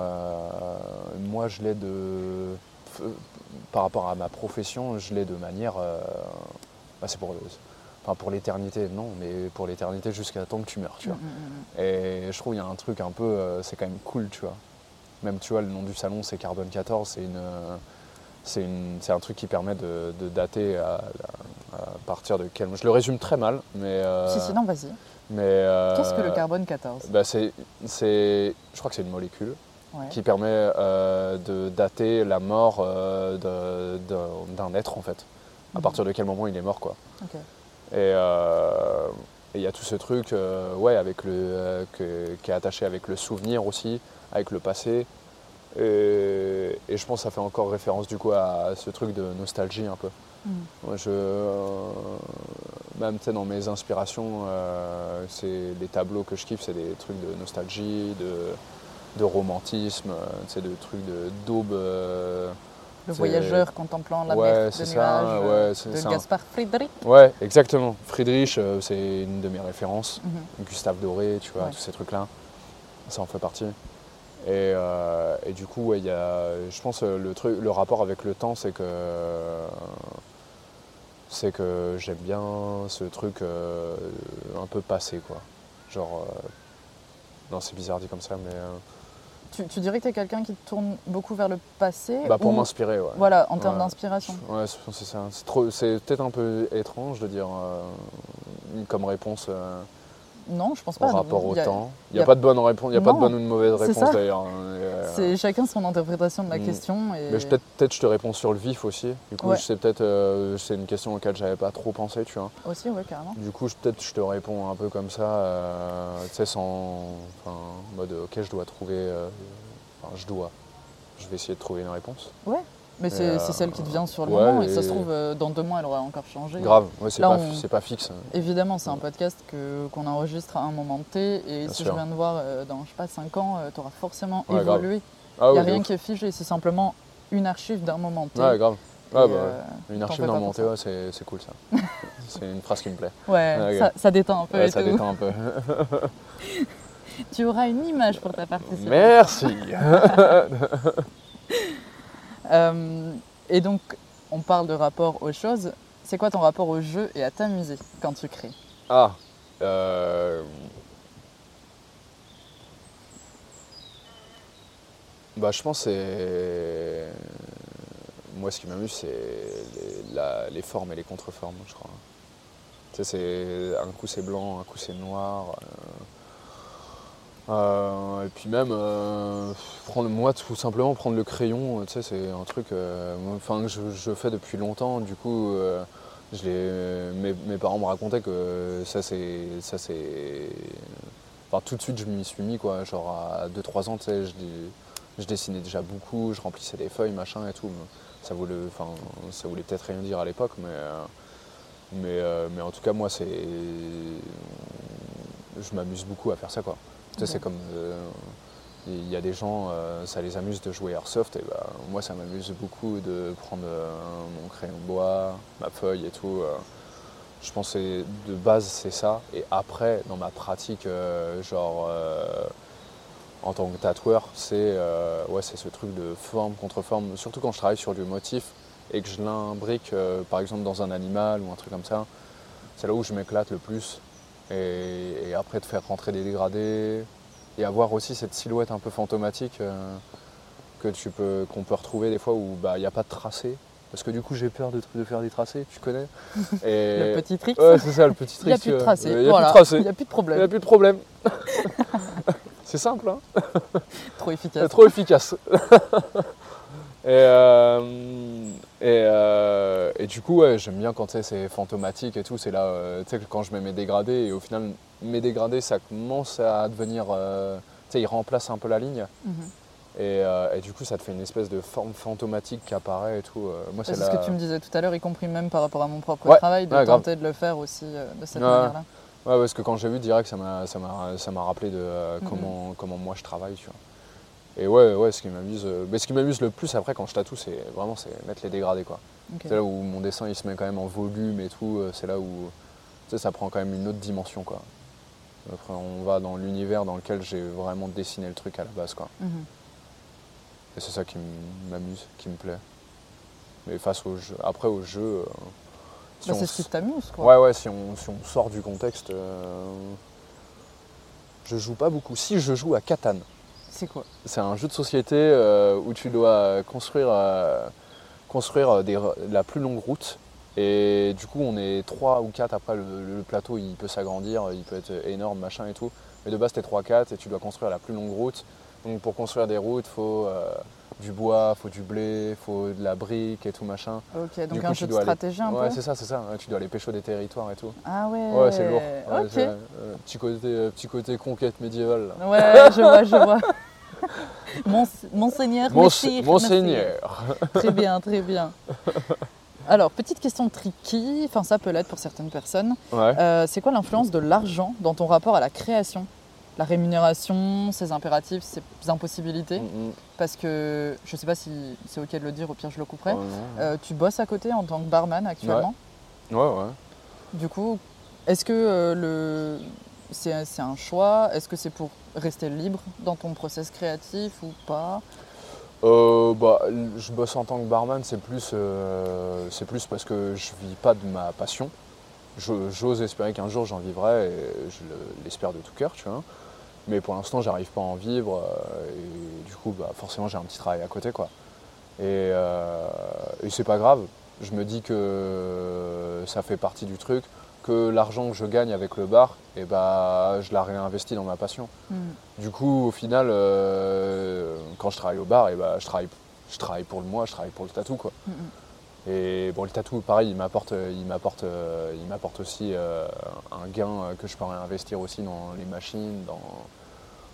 moi je l'ai de... Par rapport à ma profession, je l'ai de manière... euh, bah, c'est pour, enfin, pour l'éternité, non, mais pour l'éternité jusqu'à temps que tu meurs, tu vois.
Mm, mm, mm.
Et je trouve qu'il y a un truc un peu, euh, c'est quand même cool, tu vois. Même, tu vois, le nom du salon, c'est Carbone 14, c'est une, euh, c'est une, c'est un truc qui permet de, de dater à, à partir de quel. Je le résume très mal, mais. euh,
Si, si, non, vas-y.
mais, euh,
Qu'est-ce que le carbone 14
bah, c'est, je crois que c'est une molécule
Ouais.
qui permet euh, de dater la mort d'un être, en fait. À partir de quel moment il est mort, quoi. Et euh, et il y a tout ce truc euh, ouais, avec le, euh, que- qui est attaché avec le souvenir aussi, avec le passé. Et, et je pense que ça fait encore référence du coup à ce truc de nostalgie un peu.
Mm.
Moi, je, euh, même dans mes inspirations, euh, c'est les tableaux que je kiffe, c'est des trucs de nostalgie, de, de romantisme, euh, tu sais, de trucs de d'aube. euh,
Le voyageur contemplant la
Ouais,
mer de
ça,
nuages euh,
ouais,
de
ça.
Gaspard Friedrich.
Ouais, exactement. Friedrich, euh, c'est une de mes références.
Mhm.
Gustave Doré, tu vois,
Ouais.
tous ces trucs-là. Ça en fait partie. Et, euh, et du coup, il y a, je pense le truc, le rapport avec le temps, c'est que c'est que j'aime bien ce truc euh, un peu passé, quoi. Genre, non, c'est bizarre dit comme ça, mais
Tu, tu dirais que tu es quelqu'un qui tourne beaucoup vers le passé
bah, pour
ou-
m'inspirer, ouais.
Voilà, en termes
Ouais.
d'inspiration.
Ouais, c'est ça. C'est peut-être un peu étrange de dire euh, comme réponse. euh,
Non, je pense
au
pas.
rapport au
Il y a-
temps. Il n'y a, pas de bonne réponse, il y a pas de
Non,
bonne ou de mauvaise
c'est
réponse d'ailleurs. hein, euh,
C'est chacun son interprétation de la
Mm.
question. Et...
Mais peut-être je te réponds sur le vif aussi. Du coup,
Ouais.
sais peut-être euh, c'est une question auquel j'avais pas trop pensé, tu vois.
Aussi, ouais, carrément.
Du coup, peut-être je te réponds un peu comme ça, euh, tu sais, sans, enfin, en mode ok, je dois trouver, euh, enfin, je dois. Je vais essayer de trouver une réponse.
Mais c'est
euh,
c'est celle qui te vient sur le
ouais,
moment. Et ça se trouve, euh, dans deux mois, elle aura encore changé.
Grave, ouais, c'est pas,
on-
c'est pas fixe.
Évidemment, c'est un podcast que- qu'on enregistre à un moment T. Et
Bien
si
sûr.
je viens de voir euh, dans, je sais pas, 5 ans, tu auras forcément
Ouais,
évolué.
Ah
Il n'y
ouais,
a rien qui est figé. C'est simplement une archive d'un moment T.
Ouais, grave. Ouais, bah,
euh,
Une archive dans
pas
mon
pour ça.
TOA, c'est cool ça. c'est une phrase qui me plaît.
ouais,
Ah,
ça, ça détend un peu
Ouais,
et
ça
tout.
détend un peu.
Tu auras une image pour ta participation.
Merci.
Euh, et donc, on parle de rapport aux choses. C'est quoi ton rapport au jeu et à ta musique quand tu crées
Ah. euh, Bah, je pense que c'est. Moi, ce qui m'amuse, c'est les, la- les formes et les contreformes, je crois. Tu sais, c'est... un coup c'est blanc, un coup c'est noir. euh, euh, et puis même, euh, prendre, moi, tout simplement, prendre le crayon, tu sais, c'est un truc euh, que je, fais depuis longtemps. Du coup, je mes, mes parents me racontaient que ça, c'est. Ça. Enfin, tout de suite, je m'y suis mis, quoi. Genre, à 2-3 ans, tu sais, je, je dessinais déjà beaucoup, je remplissais des feuilles, machin et tout. Ça voulait, voulait peut-être rien dire à l'époque, mais, mais, mais en tout cas, moi, c'est. Je m'amuse beaucoup à faire ça, quoi. Tu sais,
Ok.
c'est comme. euh, Il y a des gens, euh, ça les amuse de jouer Airsoft, et bah, moi, ça m'amuse beaucoup de prendre euh, mon crayon de bois, ma feuille et tout. euh. Je pense que de base, c'est ça. Et après, dans ma pratique, genre. en tant que tatoueur, c'est ouais, ce truc de forme contre forme, surtout quand je travaille sur du motif et que je l'imbrique par exemple dans un animal ou un truc comme ça, c'est là où je m'éclate le plus. Et, et après de faire rentrer des dégradés et avoir aussi cette silhouette un peu fantomatique euh, que tu peux qu'on peut retrouver des fois où bah, il n'y a pas de tracé. Parce que du coup j'ai peur de, de faire des tracés, tu connais Et-
Le petit trick
Ouais, c'est ça le petit
Il n'y a
trick.
plus de
euh,
tracé.
Il n'y a
voilà.
plus de tracé.
Il n'y a plus de
Il n'y
problème.
a plus de problème. c'est simple, hein
Trop efficace.
trop efficace. et, euh, et, euh, et du coup, ouais, j'aime bien quand c'est fantomatique et tout. C'est là, euh, tu sais, que quand je mets mes dégradés, et au final, mes dégradés, ça commence à devenir. euh, tu sais, ils remplacent un peu la ligne.
Mhm.
Et, euh, et du coup, ça te fait une espèce de forme fantomatique qui apparaît et tout. Euh, moi,
C'est ce que tu me disais tout à l'heure, y compris même par rapport à mon propre
Ouais,
travail, de
ouais, grave.
tenter de le faire aussi de cette manière-là.
Ouais, parce que quand j'ai vu direct, ça m'a, ça m'a, ça m'a rappelé de
Mhm.
comment, comment moi je travaille, tu vois. Et ouais, ouais, ce qui m'amuse, euh, mais ce qui m'amuse le plus après quand je tatoue, c'est vraiment c'est mettre les dégradés, quoi. C'est là où mon dessin il se met quand même en volume et tout. euh, C'est là où tu sais, ça prend quand même une autre dimension, quoi. Après, on va dans l'univers dans lequel j'ai vraiment dessiné le truc à la base, quoi.
Mhm.
Et c'est ça qui m'amuse, qui me plaît. Mais face au jeu, après au jeu, euh, si
Bah, c'est ce qui t'amuse, quoi.
Ouais, ouais, si on, si on sort du contexte, euh, je joue pas beaucoup. Si je joue à Catan,
C'est quoi
c'est un jeu de société euh, où tu dois construire, euh, des- la plus longue route. Et du coup, on est 3 ou 4 après, le, le plateau il peut s'agrandir, il peut être énorme, machin et tout. Mais de base, t'es 3-4 et tu dois construire la plus longue route. Donc pour construire des routes, il faut euh, du bois, faut du blé, faut de la brique et tout machin.
Ok, donc
coup,
un jeu de
aller-
stratégie un
Ouais,
peu
c'est ça, c'est ça. Ouais, tu dois aller pécho des territoires et tout.
Ah ouais
Ouais, c'est lourd. Ouais, euh, petit, côté, euh, petit côté conquête médiévale. là.
Ouais, je vois, je vois. Mons- Monseigneur, messire,
Monseigneur.
messire. Très bien, très bien. Alors, petite question tricky, enfin ça peut l'être pour certaines personnes.
Ouais.
Euh, c'est quoi l'influence de l'argent dans ton rapport à la création? La rémunération, ses impératifs, ses impossibilités
Mm, mm.
Parce que, je sais pas si c'est ok de le dire, au pire je le couperai. Euh, tu bosses à côté en tant que barman actuellement?
Ouais, ouais.
Du coup, est-ce que euh, le... c'est un choix? Est-ce que c'est pour rester libre dans ton process créatif ou pas?
Euh, bah, je bosse en tant que barman, c'est plus, c'est plus parce que je vis pas de ma passion. J'ose espérer qu'un jour j'en vivrai et je le- l'espère de tout cœur, tu vois. Mais pour l'instant, j'arrive pas à en vivre euh, et du coup, bah, forcément, j'ai un petit travail à côté, quoi. Et, euh, et c'est pas grave. Je me dis que ça fait partie du truc, que l'argent que je gagne avec le bar, et bah, je la réinvestis dans ma passion. Du coup, au final, euh, quand je travaille au bar, et bah, je, travaille, je travaille pour le moi, je travaille pour le tatou. Quoi.
Mhm.
Et bon, le tatou, pareil, il m'apporte, il m'apporte, euh, il m'apporte aussi euh, un gain euh, que je peux réinvestir aussi dans les machines, dans,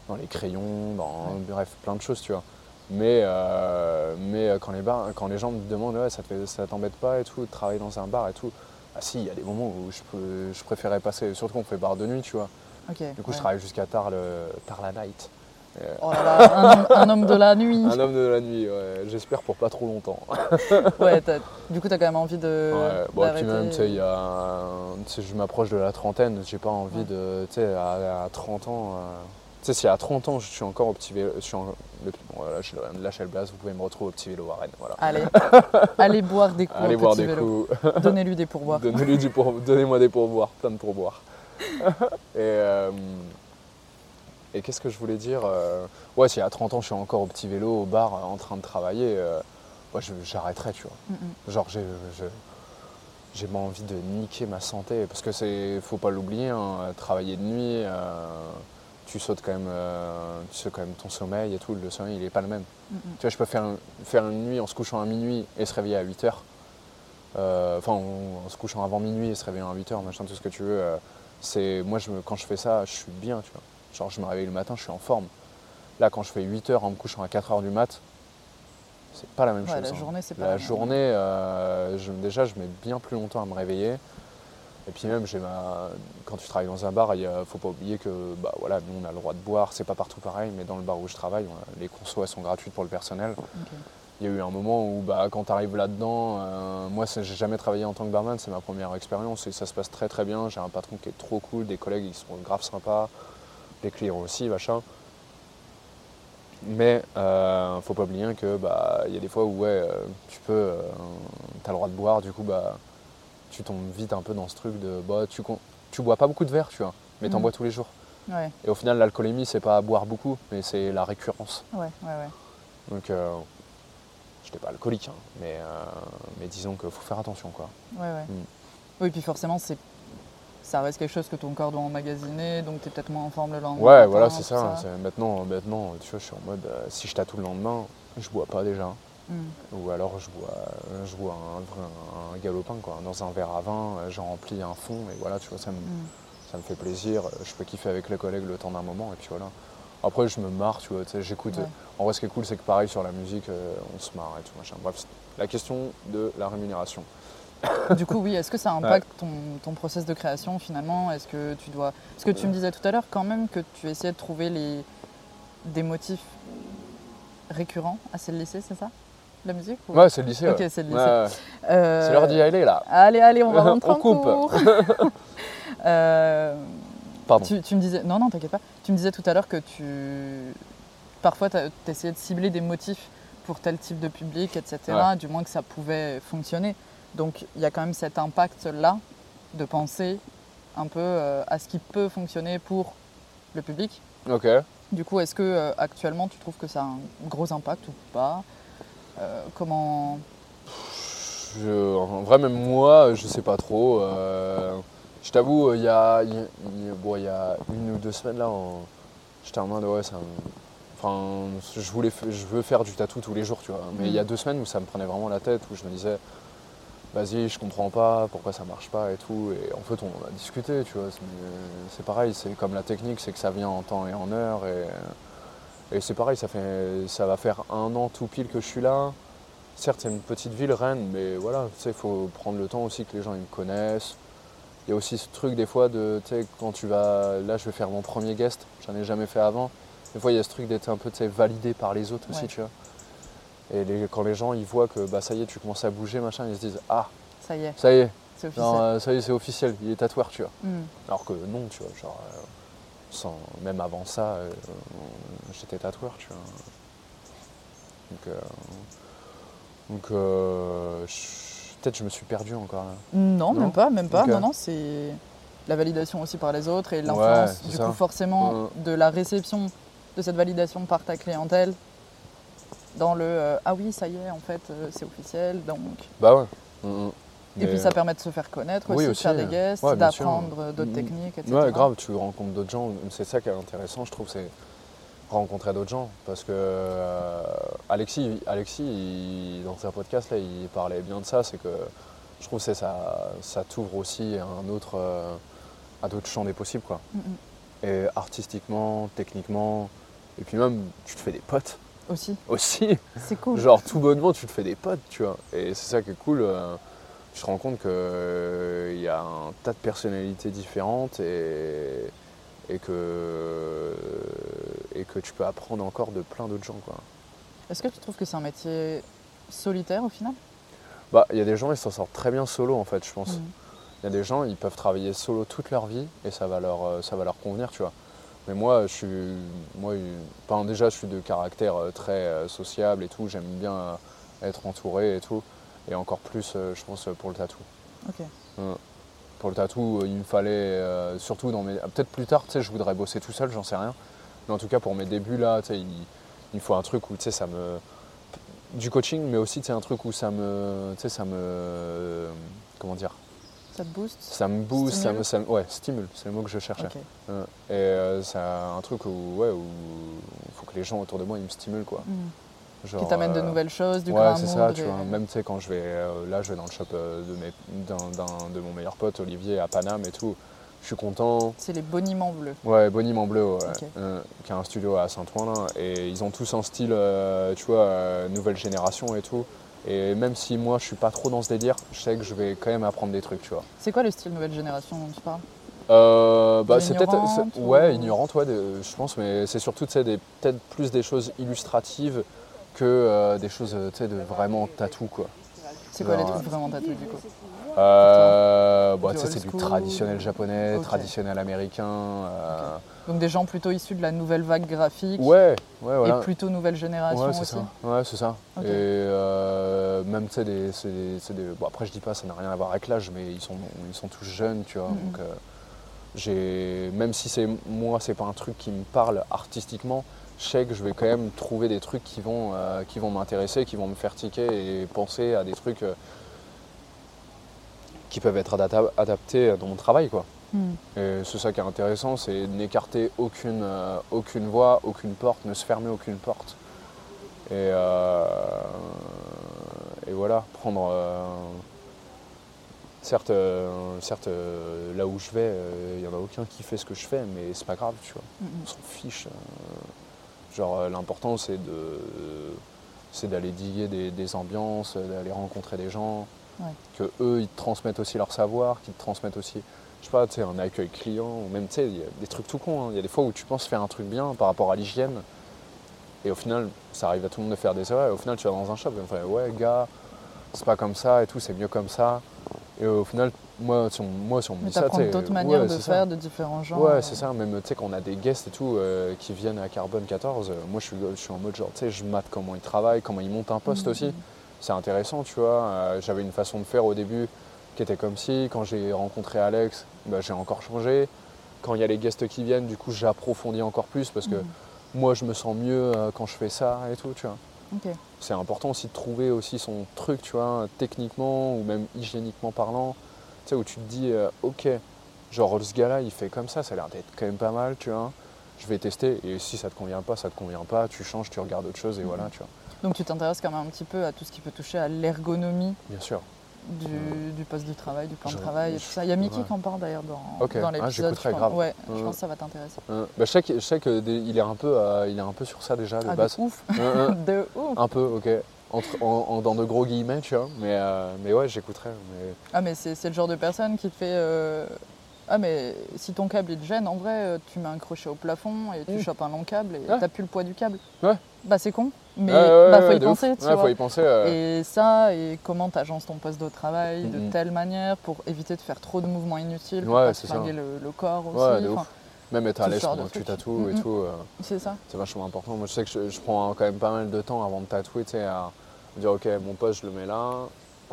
dans les crayons, dans bref, plein de choses, tu vois. Mais, euh, mais quand, les bars, quand les gens me demandent, ouais, ça, te ça t'embête pas et tout, de travailler dans un bar et tout, ah si, il y a des moments où je, peux, je préférais passer, surtout qu'on fait bar de nuit, tu vois. Du coup,
ouais.
je travaille jusqu'à tard, le, tard la night.
Oh là là, un, homme- un homme de la nuit.
Un homme de la nuit, ouais. j'espère pour pas trop longtemps.
Ouais, du coup, t'as quand même envie de.
Ouais, bon, et puis même, tu sais, je m'approche de la trentaine, j'ai pas envie
Ouais.
de, tu sais, à, à 30 ans, euh, tu sais, si à 30 ans, je suis encore au petit vélo, je suis en- le- bon, voilà, je lâcher le blase, vous pouvez me retrouver au petit vélo à Rennes, voilà.
Allez, allez boire des coups.
Allez boire des
vélo.
coups,
Donnez-lui des pourboires.
Donnez-lui du pour- donnez-moi des pourboires, plein de pourboires. et euh, et qu'est-ce que je voulais dire euh, Ouais, si à 30 ans, je suis encore au petit vélo, au bar, euh, en train de travailler, euh, ouais, je- j'arrêterai, tu vois.
Mm, mm.
Genre, j'ai j'ai pas envie de niquer ma santé parce que c'est, faut pas l'oublier, hein, travailler de nuit, euh, tu sautes quand même, euh, tu sautes quand même ton sommeil et tout. Le sommeil, il est pas le même.
Mm.
Tu vois, je peux faire, un- faire une nuit en se couchant à minuit et se réveiller à 8 heures. Euh, Enfin, en, en se couchant avant minuit et se réveillant à 8 heures, machin, tout ce que tu veux. euh, c'est, moi, je me- quand je fais ça, je suis bien, tu vois. Genre, je me réveille le matin, je suis en forme. Là, quand je fais 8 heures en me couchant à 4 heures du mat, c'est pas la même
Ouais,
chose.
la
hein.
journée, c'est pas
La
la même.
journée, euh, je- déjà, je mets bien plus longtemps à me réveiller. Et puis même, j'ai ma... quand tu travailles dans un bar, il ne faut pas oublier que bah, voilà, nous, on a le droit de boire. C'est pas partout pareil, mais dans le bar où je travaille, a- les consos elles sont gratuites pour le personnel. Il y a eu un moment où, bah, quand tu arrives là-dedans, euh, moi, j'ai jamais travaillé en tant que barman, c'est ma première expérience et ça se passe très très bien. J'ai un patron qui est trop cool, des collègues ils sont grave sympas, les clients aussi, machin. Mais euh, faut pas oublier que bah il y a des fois où ouais, euh, tu peux, tu as le droit de boire, du coup bah tu tombes vite un peu dans ce truc de bah tu tu bois pas beaucoup de verre, tu vois, mais t'en
Mhm.
bois tous les jours.
Ouais,
Et au final l'alcoolémie c'est pas boire beaucoup, mais c'est la récurrence.
ouais, ouais, ouais.
Donc euh, j'étais pas alcoolique, hein, mais euh, mais disons qu'il faut faire attention quoi.
Ouais, ouais.
Mm.
Oui, puis forcément, c'est ça reste quelque chose que ton corps doit emmagasiner, donc tu es peut-être moins en forme le lendemain.
Ouais,
matin,
voilà, c'est ça. Maintenant, maintenant, tu vois, je suis en mode, euh, si je tatoue le lendemain, je bois pas déjà.
Mm.
Ou alors je bois, je bois un, galopin, quoi. Dans un verre à vin, euh, j'en remplis un fond, et voilà, tu vois, ça me,
Mm.
ça me fait plaisir. euh, Je peux kiffer avec les collègues le temps d'un moment, et puis voilà. Après, je me marre, tu vois, j'écoute.
Ouais.
En vrai, ce qui est cool, c'est que pareil, sur la musique, euh, on se marre et tout, machin. Bref, la question de la rémunération.
Du coup, oui, est-ce que ça impacte ton, ton process de création finalement? Est-ce que tu dois. Parce que tu me disais tout à l'heure quand même que tu essayais de trouver les... des motifs récurrents. Ah, c'est le lycée, c'est ça? La musique ou-
Ouais, c'est le lycée.
Ok,
ouais.
c'est le lycée.
ouais.
Euh,
C'est l'heure d'y aller, là.
Allez, allez, on va rentrer
On
en
coupe.
cours. Euh,
Pardon.
tu, tu me disais, non, non, t'inquiète pas. Tu me disais tout à l'heure que tu, parfois, tu essayais de cibler des motifs pour tel type de public, etc.
Ouais.
Du moins que ça pouvait fonctionner. Donc, il y a quand même cet impact-là de penser un peu euh, à ce qui peut fonctionner pour le public.
Ok.
Du coup, est-ce que euh, actuellement, tu trouves que ça a un gros impact ou pas? Euh, Comment
Je- en vrai, même moi, je sais pas trop. je t'avoue, il y a, il y a- il y a- bon, il y a une ou deux semaines là, en- j'étais en mode ouais, ça Enfin, je voulais, je veux faire du tatou tous les jours, tu vois. Mais il y a
Mhm.
deux semaines où ça me prenait vraiment la tête, où je me disais, vas-y, je comprends pas, pourquoi ça marche pas et tout. Et en fait, on en a discuté, tu vois. C'est- pareil, c'est comme la technique, c'est que ça vient en temps et en heure. Et, et c'est pareil, ça, fait, ça va faire un an tout pile que je suis là. Certes, c'est une petite ville, Rennes, mais voilà, tu sais, il faut prendre le temps aussi que les gens ils me connaissent. Il y a aussi ce truc des fois de, tu sais, quand tu vas, là je vais faire mon premier guest, j'en ai jamais fait avant. Des fois il y a ce truc d'être un peu, tu sais, validé par les autres aussi, tu vois. Et les- quand les gens ils voient que, bah ça y est, tu commences à bouger, machin, ils se disent, ah,
ça y est,
ça y est,
c'est officiel
euh, ça y est, c'est officiel, il est tatoueur, tu vois.
Hmm.
Alors que non, tu vois, genre, euh, sans, même avant ça, euh, j'étais tatoueur, tu vois. Donc, euh, donc peut-être je me suis perdu encore là.
Non,
Non
même pas, même pas. Non, non, c'est la validation aussi par les autres et l'influence, du
ça.
coup, forcément, de la réception de cette validation par ta clientèle dans le euh, ah oui, ça y est, en fait, euh, c'est officiel, donc.
Bah ouais. Mhm.
Et puis ça permet de se faire connaître
oui,
aussi, de faire des
euh,
guests,
ouais,
d'apprendre d'autres
Mhm.
techniques, etc.
Ouais, grave, tu rencontres d'autres gens. C'est ça qui est intéressant, je trouve, c'est rencontrer d'autres gens. Parce que euh, Alexis, Alexis il- dans un podcast, là, il parlait bien de ça. C'est que je trouve que ça, ça t'ouvre aussi à, un autre, euh, à d'autres champs des possibles. Quoi. Et artistiquement, techniquement, et puis même, tu te fais des potes
Aussi,
aussi.
c'est cool.
Genre, tout bonnement, tu te fais des potes, tu vois. Et c'est ça qui est cool. euh, tu te rends compte qu'il y a un tas de personnalités différentes et, et que, et que tu peux apprendre encore de plein d'autres gens. Quoi.
Est-ce que tu trouves que c'est un métier solitaire au final?
Bah, il y a des gens, ils s'en sortent très bien solo en fait, je pense.
Mhm.
Il y a des gens, ils peuvent travailler solo toute leur vie et ça va leur, euh, ça va leur convenir, tu vois. Mais moi, je suis, moi, enfin, déjà, je suis de caractère euh, très euh, sociable et tout. J'aime bien euh, être entouré et tout. Et encore plus, je pense, pour le tatou.
Ok.
Pour le tatou, il me fallait, euh, surtout dans mes, ah, peut-être plus tard, tu sais, je voudrais bosser tout seul, j'en sais rien. Mais en tout cas, pour mes débuts là, tu sais, il, il faut un truc où, tu sais, ça me, du coaching, mais aussi, tu sais, un truc où ça me, tu sais, ça me, comment dire,
Ça te booste?
Ça me booste, ça me,
Stimule
ça me- ouais, stimule, c'est le mot que je cherchais. Ouais. Et euh, c'est un truc où, ouais, où il faut que les gens autour de moi, ils me stimulent, quoi. Genre,
Qui t'amène de
euh,
nouvelles choses, du
ouais, c'est ça, vois. Même, tu sais, quand je vais, euh, là, je vais dans le shop euh, de, mes, de mon meilleur pote, Olivier, à Paname et tout. Je suis content.
C'est les boniments bleus.
Ouais, Bonime en bleu, ouais,
Ok.
euh, qui a un studio à Saint-Ouen, là. Et ils ont tous un style, tu vois, nouvelle génération et tout. Et même si moi, je suis pas trop dans ce délire, je sais que je vais quand même apprendre des trucs, tu vois.
C'est quoi le style nouvelle génération dont tu parles
Euh, bah, c'est peut-être
ou-
ouais ignorante ouais de- je pense mais c'est surtout des peut-être plus des choses illustratives que euh, des choses de vraiment tatou quoi
C'est quoi les trucs vraiment tatoués du coup
euh, bah, c'est du traditionnel japonais traditionnel américain euh,
Donc des gens plutôt issus de la nouvelle vague graphique
ouais ouais voilà.
et plutôt nouvelle génération
ouais c'est
aussi.
ça. Ouais c'est ça. Et euh, même tu sais des, c'est des- c'est des- bon, après je dis pas ça n'a rien à voir avec l'âge mais ils sont ils sont tous jeunes tu vois
Mhm.
donc j'ai même si c'est moi c'est pas un truc qui me parle artistiquement je sais que je vais quand même trouver des trucs qui vont qui vont m'intéresser qui vont me faire tiquer et penser à des trucs qui peuvent être adapta- adaptés dans mon travail quoi
Hmm.
et c'est ça qui est intéressant, c'est n'écarter aucune, euh, aucune voie, aucune porte, ne se fermer aucune porte. Et, euh, et voilà, prendre. euh, certes, certes là où je vais, il n'y en a aucun qui fait ce que je fais, mais c'est pas grave, tu vois.
Mhm.
On s'en fiche. genre, l'important, c'est de. c'est d'aller diguer des, des ambiances, d'aller rencontrer des gens,
Ouais.
que eux ils te transmettent aussi leur savoir, qu'ils te transmettent aussi, je sais pas, tu sais, un accueil client, ou même tu sais, il y a des trucs tout cons. hein. Il y a des fois où tu penses faire un truc bien par rapport à l'hygiène, et au final, ça arrive à tout le monde de faire des erreurs. Et au final, tu vas dans un shop et on fait ouais gars, c'est pas comme ça et tout, c'est mieux comme ça. Et au final, moi, si on, moi, si on me dit ça, tu
d'autres manières
ouais,
de
ça.
faire de différents genres.
Ouais,
euh,
c'est ça. Même, tu sais, quand on a des guests et tout euh, qui viennent à Carbone 14, euh, moi, je suis, je suis en mode genre, tu sais, je mate comment ils travaillent, comment ils montent un poste
Mhm.
aussi. C'est intéressant, tu vois. Euh, J'avais une façon de faire au début qui était comme si, quand j'ai rencontré Alex, bah, j'ai encore changé. Quand il y a les guests qui viennent, du coup, j'approfondis encore plus parce que
Mhm.
moi, je me sens mieux euh, quand je fais ça et tout, tu vois. C'est important aussi de trouver aussi son truc, tu vois, techniquement ou même hygiéniquement parlant. Tu sais, où tu te dis, euh, ok, genre ce gars-là, il fait comme ça, ça a l'air d'être quand même pas mal, tu vois. Je vais tester et si ça te convient pas, ça te convient pas, tu changes, tu regardes autre chose et
Mhm.
voilà, tu vois.
Donc tu t'intéresses quand même un petit peu à tout ce qui peut toucher à l'ergonomie
Bien sûr.
du, du poste du travail, du plan de travail et tout ça. Il y a Mickey
ouais.
qui en parle d'ailleurs dans,
Ok.
dans
Ah,
l'épisode.
j'écouterai
je pense.
grave.
Ouais, je pense que ça va t'intéresser.
Bah, je sais que- je sais que des- il est un peu, euh, il est un peu sur ça déjà de
Ah,
base.
de ouf De ouf
un peu, ok. Entre, en- en- dans de gros guillemets, tu vois. Mais, euh, mais ouais, j'écouterai. Mais...
Ah mais c'est le genre de personne qui te fait... euh, Ah mais si ton câble il te gêne, en vrai, euh, tu mets un crochet au plafond et tu
Mm.
chopes un long câble et
Ouais.
t'as plus le poids du câble.
Ouais.
Bah c'est con, mais
ouais,
bah, faut y penser, tu
Ouais,
vois.
faut y penser. euh,
Et ça, et comment tu agences ton poste de travail de telle manière pour éviter de faire trop de mouvements inutiles, pour
Ouais,
pas flinguer le, le corps aussi.
Ouais. Même être à l'aise pendant que tu tatoues et tout, euh,
C'est ça.
c'est vachement important. Moi, je sais que je, je prends quand même pas mal de temps avant de tatouer, tu sais, à dire, ok, mon poste, je le mets là,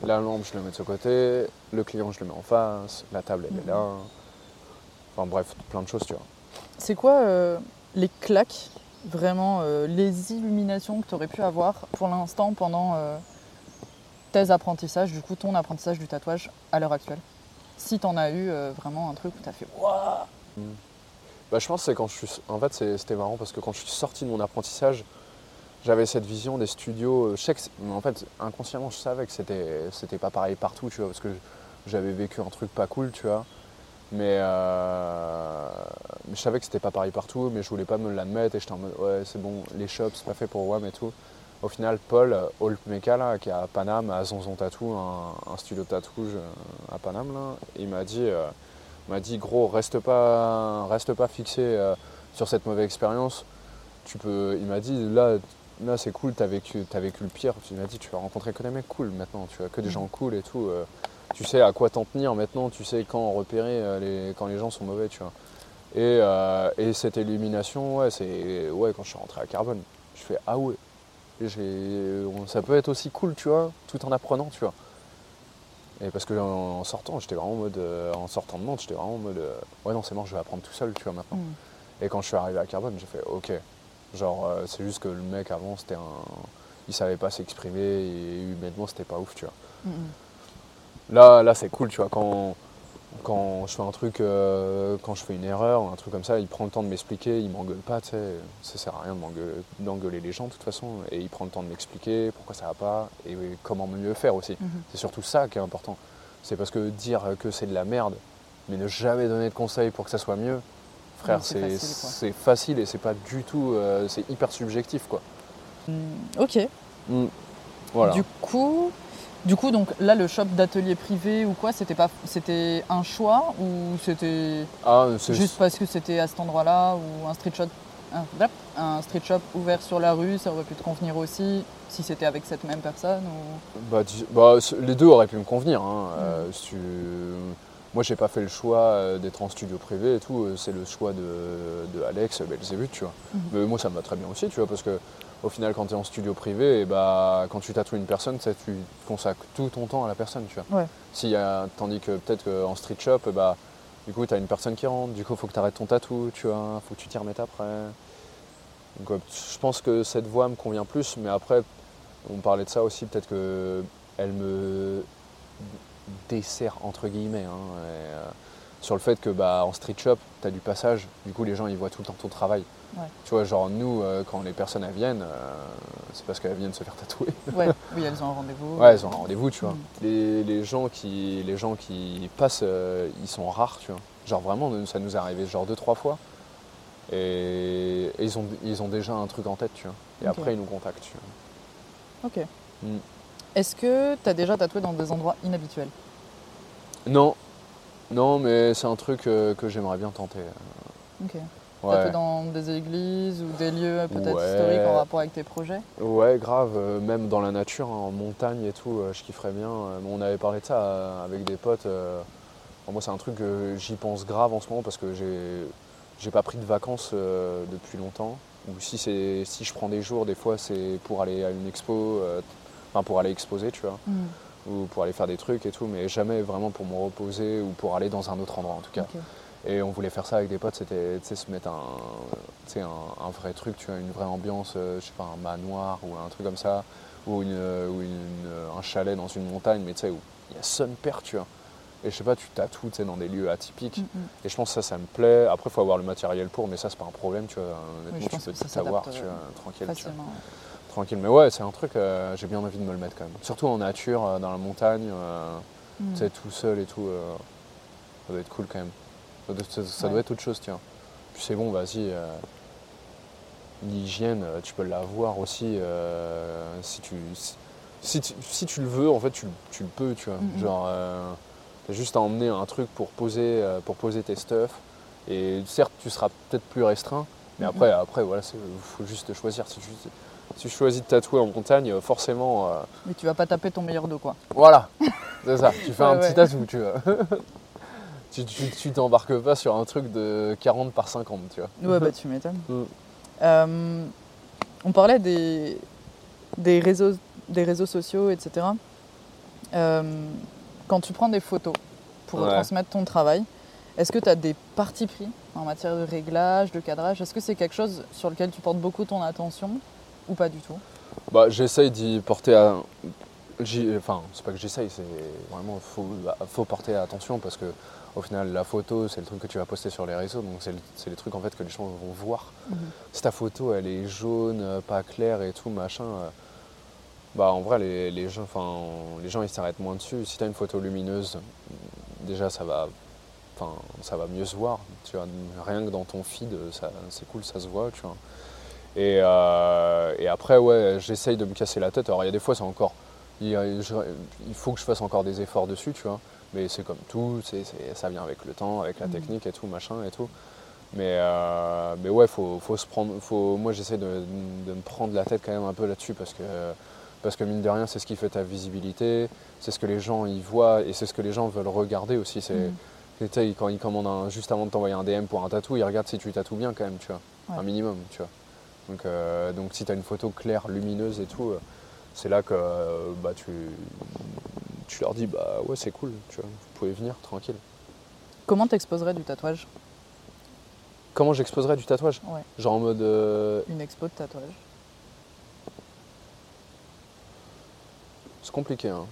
la lampe, je le mets de ce côté, le client, je le mets en face, la table, elle est là. Enfin bref, plein de choses, tu vois.
C'est quoi euh, les claques, vraiment euh, les illuminations que tu aurais pu avoir pour l'instant pendant euh, tes apprentissages, du coup ton apprentissage du tatouage à l'heure actuelle Si tu en as eu euh, vraiment un truc où tu as fait Waouh
Bah, je pense que quand je suis. En fait, c'était marrant parce que quand je suis sorti de mon apprentissage, j'avais cette vision des studios. Je sais que en fait, inconsciemment, je savais que c'était pas pareil partout, tu vois, parce que j'avais vécu un truc pas cool, tu vois. Mais, euh, mais je savais que c'était pas pareil partout, mais je voulais pas me l'admettre et j'étais en mode ouais, c'est bon, les shops, c'est pas fait pour WAM et tout. Au final, Paul, euh, Old Mecha, là, qui est à Paname, à Zonzon Tattoo, un, un studio de tatouage euh, à Paname, là, il m'a dit euh, Il m'a dit gros, reste pas, reste pas fixé euh, sur cette mauvaise expérience. Tu peux, il m'a dit là, là c'est cool, t'as vécu, as vécu le pire. Il m'a dit tu vas rencontrer que des mecs cool maintenant, tu vois, que des gens cool et tout. Tu sais à quoi t'en tenir maintenant, tu sais quand repérer euh, les, quand les gens sont mauvais, tu vois. Et, euh, et cette illumination, ouais, c'est ouais quand je suis rentré à Carbone, je fais ah ouais, ça peut être aussi cool, tu vois, tout en apprenant, tu vois. Et parce que en, en sortant, j'étais vraiment en mode, euh, en sortant de Nantes, j'étais vraiment en mode, euh, ouais non c'est bon, je vais apprendre tout seul, tu vois maintenant.
Mm.
Et quand je suis arrivé à Carbone, j'ai fait ok. Genre, c'est juste que le mec avant, c'était un. Il savait pas s'exprimer et humainement, c'était pas ouf, tu vois.
Mm, mm.
Là, là c'est cool, tu vois. Quand, quand je fais un truc, euh, quand je fais une erreur ou un truc comme ça, il prend le temps de m'expliquer, il m'engueule pas, tu sais. Ça sert à rien d'engueuler les gens, de toute façon. Et il prend le temps de m'expliquer pourquoi ça va pas et comment mieux faire aussi.
Mhm.
C'est surtout ça qui est important. C'est parce que dire que c'est de la merde, mais ne jamais donner de conseils pour que ça soit mieux, frère,
c'est facile,
et c'est pas du tout. euh, c'est hyper subjectif, quoi.
Mm, Ok.
Voilà.
Du coup, du coup, donc là, le shop d'atelier privé ou quoi, c'était pas, c'était un choix ou c'était
Ah,
juste parce que c'était à cet endroit-là ou un street shop, un, street shop ouvert sur la rue, ça aurait pu te convenir aussi si c'était avec cette même personne ou?
Bah, bah, les deux auraient pu me convenir. hein.
Mm.
Euh, tu- Moi, j'ai pas fait le choix euh, d'être en studio privé et tout. euh, C'est le choix de, de Alex Belzébuth, tu vois.
Mhm.
Mais moi, ça me va très bien aussi, tu vois, parce que au final, quand tu es en studio privé, et bah, quand tu tatoues une personne, tu consacres tout ton temps à la personne, tu vois.
Ouais.
S'il y a- tandis que peut-être qu'en street shop, eh bah, du coup, tu as une personne qui rentre, du coup, il faut que tu arrêtes ton tatou, tu vois, faut que tu t'y remettes après. Donc, ouais, je pense que cette voie me convient plus, mais après, on parlait de ça aussi, peut-être que elle me dessert entre guillemets. hein, et, euh, sur le fait que bah, en street shop, tu as du passage, du coup les gens ils voient tout le temps ton travail.
Ouais.
Tu vois, genre nous, euh, quand les personnes elles viennent, euh, c'est parce qu'elles viennent se faire tatouer.
Ouais, oui, elles ont un rendez-vous.
Ouais, elles ont un rendez-vous, tu vois.
Mm.
Les, les gens qui, les gens qui passent, euh, ils sont rares, tu vois. Genre vraiment, ça nous est arrivé genre deux, trois fois. Et, et ils, ont, ils ont déjà un truc en tête, tu vois. Et après, ils nous contactent, tu vois.
Ok.
Mm.
Est-ce que tu as déjà tatoué dans des endroits inhabituels?
Non, non, mais c'est un truc que j'aimerais bien tenter.
Ok.
Ouais.
Tatoué dans des églises ou des lieux peut-être
Ouais.
historiques en rapport avec tes projets
Ouais, grave, euh, même dans la nature, hein, en montagne et tout, euh, je kifferais bien. Euh, on avait parlé de ça avec des potes. bon, moi, c'est un truc que j'y pense grave en ce moment parce que j'ai j'ai pas pris de vacances depuis longtemps. Ou si, c'est- si je prends des jours, des fois, c'est pour aller à une expo, enfin pour aller exposer, tu vois,
Mm.
ou pour aller faire des trucs et tout, mais jamais vraiment pour me reposer ou pour aller dans un autre endroit en tout cas. Et on voulait faire ça avec des potes, c'était se mettre un, tu sais, un, un vrai truc, tu vois, une vraie ambiance, euh, je sais pas, un manoir ou un truc comme ça, ou, une, euh, ou une- un chalet dans une montagne, mais tu sais, où il y a son père, tu vois. Et je sais pas, tu tatoues dans des lieux atypiques.
Mm, mm.
Et je pense que ça, ça me plaît. Après, il faut avoir le matériel pour, mais ça, c'est pas un problème, tu vois.
je
Honnêtement, tu peux tout savoir,
s'adapte,
tu vois,
euh,
tranquille, tu vois.
Facilement.
Tranquille. Mais ouais, c'est un truc, euh, j'ai bien envie de me le mettre quand même. Surtout en nature, euh, dans la montagne, euh,
Mm.
tu sais, tout seul et tout. euh, ça doit être cool quand même. Ça doit, ça- ça
Ouais.
doit être autre chose, tiens. Puis c'est bon, vas-y. euh, L'hygiène, euh, tu peux l'avoir aussi euh, si, tu, si, tu, si tu le veux, en fait, tu, tu le peux, tu vois.
Mhm.
Genre, euh, t'as juste à emmener un truc pour poser, pour poser tes stuff. Et certes, tu seras peut-être plus restreint, mais
Mhm.
après, après voilà, il faut juste choisir. Si tu, si tu choisis de tatouer en montagne, forcément,
Mais tu vas pas taper ton meilleur dos, quoi.
voilà, c'est ça. Tu fais
Ouais,
un petit tatou, tu vois. tu tu- t'embarques pas sur un truc de 40 par 50, tu vois.
Ouais, bah tu m'étonnes.
Mm.
Euh, on parlait des, des, réseaux, des réseaux sociaux, etc. Euh, quand tu prends des photos pour
Ouais.
transmettre ton travail, est-ce que tu as des partis pris en matière de réglage, de cadrage? Est-ce que c'est quelque chose sur lequel tu portes beaucoup ton attention ou pas du tout?
Bah, j'essaye d'y porter à. Enfin, c'est pas que j'essaye, c'est vraiment faut, bah, faut porter attention parce que au final, la photo, c'est le truc que tu vas poster sur les réseaux, donc c'est le- les trucs en fait que les gens vont voir.
Mhm.
Si ta photo, elle est jaune, euh, pas claire et tout, machin, euh, bah en vrai, les, les gens, les gens ils s'arrêtent moins dessus. Si tu as une photo lumineuse, déjà ça va, ça va mieux se voir. Tu vois, rien que dans ton feed, c'est cool, ça se voit, tu vois. Et, euh, et après, ouais, j'essaye de me casser la tête. Alors, il y a des fois, c'est encore. Il, il faut que je fasse encore des efforts dessus, tu vois. Mais c'est comme tout, ça vient avec le temps, avec la
Mhm.
technique et tout, machin et tout. Mais, euh, mais ouais, faut, faut se prendre. Faut, moi, j'essaie de, de me prendre la tête quand même un peu là-dessus parce que, parce que mine de rien, c'est ce qui fait ta visibilité, c'est ce que les gens y voient et c'est ce que les gens veulent regarder aussi. C'est,
Mm.
quand ils commandent un- juste avant de t'envoyer un DM pour un tatou, ils regardent si tu tatoues bien quand même, tu vois.
Ouais.
Un minimum, tu vois. Donc, euh, donc si tu as une photo claire, lumineuse et tout, euh, c'est là que bah, tu, tu leur dis bah ouais c'est cool, tu vois, vous pouvez venir tranquille.
Comment t'exposerais du tatouage?
Comment j'exposerais du tatouage?
Ouais.
Genre en mode euh,
Une expo de tatouage
c'est compliqué hein.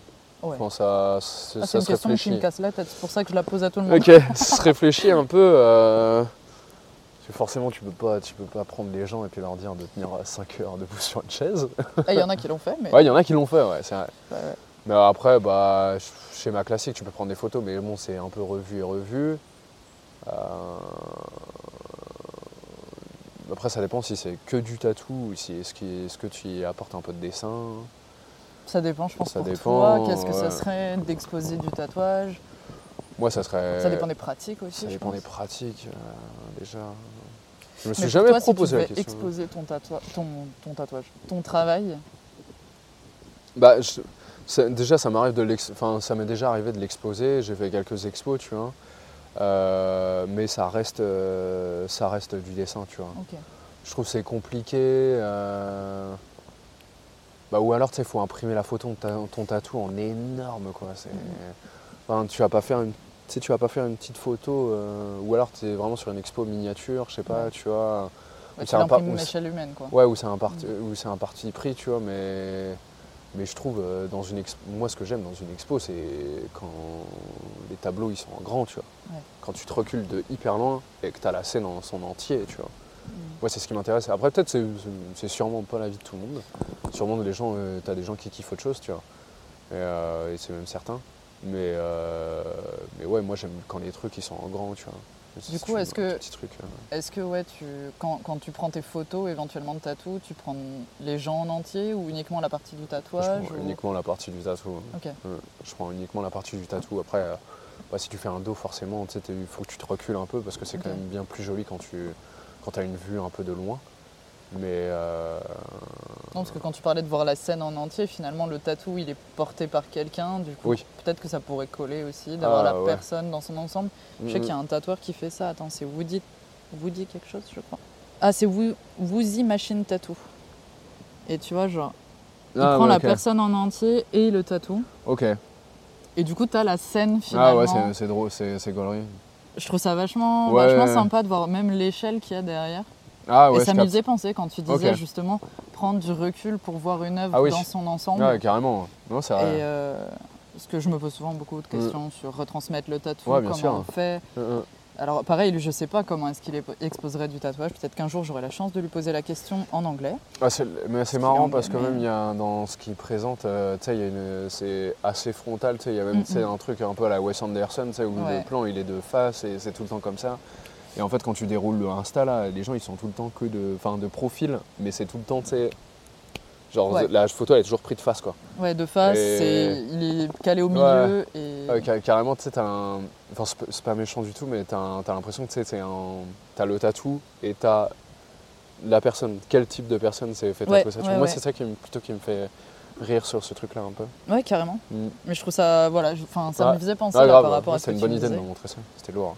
Ouais.
Enfin, ça, c'est-
Ah,
ça
c'est une
se
question qui me casse la tête, c'est pour ça que je la pose à tout le monde.
Ok, se réfléchit un peu. euh, parce que forcément, tu peux pas, tu peux pas prendre les gens et puis leur dire de tenir 5 heures debout sur une chaise.
Ah, Il y en a qui l'ont fait, mais
Ouais, il y en a qui l'ont fait, ouais, c'est vrai.
Ouais, ouais.
Mais après, bah, schéma classique, tu peux prendre des photos, mais bon, c'est un peu revu et revu. Euh, Après, ça dépend si c'est que du tatou ou si est-ce qu'il- est-ce que tu y apportes un peu de dessin.
ça dépend, je pense,
Ça
pour
dépend,
toi. Qu'est-ce que ça serait d'exposer du tatouage
Moi, ça serait.
Ça dépend des pratiques aussi.
Ça
je
dépend des pratiques, euh, déjà. Je me suis jamais
toi,
proposé
si tu
la question.
exposer ton, tatou- ton, ton tatouage, ton travail,
Bah, je- ça- déjà, ça m'arrive de enfin, ça m'est déjà arrivé de l'exposer. J'ai fait quelques expos, tu vois. Euh, mais ça reste, euh, ça reste du dessin, tu vois. Je trouve que c'est compliqué. euh, Bah, ou alors, tu sais, il faut imprimer la photo de ta- ton tatou en énorme, quoi. Enfin, tu vas pas faire une, tu sais, tu vas pas faire une petite photo, ou alors tu es vraiment sur une expo miniature, je sais pas,
Ouais.
tu vois.
Ouais,
c'est un, par-
humaine, quoi.
ouais, ou c'est un, parti, ou c'est un parti pris, tu vois, mais, mais je trouve, euh, dans une expo, moi, ce que j'aime dans une expo, c'est quand les tableaux, ils sont en grand, tu vois.
Ouais.
Quand tu te recules de hyper loin et que tu as la scène en son entier, tu vois.
Mm.
Moi, c'est ce qui m'intéresse. Après, peut-être, c'est, sûrement pas la vie de tout le monde. Sûrement, les gens, tu as des gens qui kiffent autre chose, tu vois. Et, euh, et c'est même certain. Mais, euh, mais ouais, moi, j'aime quand les trucs, ils sont en grand, tu vois.
Du coup, est-ce que-
euh,
Est-ce que ouais, tu, quand, quand tu prends tes photos éventuellement de tatou, tu prends les gens en entier ou uniquement la partie du
je
tatouage
prends
ou-
uniquement la partie du tatou. Euh, Je prends uniquement la partie du tatou. Après, euh, bah, si tu fais un dos, forcément, il faut que tu te recules un peu parce que c'est quand même bien plus joli quand tu quand as une vue un peu de loin. Mais euh,
Non, parce que quand tu parlais de voir la scène en entier, finalement le tatou il est porté par quelqu'un, du coup
Oui.
peut-être que ça pourrait coller aussi, d'avoir
Ah,
la
ouais.
personne dans son ensemble. Je sais qu'il y a un tatoueur qui fait ça, attends, c'est Woody, Woody quelque chose je crois. Ah c'est Woo- Woozy Machine Tattoo. Et tu vois genre, il
Ah,
prend
ouais,
la personne en entier et le tatou.
Ok.
Et du coup, tu as la scène
Ah
finalement.
ouais, c'est- drôle, c'est c'est gaulerie.
Je trouve ça vachement,
Ouais,
vachement
ouais.
sympa de voir même l'échelle qu'il y a derrière.
Ah ouais,
et ça
capte.
faisait penser quand tu disais justement prendre du recul pour voir une œuvre
Ah oui.
dans son ensemble.
Ouais, carrément. Non, c'est
et
vrai.
euh, parce que je me pose souvent beaucoup de questions sur retransmettre le tatou,
Ouais, bien
comment
sûr.
on fait.
Euh, euh.
Alors pareil, lui, je sais pas comment est-ce qu'il exposerait du tatouage. Peut-être qu'un jour j'aurai la chance de lui poser la question en anglais.
Ah, mais c'est marrant parce que même il y a dans ce qu'il présente, euh, une- c'est assez frontal, il y a même un truc un peu à la Wes Anderson, où
Ouais.
le plan il est de face et c'est tout le temps comme ça. Et en fait, quand tu déroules le Insta là, les gens ils sont tout le temps que de, enfin, de profil, mais c'est tout le temps, tu sais, genre
Ouais.
la photo elle est toujours prise de face quoi.
Ouais, de face,
Et-
c'est- il est calé au milieu et
Ouais, car- carrément, tu sais, t'as un. Enfin, c'est pas- c'est méchant du tout, mais t'as l'impression que tu sais, c'est un. T'as le tatou et t'as la personne. Quel type de personne s'est fait
Ouais,
tatouer ça
ouais,
Moi,
ouais.
c'est ça qui me, plutôt qui me fait rire sur ce truc-là un peu.
ouais, carrément.
Mm.
Mais je trouve ça, voilà, je- enfin, ça
Ouais.
me faisait penser
Ah,
là,
grave,
par rapport à ce
c'est
que
une
tu
bonne idée de me montrer ça. C'était lourd.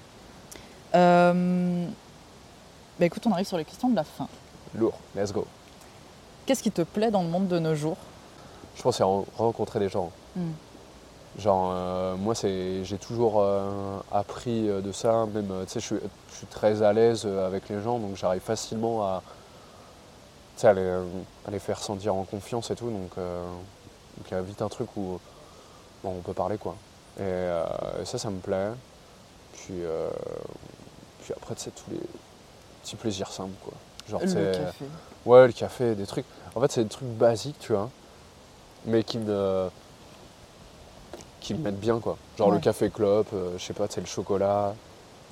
Euh, Bah écoute, on arrive sur les questions de la fin.
Lourd. Let's go.
Qu'est-ce qui te plaît dans le monde de nos jours?
Je pense que c'est re- rencontrer des gens.
Hmm.
Genre, euh, moi, c'est, j'ai toujours euh, appris euh, de ça. Même, tu sais, je suis, je suis très à l'aise avec les gens, donc j'arrive facilement à, les, à les faire sentir en confiance et tout. Donc, il y a vite un truc où bon, on peut parler, quoi. Et, et ça, ça me plaît. Puis, euh, puis après, tu sais, tous les petits plaisirs simples, quoi. Genre,
Le café.
Ouais, le café, des trucs. En fait, c'est des trucs basiques, tu vois, mais qui me, qui me mettent bien, quoi. Genre le café clope, euh, je sais pas, c'est le chocolat.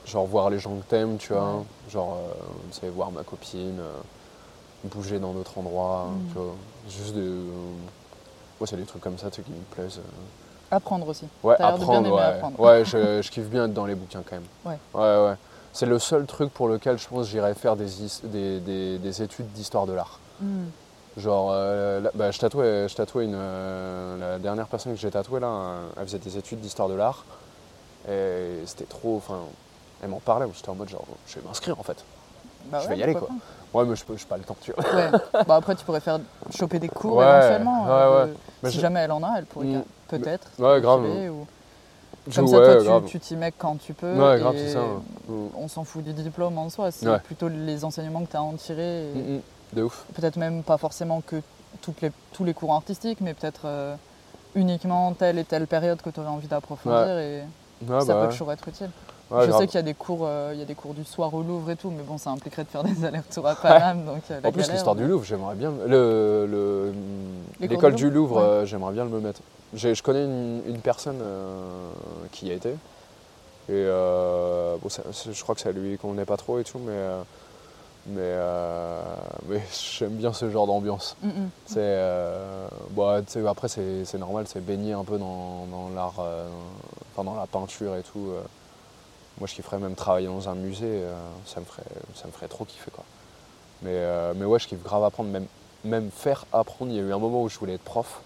Genre voir les gens que t'aimes, tu vois.
Ouais.
Genre, euh, tu sais, voir ma copine, euh, bouger dans d'autres endroits,
Mm.
tu vois. Juste de. euh, ouais, c'est des trucs comme ça, tu sais, qui me plaisent. euh.
Apprendre aussi.
Ouais,
de bien
apprendre, ouais.
apprendre.
Ouais, je, je kiffe bien être dans les bouquins quand même.
Ouais.
Ouais, ouais. C'est le seul truc pour lequel je pense j'irais faire des, his- des, des- des études d'histoire de l'art.
Hmm.
Genre, euh, là, bah, je tatouais, je tatouais une, euh, la dernière personne que j'ai tatouée là, euh, elle faisait des études d'histoire de l'art. Et c'était trop, enfin, elle m'en parlait, j'étais en mode genre, je vais m'inscrire en fait.
Bah
Je
ouais,
vais y aller,
pourquoi
Ouais, mais je peux, j'ai pas le temps, tu vois.
Ouais. bah après, tu pourrais faire choper des cours
Ouais,
éventuellement.
ouais,
euh, si
je-
jamais elle en a, elle pourrait
Mm.
peut-être.
Ouais, grave.
ou-
Je-
Comme ça,
ouais,
toi, tu- t'y mets quand tu peux.
Ouais, grave,
et
c'est ça. Mm.
On s'en fout du diplôme en soi, c'est plutôt les enseignements que tu as à en tirer. et
Mm, mm. De ouf.
Peut-être même pas forcément que toutes les, tous les cours artistiques, mais peut-être euh, uniquement telle et telle période que tu aurais envie d'approfondir et ça
bah
peut toujours être utile. Je
grave.
sais qu'il y a des cours, euh, il y a des cours du soir au Louvre et tout, mais bon, ça impliquerait de faire des allers-retours à Paname, donc euh, la
En plus, l'histoire
mais-
du Louvre, j'aimerais bien. Le, le- l'école
du
Louvre, j'aimerais bien le me mettre. Je connais une, une personne euh, qui y a été. Et euh, bon, ça- c'est- je crois que ça lui convenait pas trop et tout, mais, euh, mais, mais j'aime bien ce genre d'ambiance.
Mm, mm.
C'est, bon, sais, après, c'est normal, c'est baigner un peu dans, dans l'art, enfin, dans la peinture et tout. Moi, je kifferais même travailler dans un musée, ça, me ferait, ça me ferait trop kiffer. Quoi. Mais, mais ouais, je kiffe grave apprendre, même, même faire apprendre. Il y a eu un moment où je voulais être prof.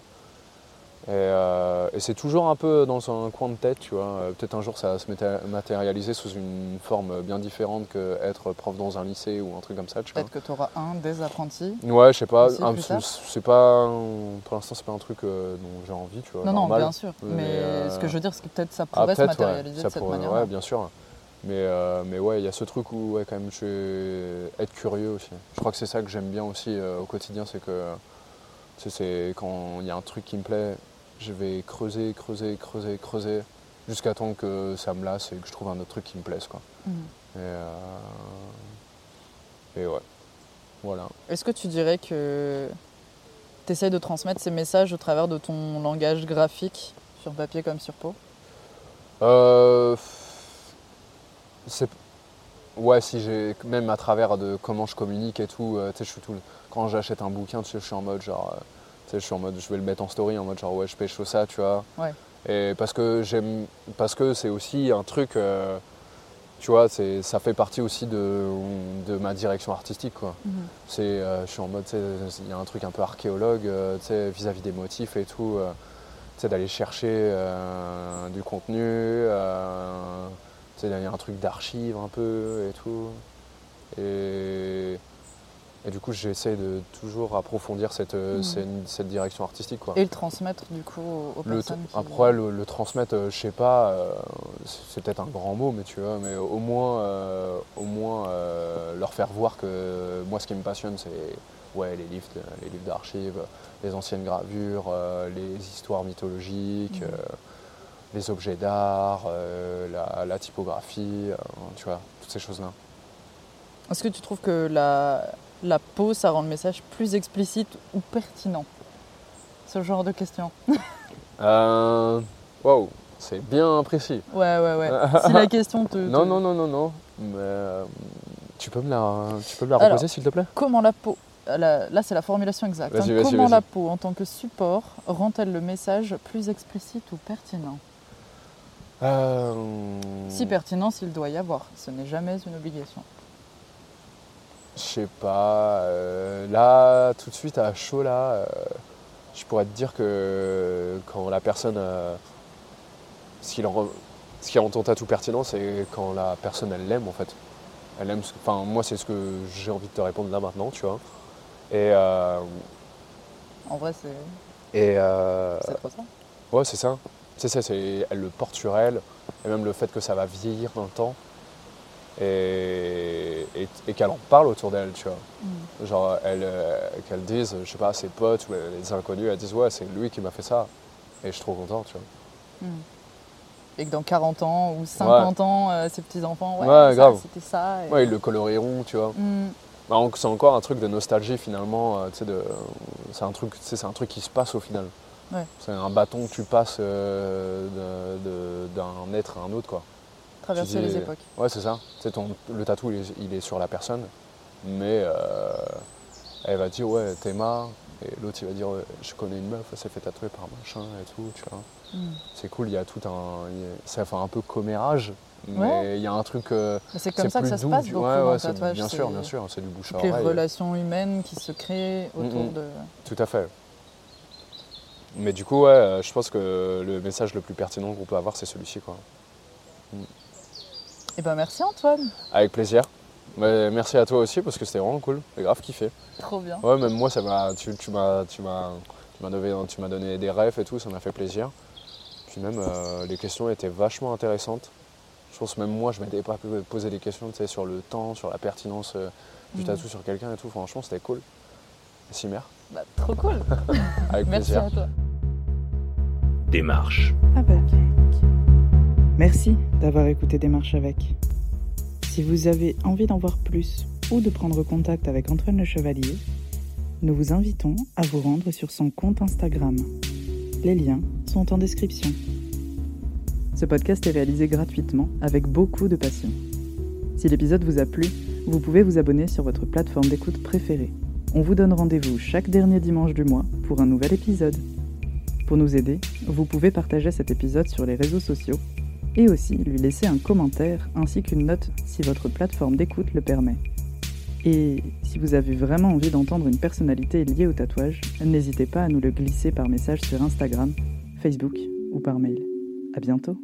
Et, euh, et c'est toujours un peu dans un coin de tête, tu vois. Euh, Peut-être un jour ça va se maté- matérialiser sous une forme bien différente que être prof dans un lycée ou un truc comme ça, tu vois.
Peut-être que tu auras un des apprentis.
Ouais, je sais pas. C'est pas, pour l'instant, c'est pas un truc euh, dont j'ai envie, tu vois.
non, non,
normal.
bien sûr. Mais,
Mais, euh,
ce que je veux dire, c'est que peut-être ça
Ah,
pourrait se
ouais,
matérialiser
ça
de cette
pourrait-
manière.
Ouais, bien sûr. Mais, mais ouais, il y a ce truc où, ouais, quand même, je vais être curieux aussi. Je crois que c'est ça que j'aime bien aussi au quotidien, c'est que c'est quand il y a un truc qui me plaît, je vais creuser, creuser, creuser, creuser, jusqu'à temps que ça me lasse et que je trouve un autre truc qui me plaise, quoi.
Mhm.
Et, euh, et ouais, voilà.
Est-ce que tu dirais que tu essayes de transmettre ces messages au travers de ton langage graphique, sur papier comme sur peau?
Euh, c'est ouais si j'ai même à travers de comment je communique et tout euh, tu sais je suis tout le- quand j'achète un bouquin tu sais je suis en mode genre euh, je suis en mode je vais le mettre en story en mode genre ouais je pêche ça tu vois.
Ouais.
et parce que j'aime parce que c'est aussi un truc euh, tu vois c'est ça fait partie aussi de, de ma direction artistique quoi. C'est euh, je suis en mode il y a un truc un peu archéologue euh, tu sais vis-à-vis des motifs et tout tu sais, d'aller chercher du contenu tu sais, il y a un truc d'archive un peu et tout. Et, et du coup j'essaie de toujours approfondir cette, euh,
Mhm.
cette, cette direction artistique quoi
Et le transmettre du coup aux,
le,
personnes qui-
après, le, le transmettre, euh, je sais pas, euh, c'est peut-être un grand mot, mais tu vois, mais au moins, euh, au moins euh, leur faire voir que moi, ce qui me passionne, c'est ouais, les livres, les livres d'archives, les anciennes gravures, les histoires mythologiques, euh, les objets d'art, la, la typographie, tu vois, toutes ces choses-là.
Est-ce que tu trouves que la, la peau, ça rend le message plus explicite ou pertinent Ce genre de questions.
Euh, Waouh, c'est bien précis.
Ouais, ouais, ouais. si la question te.
Non,
te-
non, non, non, non. Mais, euh, tu peux me la, tu peux me la
Alors,
reposer, s'il te plaît?
Comment la peau. Là, là, c'est la formulation exacte. hein. Comment la peau, en tant que support, rend-elle le message plus explicite ou pertinent?
Euh,
Si pertinent s'il doit y avoir. Ce n'est jamais une obligation.
Je sais pas. euh, là, tout de suite, à chaud, là, euh, je pourrais te dire que quand la personne. euh, ce, qui rend, ce qui rend ton tatou pertinent, c'est quand la personne, elle l'aime, en fait. Elle aime. ce- Enfin, moi, c'est ce que j'ai envie de te répondre là maintenant, tu vois. Et. euh,
En vrai, c'est
et euh,
c'est trop ça.
Ouais, c'est ça. C'est ça, elle le porte sur elle, et même le fait que ça va vieillir dans le temps, et, et, et qu'elle en parle autour d'elle, tu vois.
Mm.
Genre, elle, euh, qu'elle dise, je sais pas, ses potes ou les inconnus, elles disent, ouais, c'est lui qui m'a fait ça. Et je suis trop content, tu vois.
Mm. Et que dans 40 ans ou 50 ans, euh, ses petits-enfants, ouais,
Ouais,
ça,
grave.
c'était ça. et-
Ouais, ils le coloriront, tu vois.
Mm.
Bah, c'est encore un truc de nostalgie finalement, euh, de- c'est un truc, un truc qui se passe au final.
Ouais.
C'est un bâton que tu passes euh, d'un être à un autre, quoi.
Traverser
Tu dis-
les époques.
Ouais, c'est ça. C'est ton, le tatou, il est, il est sur la personne, mais euh, elle va dire ouais, Théma, Et l'autre, il va dire Je connais une meuf, elle s'est fait tatouer par machin et tout, tu vois. Mm. C'est cool, il y a tout un. Fait un peu commérage, mais il y a un truc. Euh,
c'est comme ça que ça se passe beaucoup ouais, ouais, tatouage.
Bien sûr, bien sûr, c'est du bouche à
Les relations humaines qui se créent autour de.
Tout à fait. Mais du coup, ouais, euh, je pense que le message le plus pertinent qu'on peut avoir, c'est celui-ci. Quoi.
Mm. Eh ben merci Antoine.
Avec plaisir. merci à toi aussi parce que c'était vraiment cool. J'ai grave kiffé.
Trop bien.
Ouais, même moi, ça m'a, tu, tu m'as, tu m'as, donné, tu m'as donné des rêves et tout, ça m'a fait plaisir. Puis même, euh, les questions étaient vachement intéressantes. Je pense même moi, je m'étais pas posé des questions sur le temps, sur la pertinence euh, du mm. tatou sur quelqu'un et tout. Franchement, c'était cool. Merci, mère.
Bah, trop cool.
Avec
Merci
à
toi.
Démarche.
Avec. Merci d'avoir écouté Démarche avec. Si vous avez envie d'en voir plus ou de prendre contact avec Antoine Le Chevalier, nous vous invitons à vous rendre sur son compte Instagram. Les liens sont en description. Ce podcast est réalisé gratuitement avec beaucoup de passion. Si l'épisode vous a plu, vous pouvez vous abonner sur votre plateforme d'écoute préférée. On vous donne rendez-vous chaque dernier dimanche du mois pour un nouvel épisode. Pour nous aider, vous pouvez partager cet épisode sur les réseaux sociaux et aussi lui laisser un commentaire ainsi qu'une note si votre plateforme d'écoute le permet. Et si vous avez vraiment envie d'entendre une personnalité liée au tatouage, n'hésitez pas à nous le glisser par message sur Instagram, Facebook ou par mail. À bientôt